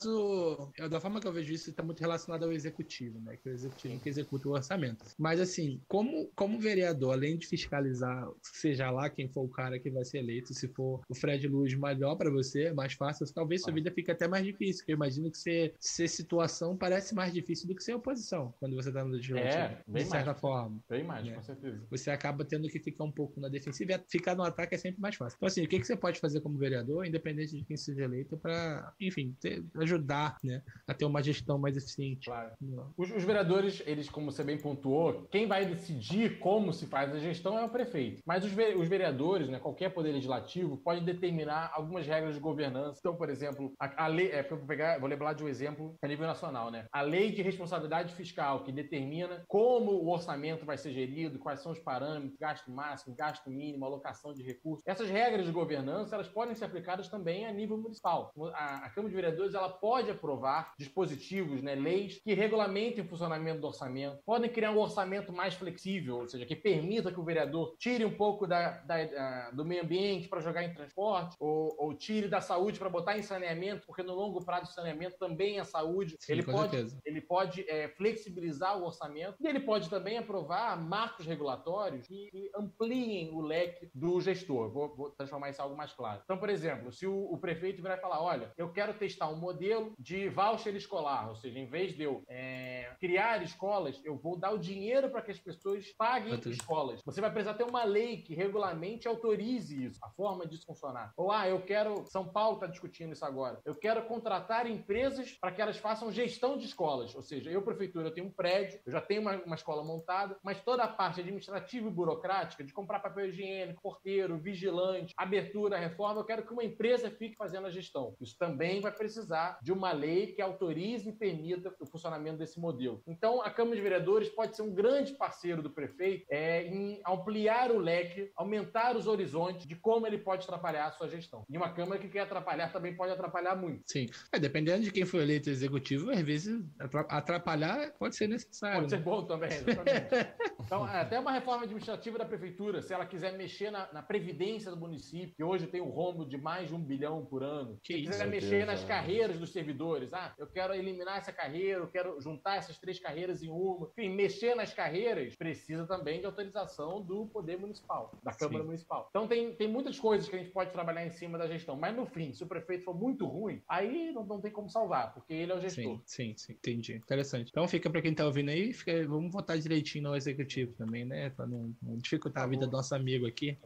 da forma que eu vejo isso, está muito relacionado ao executivo, né? Que é o executivo que executa o orçamento. Mas assim, como, como vereador, além de fiscalizar, seja lá quem for o cara que vai ser eleito, se for o Fred Luz melhor para você, mais fácil, talvez sua vida fique até mais difícil, porque eu imagino que ser, ser situação parece mais difícil do que ser oposição, quando você tá no legislativo. É, bem de certa mais, forma. Bem mais, né? com certeza. Você acaba tendo que ficar um pouco na defensiva e ficar no ataque é sempre mais fácil. Então, assim, o que, que você pode fazer como vereador, independente de quem seja eleito, para, enfim, ter, ajudar né, a ter uma gestão mais eficiente? Claro. Os, os, vereadores, eles, como você bem pontuou, quem vai decidir como se faz a gestão é o prefeito. Mas os, os vereadores, né, qualquer poder legislativo, pode determinar algumas regras de governança. Então, por exemplo, a, a lei, é, vou, pegar, vou lembrar de um exemplo a nível nacional, né? A lei de responsabilidade fiscal, que determina como o orçamento vai ser gerido, quais são os parâmetros, gasto máximo, gasto mínimo, alocação de recursos. Essas regras de governança, elas podem ser aplicadas também a nível municipal. A, a Câmara de Vereadores, ela pode aprovar dispositivos, né, leis que regulamentem o funcionamento do orçamento, podem criar um orçamento mais flexível, ou seja, que permita que o vereador tire um pouco da, da, da do meio ambiente para jogar em transporte, ou, ou tire da saúde para botar em saneamento, porque no longo prazo de saneamento também é saúde. Sim, ele, pode, ele pode é, flexibilizar o orçamento e ele pode também aprovar marcos regulatórios que, que ampliem o leque do gestor. Vou, vou, transformar isso em algo mais claro. Então, por exemplo, se o, o prefeito virar e falar: olha, eu quero testar um modelo de voucher escolar, ou seja, em vez de eu é, criar escolas, eu vou dar o dinheiro para que as pessoas paguem escolas. Você vai precisar ter uma lei que regulamente autorize isso, a forma disso funcionar. Ou, ah, eu quero. São Paulo está discutindo isso agora. Eu quero contratar empresas para que elas façam gestão de escolas. Ou seja, eu, prefeitura, eu tenho um prédio, eu já tenho uma, uma escola montada, mas toda a parte administrativa e burocrática de comprar papel higiênico, porteiro, vigilante, abertura, reforma, eu quero que uma empresa fique fazendo a gestão. Isso também vai precisar de uma lei que autorize e permita o funcionamento desse modelo. Então, a Câmara de Vereadores pode ser um grande parceiro do prefeito é, em ampliar o leque, aumentar os horizontes de como ele pode atrapalhar a sua gestão. E uma Câmara que quer atrapalhar também pode atrapalhar muito. Sim. É, dependendo de quem for eleito executivo, às vezes atrapalhar pode ser necessário. Pode né? ser bom também, exatamente. então, é, até uma reforma administrativa da prefeitura, se ela quiser mexer na, na previdência do município, que hoje tem um rombo de mais de um bilhão por ano, que se quiser mexer nas carreiras dos servidores, ah, eu quero eliminar essa carreira, eu quero juntar essas três carreiras em uma, enfim, mexer nas carreiras precisa também de autorização do poder municipal, da Câmara Sim. Municipal. Então tem, tem muitas coisas que a gente pode trabalhar em cima da gestão, mas no fim, se o prefeito for muito ruim, aí não, não tem como salvar, porque ele é o gestor. Sim, sim, sim entendi. Interessante. Então fica para quem tá ouvindo aí, fica, vamos votar direitinho no executivo também, né? Para não, não, dificultar a vida do nosso amigo aqui.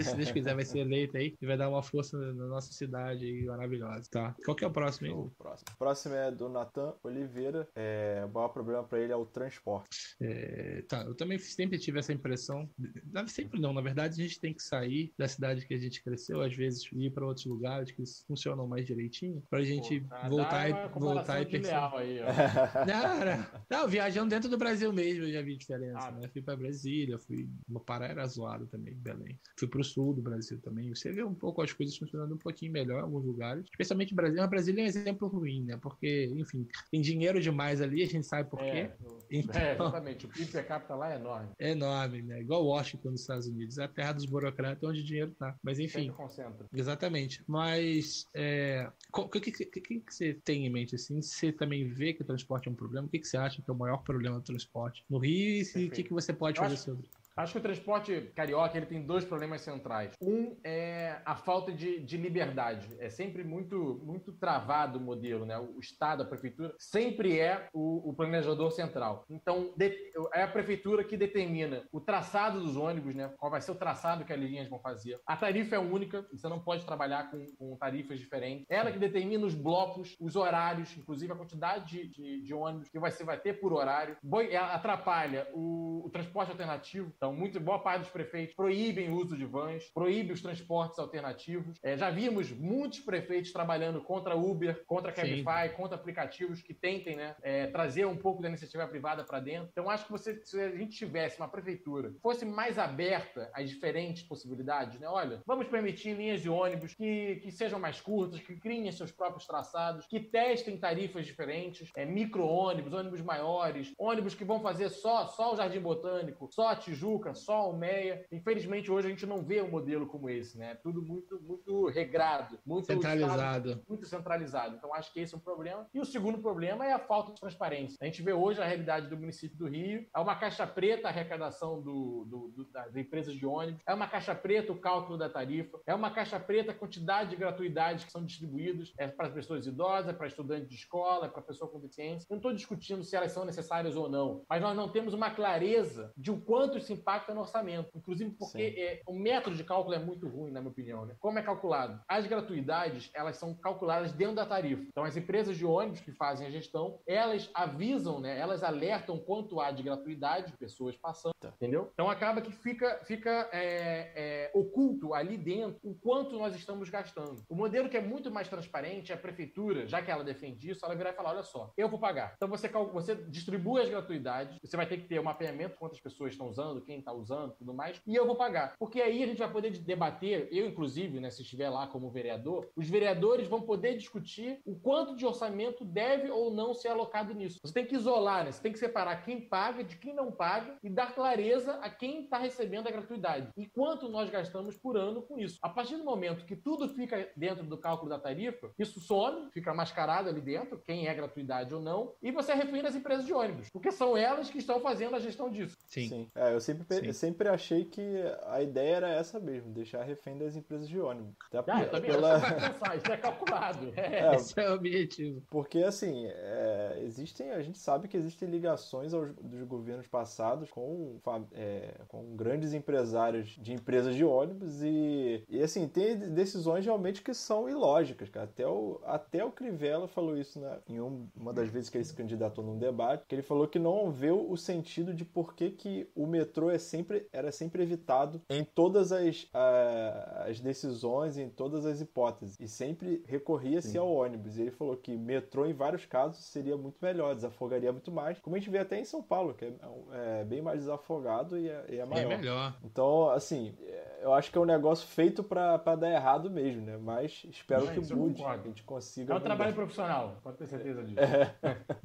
Se Deus quiser, vai ser eleito aí e vai dar uma força na nossa cidade aí, maravilhosa, tá? Qual que é o próximo aí? O próximo. Próximo é do Natan Oliveira. É, o maior problema para ele é o transporte. É, tá, eu também sempre tive essa impressão. Sempre não, na verdade, a gente tem que sair da cidade que a gente cresceu, às vezes ir para outros lugares que funcionam mais direitinho, pra gente Pô, tá, voltar, e, voltar e perceber. Aí, não, não, viajando dentro do Brasil mesmo, eu já vi diferença. Ah, né? Fui para Brasília, fui. Meu Pará era zoado também, Belém. Fui pro sul do Brasil também. Você vê um pouco as coisas funcionando um pouquinho melhor em alguns lugares, especialmente Brasil. Mas Brasília é um exemplo ruim, né? Porque, enfim, tem dinheiro demais ali, a gente sabe por quê. É, então, é exatamente. O PIB per capita lá é enorme. É enorme, né? Igual Washington nos Estados Unidos. É a terra dos burocratas onde o dinheiro tá. Mas enfim. Exatamente. Mas é, o que, que, que, que, você tem em mente assim? Você também vê que o transporte é um problema? O que, que você acha que é o maior problema do transporte no Rio e o que, que você pode fazer acho... sobre? Acho que o transporte carioca ele tem dois problemas centrais. Um é a falta de, de liberdade. É sempre muito, muito travado o modelo, né? O Estado, a prefeitura, sempre é o, o planejador central. Então, de, é a prefeitura que determina o traçado dos ônibus, né? Qual vai ser o traçado que as linhas vão fazer. A tarifa é única, você não pode trabalhar com, com tarifas diferentes. Ela que determina os blocos, os horários, inclusive a quantidade de, de, de ônibus que você vai ter por horário. Boi, atrapalha o, o transporte alternativo. Então, então, muito, boa parte dos prefeitos proíbem o uso de vans, proíbem os transportes alternativos. É, já vimos muitos prefeitos trabalhando contra Uber, contra Cabify, Sim. contra aplicativos que tentem né, é, trazer um pouco da iniciativa privada para dentro. Então, acho que você, se a gente tivesse uma prefeitura que fosse mais aberta às diferentes possibilidades, né? Olha, vamos permitir linhas de ônibus que, que sejam mais curtas, que criem seus próprios traçados, que testem tarifas diferentes, é, micro-ônibus, ônibus maiores, ônibus que vão fazer só, só o Jardim Botânico, só a Tijuca, Tijuca, Sol, Meia. Infelizmente, hoje a gente não vê um modelo como esse, né? Tudo muito, muito regrado, muito centralizado. Estado, muito centralizado. Então, acho que esse é um problema. E o segundo problema é a falta de transparência. A gente vê hoje a realidade do município do Rio. É uma caixa preta a arrecadação do, do, do, das empresas de ônibus. É uma caixa preta o cálculo da tarifa. É uma caixa preta a quantidade de gratuidades que são distribuídas é para as pessoas idosas, para estudantes de escola, para pessoa com deficiência. Não estou discutindo se elas são necessárias ou não, mas nós não temos uma clareza de o quanto isso impacta no orçamento. Inclusive porque é, o método de cálculo é muito ruim, na minha opinião. Né? Como é calculado? As gratuidades, elas são calculadas dentro da tarifa. Então, as empresas de ônibus que fazem a gestão, elas avisam, né? elas alertam quanto há de gratuidade de pessoas passando, tá. entendeu? Então, acaba que fica, fica é, é, oculto ali dentro o quanto nós estamos gastando. O modelo que é muito mais transparente é a prefeitura, já que ela defende isso, ela virar e falar, olha só, eu vou pagar. Então, você, você distribui as gratuidades, você vai ter que ter um mapeamento de quantas pessoas estão usando, quem está usando, tudo mais, e eu vou pagar. Porque aí a gente vai poder debater, eu inclusive, né, se estiver lá como vereador, os vereadores vão poder discutir o quanto de orçamento deve ou não ser alocado nisso. Você tem que isolar, né? Você tem que separar quem paga de quem não paga e dar clareza a quem está recebendo a gratuidade e quanto nós gastamos por ano com isso. A partir do momento que tudo fica dentro do cálculo da tarifa, isso some, fica mascarado ali dentro, quem é gratuidade ou não, e você refém das empresas de ônibus, porque são elas que estão fazendo a gestão disso. Sim. Sim. É, eu, sempre, Sim. eu sempre achei que a ideia era essa mesmo, deixar refém das empresas de ônibus. Até ah, eu também pela... pensar, isso é calculado. É. É, Esse é o objetivo. Porque, assim, é, existem, a gente sabe que existem ligações aos, dos governos passados com, é, com grandes empresários de empresas de ônibus e, e, assim, tem decisões realmente que são ilógicas, cara. Até o, até o Crivella falou isso né, em um, uma das vezes que ele se candidatou num debate, que ele falou que não vê o sentido de por que, que o metrô é sempre, era sempre evitado em todas as, a, as decisões, em todas as hipóteses. E sempre recorria-se ao ônibus. E ele falou que metrô, em vários casos, seria muito melhor, desafogaria muito mais. Como a gente vê até em São Paulo, que é, é bem mais desafogado e é, e é maior. É melhor. Então, assim, eu acho que é um negócio feito para dar errado mesmo, né? Mas espero que mude, que a gente consiga. É um trabalho profissional, pode ter certeza disso. É.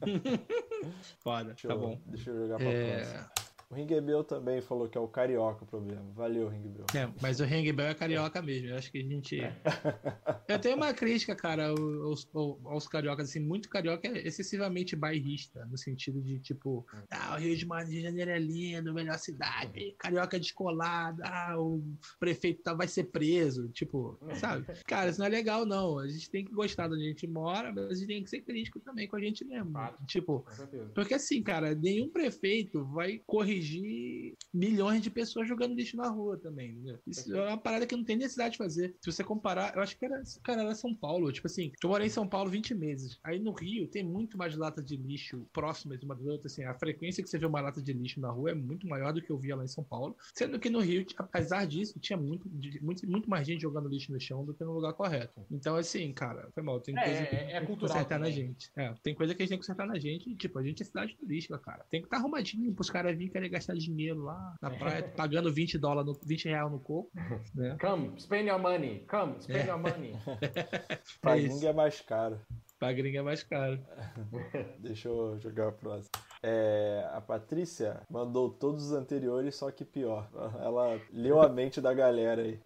Foda, tá eu, bom. Deixa eu jogar pra é... próxima. O Ringbell também falou que é o carioca o problema. Valeu, Ringbell. É, mas o Ringbell é carioca mesmo. Eu acho que a gente. É. Eu tenho uma crítica, cara, aos, aos cariocas, assim, muito carioca é excessivamente bairrista, no sentido de, tipo, ah, o Rio de Janeiro é lindo, melhor cidade, carioca descolada, ah, o prefeito tá, vai ser preso, tipo, sabe? Cara, isso não é legal, não. A gente tem que gostar da onde a gente mora, mas a gente tem que ser crítico também com a gente mesmo. Tipo, porque assim, cara, nenhum prefeito vai corrigir corrigir milhões de pessoas jogando lixo na rua também. Né? Isso é uma parada que não tem necessidade de fazer. Se você comparar, eu acho que era, cara, era São Paulo. Tipo assim, eu morei em São Paulo 20 meses. Aí no Rio tem muito mais latas de lixo próximas uma das outras. Assim, a frequência que você vê uma lata de lixo na rua é muito maior do que eu via lá em São Paulo. Sendo que no Rio, apesar disso, tinha muito, muito, muito mais gente jogando lixo no chão do que no lugar correto. Então, assim, cara, foi mal. Tem é, coisa que é, é tem que consertar na gente. É, tem coisa que a gente tem que consertar na gente. E, tipo, a gente é cidade turística, cara. Tem que estar tá arrumadinho pros caras virem querer gastar dinheiro lá na praia, pagando 20 dólares, no, 20 reais no coco. Né? Come, spend your money. Come, spend é. your money. pra é, é mais caro. Pra gringa é mais caro. Deixa eu jogar a próxima. É, a Patrícia mandou todos os anteriores, só que pior. Ela leu a mente da galera aí.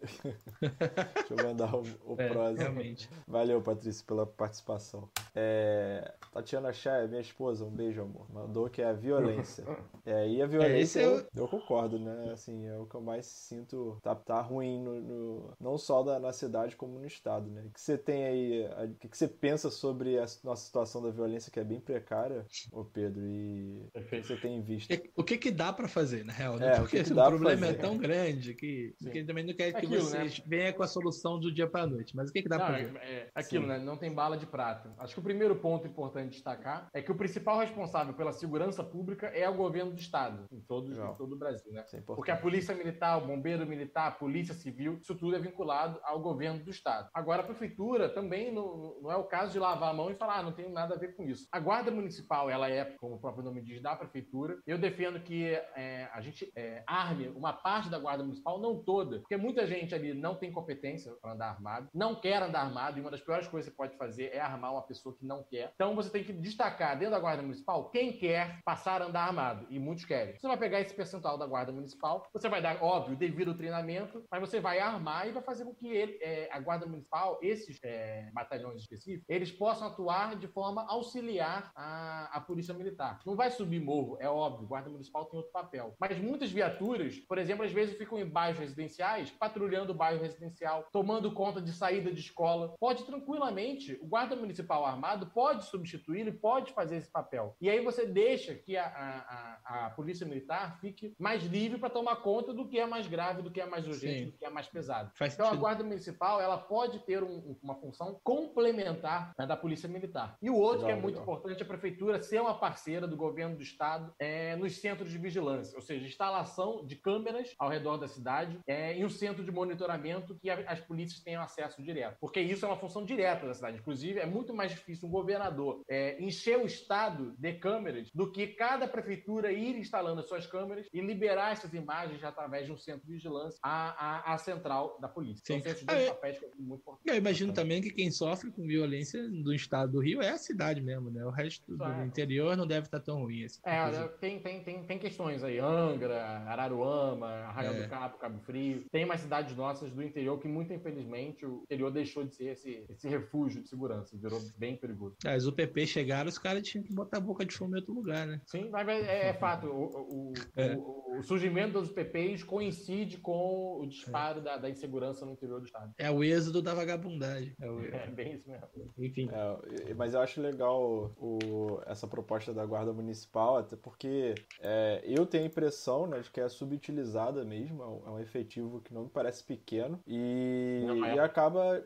Deixa eu mandar o, o é, próximo. Realmente. Valeu, Patrícia, pela participação. É, Tatiana Chá, minha esposa, um beijo, amor. Mandou que é a violência. É, e a violência, é, eu, eu, concordo, né? Assim, é o que eu mais sinto. Tá, tá ruim, no, no não só da, na cidade, como no estado, né? O que você tem aí, o que você pensa sobre a nossa situação da violência, que é bem precária, ô Pedro, e o que você tem visto? O que que dá para fazer, na real? Né? É, Porque o, que que o problema é tão grande que, que também não quer que aquilo, vocês né? venham com a solução do dia para noite. Mas o que que dá para fazer? É, é aquilo, Sim. né? Não tem bala de prata. Acho que o primeiro ponto importante destacar é que o principal responsável pela segurança pública é o governo do estado, em todo, em todo o Brasil, né? É Porque a polícia militar, o bombeiro militar, a polícia civil, isso tudo é vinculado ao governo do estado. Agora, a prefeitura também não, não é o caso de lavar a mão e falar, ah, não tenho nada a ver com isso. A guarda municipal, ela é, como o próprio nome diz, da prefeitura. Eu defendo que é, a gente é, arme uma parte da guarda municipal, não toda, porque muita gente ali não tem competência para andar armado, não quer andar armado, e uma das piores coisas que você pode fazer é armar uma pessoa pessoa que não quer. Então você tem que destacar dentro da Guarda Municipal quem quer passar a andar armado, e muitos querem. Você vai pegar esse percentual da Guarda Municipal, você vai dar, óbvio, devido treinamento, mas você vai armar e vai fazer com que ele, é, a Guarda Municipal, esses é, batalhões específicos, eles possam atuar de forma auxiliar a, a Polícia Militar. Não vai subir morro, é óbvio, Guarda Municipal tem outro papel. Mas muitas viaturas, por exemplo, às vezes ficam em bairros residenciais, patrulhando o bairro residencial, tomando conta de saída de escola. Pode tranquilamente, o guarda municipal armado pode substituí-lo e pode fazer esse papel. E aí você deixa que a, a, a polícia militar fique mais livre para tomar conta do que é mais grave, do que é mais urgente, Sim. do que é mais pesado. Faz então sentido. a guarda municipal ela pode ter um, uma função complementar da polícia militar. E o outro legal, que é muito legal. importante é a prefeitura ser uma parceira do governo do estado é, nos centros de vigilância, ou seja, instalação de câmeras ao redor da cidade é, e um centro de monitoramento que as polícias tenham acesso direto. Porque isso é uma função direta da cidade. Inclusive, é muito mais difícil um governador é, encher o estado de câmeras do que cada prefeitura ir instalando as suas câmeras e liberar essas imagens através de um centro de vigilância à, à, à central da polícia. Sim. Então, são esses papéis é. Eu imagino também que quem sofre com violência do estado do Rio é a cidade mesmo, né? O resto do é. interior não deve estar tão ruim. Assim, é, tem, tem, tem, tem questões aí. Angra, Araruama, Arraial é. do Cabo, Cabo Frio. Tem umas cidades nossas do interior que, muito infelizmente, o interior deixou de ser esse, esse refúgio de segurança. Virou bem perigoso. Ah, os UPP chegaram, os caras tinham que botar a boca de fome em outro lugar, né? Sim, mas é, é fato. O, o, é. o, o, surgimento dos UPPs coincide com o disparo da, da, insegurança no interior do estado. É o êxodo da vagabundagem. É, o... é bem isso mesmo. Enfim. É, mas eu acho legal o, essa proposta da Guarda Municipal, até porque é, eu tenho a impressão né, de que é subutilizada mesmo, é um, efetivo que não me parece pequeno e, e acaba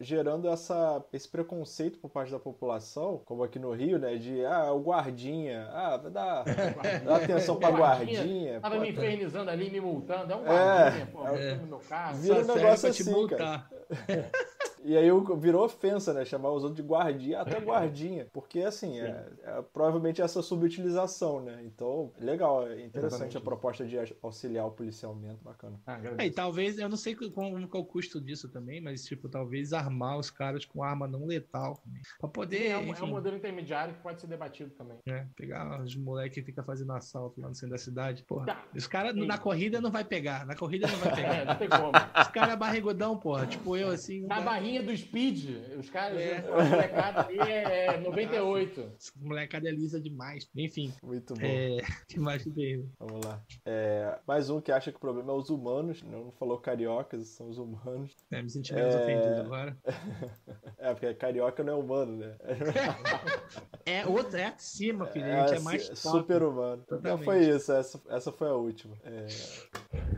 gerando essa, esse preconceito por parte da população, como aqui no Rio, né? De ah, o guardinha, ah, dar, dá atenção pra guardinha. guardinha tava me infernizando ali, me multando, é um é. guardinha, é, pô, é. no meu carro. Vira um negócio assim, cara. E aí virou ofensa, né? Chamar os outros de guardinha, até guardinha. Porque, assim, é, é, provavelmente essa subutilização, né? Então, legal, é interessante Exatamente. a proposta de auxiliar o policiamento, bacana. Ah, é, e talvez, eu não sei como, é o custo disso também, mas, tipo, talvez armar os caras com arma não letal. Pra poder. é, um, é, um, modelo intermediário que pode ser debatido também. É, pegar os moleques que ficam fazendo assalto lá no centro da cidade. Porra. Tá. Os caras na corrida não vai pegar. Na corrida não vai pegar. é, não tem como. Os caras barrigudão, porra. Tipo eu, assim. Na barrinha do Speed, os caras. É. A molecada ali é 98. molecada é lisa demais. Enfim. Muito bom. É... que mais que tem? Vamos lá. É... Mais um que acha que o problema é os humanos. Não falou cariocas, são os humanos. É, me senti menos é... ofendido agora. é, porque carioca não é humano, né? é outro, é acima, filho. É, a gente é mais top. Super humano. Então foi isso, essa, essa foi a última. É...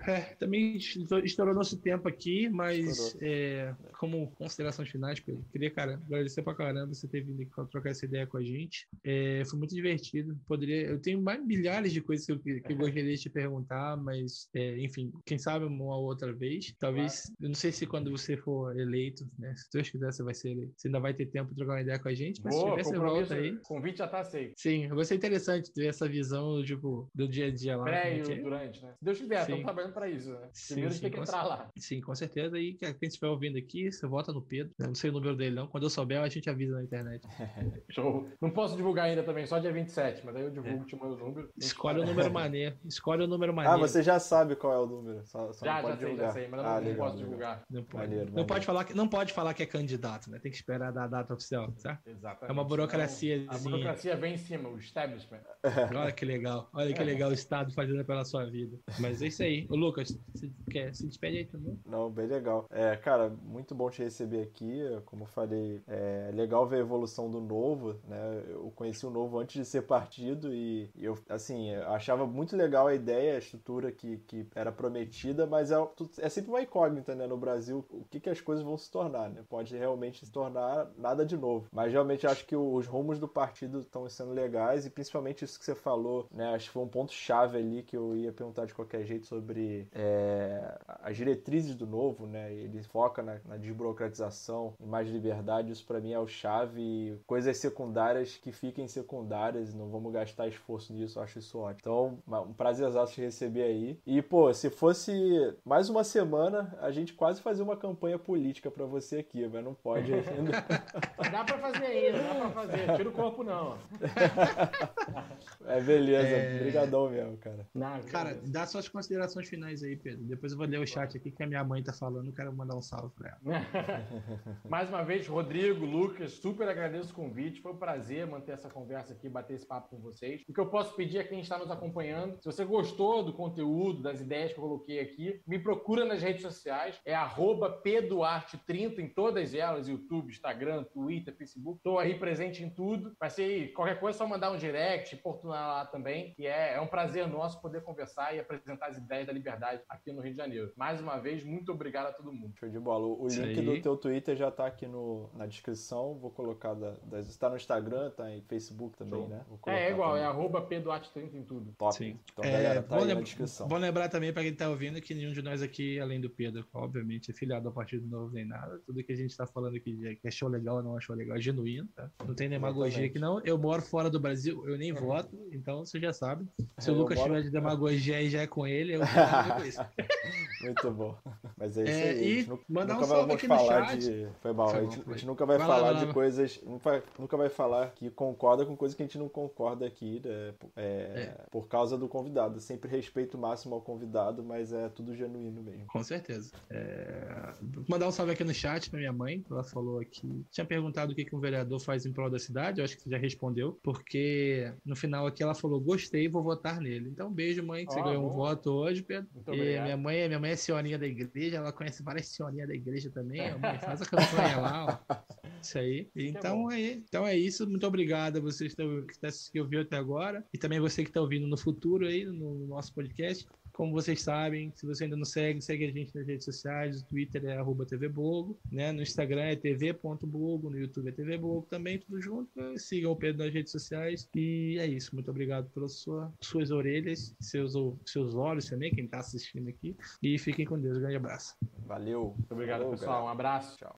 É, também estourou nosso tempo aqui, mas é, como considerações finais, Pedro, queria, cara, agradecer pra caramba você ter vindo aqui trocar essa ideia com a gente. É, foi muito divertido. Poderia, eu tenho mais milhares de coisas que eu, que eu gostaria de te perguntar, mas, é, enfim, quem sabe uma outra vez. Talvez, claro. eu não sei se quando você for eleito, né? Se Deus quiser, você vai ser eleito. Você ainda vai ter tempo de trocar uma ideia com a gente, mas Boa, se tiver, você volta aí. O convite já tá aceito. Sim, vai ser interessante ter essa visão, tipo, do dia a dia lá. Pré e é é. durante, né? Se Deus quiser, estamos trabalhando para isso, né? Primeiro sim, tem que entrar lá. Sim, com certeza. E quem estiver ouvindo aqui, você no Pedro. Eu não sei o número dele, não. Quando eu souber, a gente avisa na internet. Show. Não posso divulgar ainda também, só dia 27, mas aí eu divulgo é. o meu número. Escolhe o número maneiro. Escolhe o número ah, maneiro. Ah, você já sabe qual é o número. Só, só já, já sei, já sei, mas ah, não, legal, posso legal. divulgar. Não pode. Maneiro, não, Pode falar que, não pode falar que é candidato, né? Tem que esperar da data oficial, certo? Exatamente. É uma burocracia. a burocracia vem em cima, o establishment. Olha que legal. Olha que legal o Estado fazendo pela sua vida. Mas é isso aí. Ô, Lucas, você quer se despede aí também? Não, bem legal. É, cara, muito bom te receber aqui. Como eu falei, é legal ver a evolução do novo, né? Eu conheci o novo antes de ser partido e eu, assim, achava muito legal a ideia, a estrutura que, que era prometida, mas é, é sempre uma incógnita, né? No Brasil, o que, que as coisas vão se tornar, né? Pode realmente se tornar nada de novo. Mas realmente acho que os rumos do partido estão sendo legais e principalmente isso que você falou, né? Acho que foi um ponto chave ali que eu ia perguntar de qualquer jeito sobre é, as diretrizes do novo, né? Ele foca na, na desburocratização e mais liberdade. Isso para mim é o chave. Coisas secundárias que fiquem secundárias, não vamos gastar esforço nisso. Acho isso ótimo. Então, um prazer te receber aí. E pô, se fosse mais uma semana, a gente quase fazia uma campanha política para você aqui, mas não pode ainda. dá para fazer ainda, dá para fazer. Tira o corpo não. É beleza, é... Obrigadão mesmo, cara. Não, cara, dá suas considerações finais aí, Pedro. Depois eu vou ler o chat aqui que a minha mãe tá falando, quero mandar um salve pra ela. Mais uma vez, Rodrigo, Lucas, super agradeço o convite. Foi um prazer manter essa conversa aqui, bater esse papo com vocês. O que eu posso pedir a quem está nos acompanhando, se você gostou do conteúdo, das ideias que eu coloquei aqui, me procura nas redes sociais, é pduarte30 em todas elas, YouTube, Instagram, Twitter, Facebook. Estou aí presente em tudo. Vai ser qualquer coisa, é só mandar um direct, importunar lá também, que é, é um prazer nosso poder conversar e apresentar as ideias da liberdade aqui no Rio de Janeiro. Mais uma vez, muito obrigado a todo mundo. Show de bola. O link do teu Twitter já está aqui no, na descrição. Vou colocar da, das, está no Instagram, tá em Facebook também, Show. né? É, é igual, também. é arroba pduarte30 em tudo. Top. Sim. Então, é, galera, tá aí na descrição. Vou lembrar também para quem está ouvindo que nenhum de nós aqui, além do Pedro, obviamente, é filiado ao Partido Novo nem nada. Tudo que a gente está falando aqui que é show legal ou não achou legal é genuíno, tá? Não tem demagogia aqui não. Eu moro fora do Brasil, eu nem voto, então você já sabe. Se o Lucas moro... tiver de demagogia aí já é com ele, eu vou isso. Muito bom. Mas é isso é, aí. E mandar um salve aqui no chat. De... Foi mal. Foi a, gente, a, gente, nunca vai, vai falar lá, de lá. coisas. Nunca vai falar que concorda com coisas que a gente não concorda aqui, né? é, é. por causa do convidado. Sempre respeito máximo ao convidado, mas é tudo genuíno mesmo. Com certeza. É... Vou mandar um salve aqui no chat pra minha mãe. Ela falou aqui. Tinha perguntado o que, que um vereador faz em prol da cidade. Eu acho que você já respondeu. Porque no final aqui ela falou: gostei, vou votar nele. Então, beijo, mãe, que oh, você ganhou bom. um voto hoje, Pedro. Muito e minha mãe, minha mãe é senhorinha da igreja, ela conhece várias senhorinhas da igreja também. A mãe faz a campanha lá, ó. Isso aí. Então é, então é isso. Muito obrigado a você que, está, que ouviu até agora. E também você que está ouvindo no futuro aí, no nosso podcast. Como vocês sabem, se você ainda não segue, segue a gente nas redes sociais. O Twitter é arroba tvbogo, né? No Instagram é tv.bogo, no YouTube é tvbogo também, tudo junto. Sigam o Pedro nas redes sociais. E é isso. Muito obrigado pelas sua, suas orelhas, seus, seus olhos também, quem está assistindo aqui. E fiquem com Deus. Um grande abraço. Valeu. Muito obrigado, Falou, pessoal. Galera. Um abraço. Tchau.